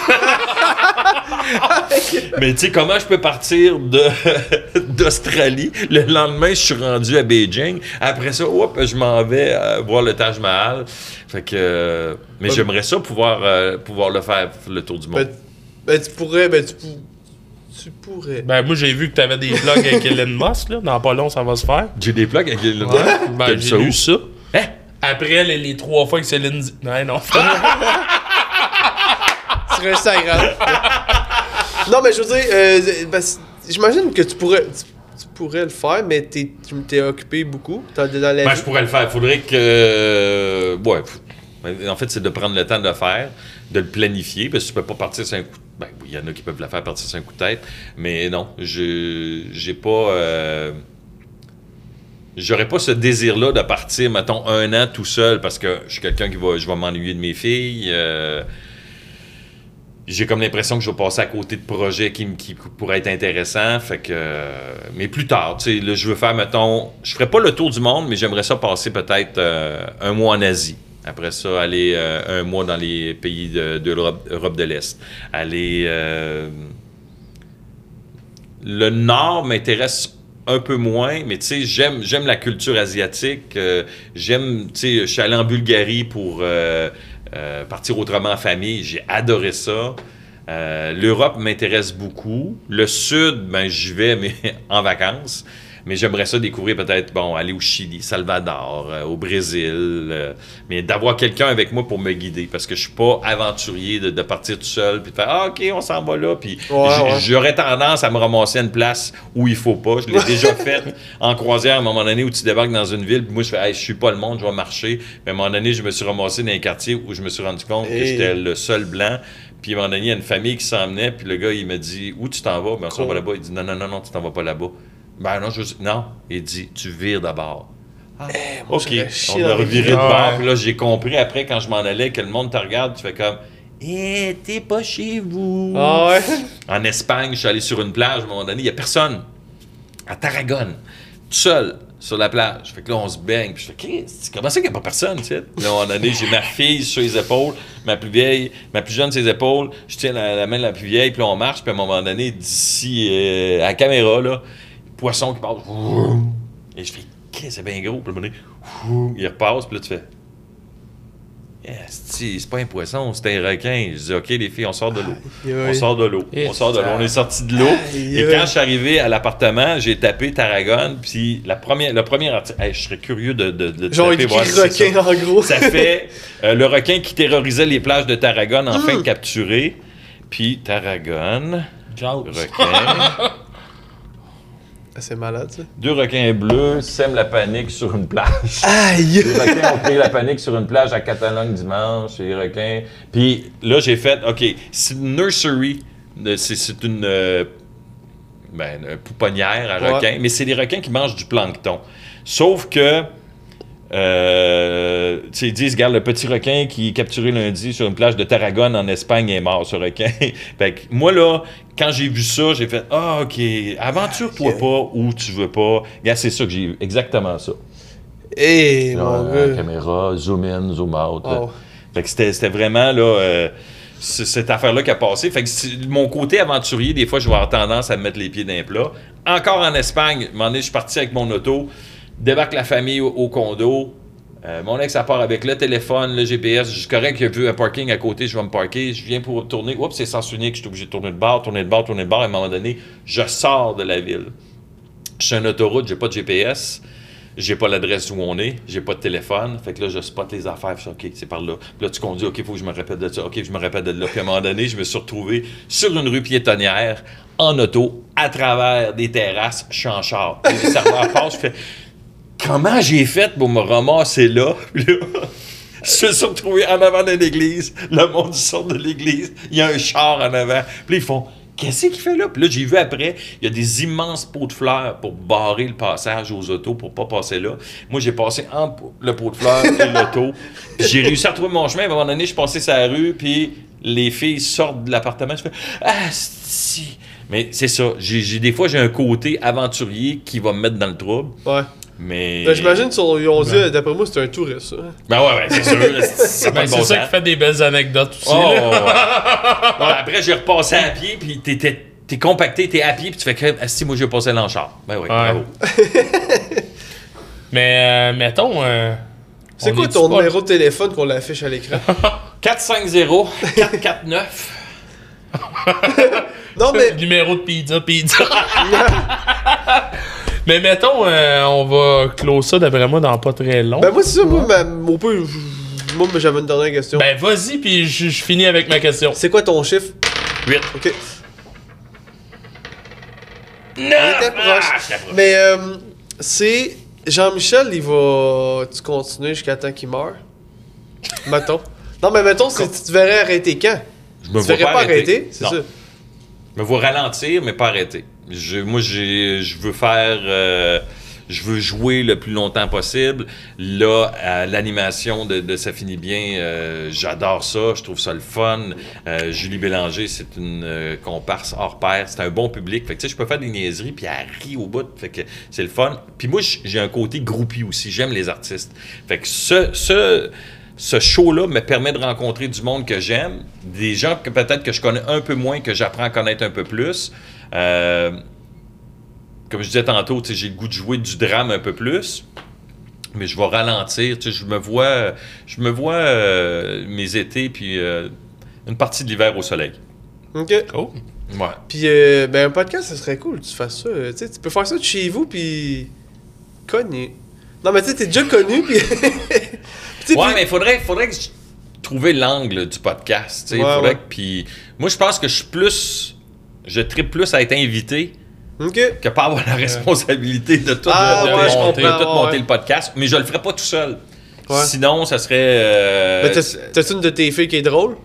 Mais tu sais, comment je peux partir de (laughs) d'Australie? Le lendemain, je suis rendu à Beijing. Après ça, hop, je m'en vais euh, voir le Taj Mahal. Fait que. euh, mais j'aimerais ça pouvoir, euh, pouvoir le faire, le tour du monde. Ben, ben, tu pourrais, ben, tu, pou- tu pourrais. Ben, moi, j'ai vu que t'avais des vlogs avec Elon (laughs) Musk, là. Dans pas long, ça va se faire. J'ai des plugs avec le. Ouais. Ben, j'ai lu ça. Hein? Après les, les trois fois que Céline dit. Non, non. (laughs) Sur Instagram. (laughs) non, mais je veux dire, euh, ben, j'imagine que tu pourrais, tu, tu pourrais le faire, mais t'es, tu t'es occupé beaucoup. Dans la Ben, je pourrais le faire. Il faudrait que. euh, ouais. f- En fait, c'est de prendre le temps de le faire, de le planifier, parce que tu peux pas partir sur un coup. Ben, oui, il y en a qui peuvent le faire partir sur un coup de tête, mais non, je j'ai pas. euh, J'aurais pas ce désir-là de partir, mettons, un an tout seul, parce que je suis quelqu'un qui va, je vais m'ennuyer de mes filles. euh, j'ai comme l'impression que je vais passer à côté de projets qui, pourraient être intéressants. Fait que, mais plus tard, tu sais, je veux faire, mettons, je ferai pas le tour du monde, mais j'aimerais ça passer peut-être euh, un mois en Asie. Après ça, aller euh, un mois dans les pays de, l'Europe Europe de l'Est. Aller. euh, le Nord m'intéresse un peu moins, mais tu sais, j'aime, j'aime la culture asiatique. j'aime, tu sais, je suis allé en Bulgarie pour euh, partir autrement en famille. J'ai adoré ça. Euh, L'Europe m'intéresse beaucoup. Le Sud, ben, j'y vais, mais (laughs) en vacances. Mais j'aimerais ça découvrir peut-être, bon, aller au Chili, Salvador, euh, au Brésil. euh, mais d'avoir quelqu'un avec moi pour me guider. Parce que je suis pas aventurier de, de partir tout seul puis de faire Ah, OK, on s'en va là. Puis Ouais, j- ouais. j'aurais tendance à me ramasser à une place où il faut pas. Je l'ai (laughs) déjà fait en croisière à un moment donné où tu débarques dans une ville. Puis moi, je fais Hey, je suis pas le monde, je vais marcher. Puis à un moment donné, je me suis ramassé dans un quartier où je me suis rendu compte que j'étais le seul blanc. Puis à un moment donné, il y a une famille qui s'emmenait. Puis le gars, il me dit Où tu t'en vas? Ben, on s'en va là-bas. Il dit Non, non, non, non, tu t'en vas pas là-bas. Ben non, je Non. Il dit Tu vires d'abord. Ah, chié On a reviré de bord. Puis là, j'ai compris après, quand je m'en allais, que le monde te regarde. Tu fais comme Eh, t'es pas chez vous. Ah ouais? (laughs) En Espagne, je suis allé sur une plage, à un moment donné, il n'y a personne. À Tarragone, tout seul, sur la plage. Fait que là, on se baigne. Puis je fais, Christ, comment ça qu'il n'y a pas personne, tu sais? Là, à un moment donné, j'ai ma fille sur les épaules, ma plus vieille, ma plus jeune sur les épaules. Je tiens la, la main de la plus vieille, puis là, on marche. Puis à un moment donné, d'ici euh, à la caméra, là, poisson qui passe. Et je fais, Christ, c'est bien gros. Puis un moment il repasse, puis là, tu fais. C'est pas un poisson, c'est un requin. Je dis, OK, les filles, on sort de l'eau. On sort de l'eau. On sort de l'eau. On est sorti de l'eau. Et quand je suis arrivé à l'appartement, j'ai tapé Tarragone. Puis la première, le premier article, Hey, je serais curieux de, de, de Genre taper, c'est ça. requin en gros. Ça fait (laughs) euh, le requin qui terrorisait les plages de Tarragone, enfin Hmm. capturé. Puis Tarragone, requin. (laughs) C'est malade ça. Deux requins bleus sèment la panique sur une plage. Aïe! Les requins ont pris la panique sur une plage à Catalogne dimanche. Les requins. Puis là, j'ai fait, OK, c'est une nursery. de- C'est une, euh, ben, une pouponnière à Ouais. requins, mais c'est des requins qui mangent du plancton. Sauf que. Euh, ils disent, regarde, le petit requin qui est capturé lundi sur une plage de Tarragone en Espagne est mort, ce requin. (laughs) fait que moi, là, quand j'ai vu ça, j'ai fait, ah, OK, aventure-toi pas où tu veux pas. Regarde, c'est ça que j'ai eu, exactement ça. Mon la gars. caméra, zoom in, zoom out. Wow. Fait que c'était vraiment là, euh, cette affaire-là qui a passé. Fait que mon côté aventurier, des fois, je vais avoir tendance à me mettre les pieds dans les plats. Encore en Espagne, un moment donné, je suis parti avec mon auto, débarque la famille au, condo. Euh, mon ex, ça part avec le téléphone, le GPS. Je suis correct, il a vu un parking à côté, je vais me parker. Je viens pour tourner. Oups, c'est sens unique, je suis obligé de tourner de bord, tourner de bord, tourner de bord. À un moment donné, je sors de la ville. Je suis une autoroute, j'ai pas de GPS. J'ai pas l'adresse où on est, j'ai pas de téléphone. Fait que là, je spot les affaires. Je fais, OK, c'est par là. Puis là, tu conduis, OK, faut que je me répète de ça. OK, je me répète de là. Puis à un moment donné, je me suis retrouvé sur une rue piétonnière, en auto, à travers des terrasses, je suis en char. Les je fais, comment j'ai fait pour me ramasser là? Puis là, (laughs) je me suis retrouvé en avant d'une église. Le monde sort de l'église. Il y a un char en avant. Puis là, ils font Qu'est-ce qu'il fait là? Puis là, j'ai vu après, il y a des immenses pots de fleurs pour barrer le passage aux autos pour pas passer là. Moi, j'ai passé entre le pot de fleurs et (laughs) l'auto. Puis J'ai réussi à retrouver mon chemin. À un moment donné, je suis passé sur la rue, puis les filles sortent de l'appartement. Je fais Ah, si. Mais c'est ça. J'ai, j'ai- des fois, j'ai un côté aventurier qui va me mettre dans le trouble. Ouais. Mais. Ben, J'imagine qu'ils ont dit, d'après moi, c'est un touriste, ça. Ben ouais, ouais, c'est sûr. (laughs) C'est Ben, bon ça sens. qui fait des belles anecdotes aussi. Oh, ouais. Ouais, (laughs) après, j'ai repassé à pied, puis t'es, compacté, t'es à pied, puis tu fais que, ah, si, moi, j'ai passé l'enchar. Ben oui, bravo. (laughs) Mais euh, mettons. euh, C'est quoi ton pas- numéro de téléphone qu'on l'affiche à l'écran? 450-449. Non, mais. Numéro de pizza, pizza. Mais mettons, euh, on va close ça d'après moi dans pas très long. Ben, moi, c'est ça, moi, moi, j'avais une dernière question. Ben vas-y, puis je je finis avec ma question. C'est quoi ton chiffre? 8. Ok. On était proche. Mais, euh, c'est. Jean-Michel, il va. Tu continuer jusqu'à temps qu'il meure? mettons. (laughs) Non, mais mettons, c'est- tu te verrais arrêter quand? Je me Tu vois verrais pas arrêter, c'est Non. ça? Je me vois ralentir, mais pas arrêter. Je, moi, je veux faire. euh, je veux jouer le plus longtemps possible. Là, l'animation de, Ça finit bien, euh, j'adore ça. Je trouve ça le fun. Euh, Julie Bélanger, c'est une comparse hors pair. C'est un bon public. Fait que, tu sais, je peux faire des niaiseries, puis elle rit au bout. Fait que c'est le fun. Puis moi, j'ai un côté groupie aussi. J'aime les artistes. Fait que ce ce show-là me permet de rencontrer du monde que j'aime, des gens que peut-être que je connais un peu moins, que j'apprends à connaître un peu plus. Euh, comme je disais tantôt, j'ai le goût de jouer du drame un peu plus, mais je vais ralentir. Je me vois, je me vois euh, mes étés puis euh, une partie de l'hiver au soleil. Ok. Oh. Ouais. Puis, euh, ben, un podcast, ça serait cool que tu fasses ça. Tu sais, tu peux faire ça de chez vous, puis. Connu. Non, mais tu sais, t'es déjà connu, puis. (laughs) Ouais, mais faudrait, faudrait que je trouve l'angle du podcast. tu sais, Ouais, faudrait ouais. que- puis moi, je pense que je suis plus. Je tripe plus à être invité que pas avoir la responsabilité de tout, Ah, de, de ouais, je monter, de tout le podcast. Mais je le ferai pas tout seul. Sinon, ça serait. euh, Mais t'as-tu une de tes filles qui est drôle?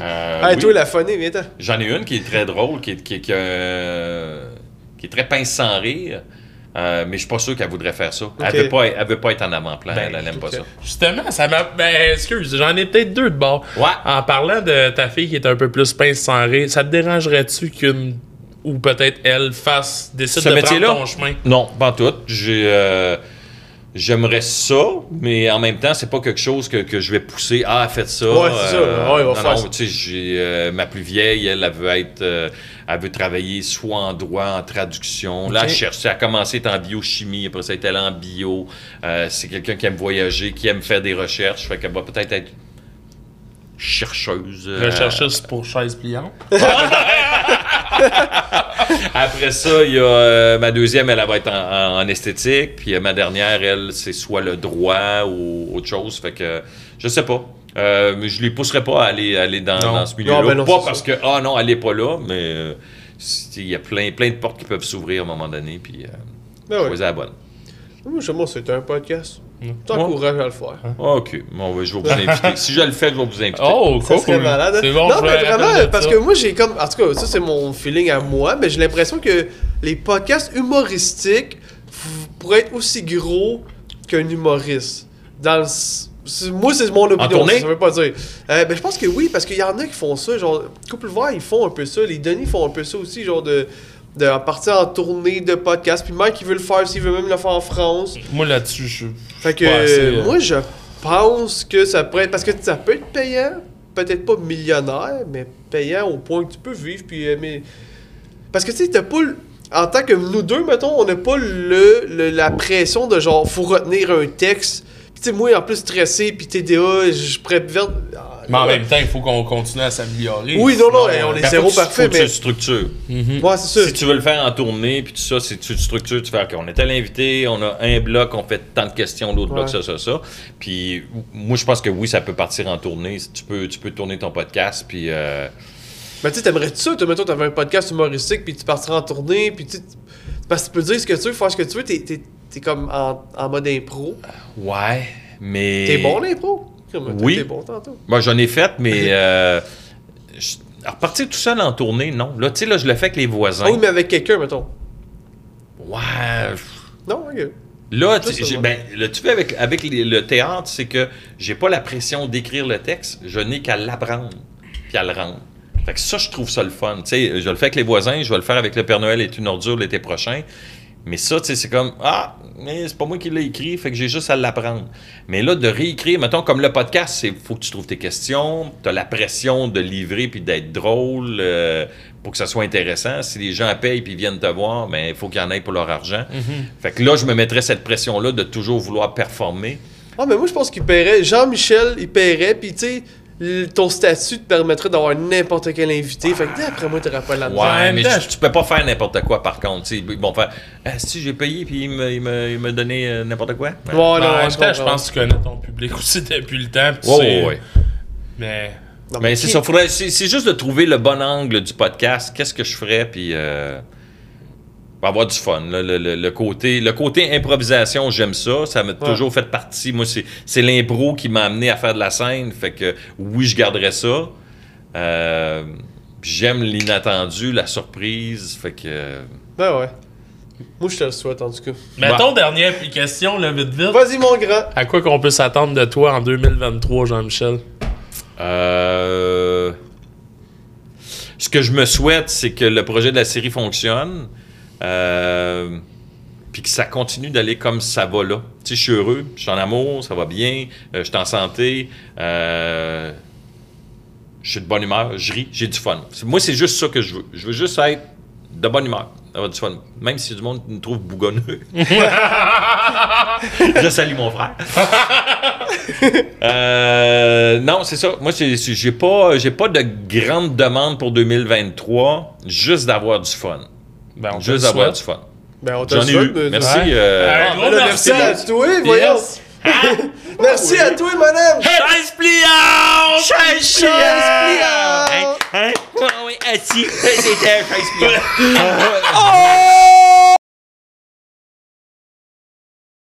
euh, (laughs) oui. toi, la phonée, viens-t'en. J'en ai une qui est très drôle, qui est, qui euh, qui est très pince sans rire. Euh, mais je suis pas sûr qu'elle voudrait faire ça. Elle, veut pas, elle veut pas être en avant-plan. Ben, elle, elle aime pas ça. Justement, ça m'a. Ben, excuse, j'en ai peut-être deux de bord. Ouais. En parlant de ta fille qui est un peu plus pince sans rire, ça te dérangerait-tu qu'une. Ou peut-être elle fasse. décide Ce de métier-là? prendre ton chemin? Non, pas en tout. J'ai. euh, J'aimerais ça, mais en même temps, c'est pas quelque chose que, que je vais pousser. Ah, faites ça. Ouais, c'est ça. Ouais, va non, faire non, ça. tu sais, j'ai, euh, ma plus vieille, elle, elle veut être, euh, elle veut travailler soit en droit, en traduction. Là, elle cherche. Elle a commencé en biochimie, après ça, elle est allée en bio. Euh, c'est quelqu'un qui aime voyager, qui aime faire des recherches. Fait qu'elle va peut-être être chercheuse. euh, Rechercheuse pour chaise pliante. (laughs) (laughs) Après ça, il y a euh, ma deuxième, elle, elle va être en, en- en esthétique. Puis euh, ma dernière, elle, c'est soit le droit ou autre chose. Fait que je sais pas. Euh, mais je les pousserai pas à aller, aller dans, ce milieu-là. Non, ben pas parce que, ah non, elle est pas là, mais euh, il y a plein, plein de portes qui peuvent s'ouvrir à un moment donné. Puis euh, Ben choisir la bonne. Moi, c'est un podcast. T'encourages à le faire. Ah, ok, bon, ben, je vais vous inviter. (laughs) si je le fais, je vais vous inviter. Oh, Ça cool. serait malade. hein? C'est bon, non, je mais vraiment, parce ça. que moi, j'ai comme. En tout cas, ça, c'est mon feeling à moi, mais j'ai l'impression que les podcasts humoristiques pourraient être aussi gros qu'un humoriste. Dans le Moi, c'est mon opinion. Ça veut pas dire. Euh, ben, je pense que oui, parce qu'il y en a qui font ça. Genre, Couple Vert, ils font un peu ça. Les Denis font un peu ça aussi, genre de. De partir en tournée de podcast. Puis Mike, il veut le faire s'il veut même le faire en France. Moi, là-dessus, je. Fait que assez, euh, moi je pense que ça pourrait être parce que ça peut être payant, peut-être pas millionnaire, mais payant au point que tu peux vivre puis euh, mais parce que tu sais t'as pas le- en tant que nous deux mettons, on n'a pas le, le- la pression de genre faut retenir un texte. Puis tu sais moi en plus stressé puis TDA, je préfère Mais en même temps, il faut qu'on continue à s'améliorer. Oui, non, non, on est Ben, zéro parfait, mais- le structures. Ouais, c'est ça. Si tu veux le faire en tournée, puis tout ça, si tu structures, tu fais, on est à l'invité, on a un bloc, on fait tant de questions, l'autre bloc, ça, ça, ça. Puis moi, je pense que oui, ça peut partir en tournée. Tu peux, tu peux tourner ton podcast, puis... euh, Mais tu sais, t'aimerais-tu ça? Toi, mettons, t'avais un podcast humoristique, puis tu partirais en tournée, puis tu Parce que tu peux dire ce que tu veux, faire ce que tu veux, t'es, t'es, t'es comme en, en mode impro. ouais, mais... T'es bon, l'impro? Oui. T'es bon tantôt. Moi, j'en ai fait, mais... euh, je- repartir tout seul en tournée, non. Là, tu sais, là, je le fais avec les voisins. Ah oui, mais avec quelqu'un, mettons. Ouais... Non, ok. Là, Ça, tu, vrai. ben, là, tu fais avec, avec les- le théâtre, c'est que j'ai pas la pression d'écrire le texte, je n'ai qu'à l'apprendre puis à le rendre. Fait que ça, je trouve ça le fun. Tu sais, je le fais avec les voisins, je vais le faire avec le Père Noël est une ordure l'été prochain. Mais ça, tu sais, c'est comme Ah, mais c'est pas moi qui l'ai écrit, fait que j'ai juste à l'apprendre. Mais là, de réécrire, mettons, comme le podcast, c'est faut que tu trouves tes questions, tu as la pression de livrer puis d'être drôle euh, pour que ça soit intéressant. Si les gens payent puis viennent te voir, ben, il faut qu'il y en ait pour leur argent. Fait que là, je me mettrais cette pression-là de toujours vouloir performer. Ah, mais moi, je pense qu'il paierait. Jean-Michel, il paierait, puis tu sais, ton statut te permettrait d'avoir n'importe quel invité. Fait que d'après moi, t'aurais pas là-dedans. Ouais, mais tu, tu peux pas faire n'importe quoi par contre. tu sais. Ils vont faire Ah, si j'ai payé puis il me, il me, il me donnait euh, n'importe quoi. Ouais, Mais non, en même je temps, je pense que tu connais ton public aussi depuis le temps. Ouais, sais- ouais, ouais. Mais. Non, Mais c'est ça, faudrait- c'est c'est juste de trouver le bon angle du podcast. Qu'est-ce que je ferais, puis euh, va avoir du fun. là. Le, le- le côté, le côté improvisation, j'aime ça. Ça m'a toujours fait partie. Moi, c'est c'est l'impro qui m'a amené à faire de la scène. Fait que oui, je garderais ça. Euh, J'aime l'inattendu, la surprise. Fait que. Ben ouais. Moi, je te le souhaite, en tout cas. Mettons, dernière question, là, vite, vite. Vas-y, mon grand. À quoi qu'on peut s'attendre de toi en 2023, Jean-Michel? Euh, Ce que je me souhaite, c'est que le projet de la série fonctionne. Euh, Puis que ça continue d'aller comme ça va là. Tu sais, je suis heureux, je suis en amour, ça va bien, euh, je suis en santé, euh, je suis de bonne humeur, je ris, j'ai du fun. Moi, c'est juste ça que je veux. Je veux juste être de bonne humeur, avoir du fun. Même si du monde me trouve bougonneux. (laughs) je salue mon frère. (laughs) Euh, non, c'est ça. Moi, j'ai pas, pas de grande demande pour 2023, juste d'avoir du fun. Ben, on te Juste souhaite. du fun. Ben, on te J'en ai eu. Merci. Euh, Un Ah, là, merci. merci à toi, voyons. (laughs) Merci à toi, madame. Chaise pliante! Chaise pliante. Hein? Hein? Ah oui, assis. C'était chaise pliante. Oh! (laughs)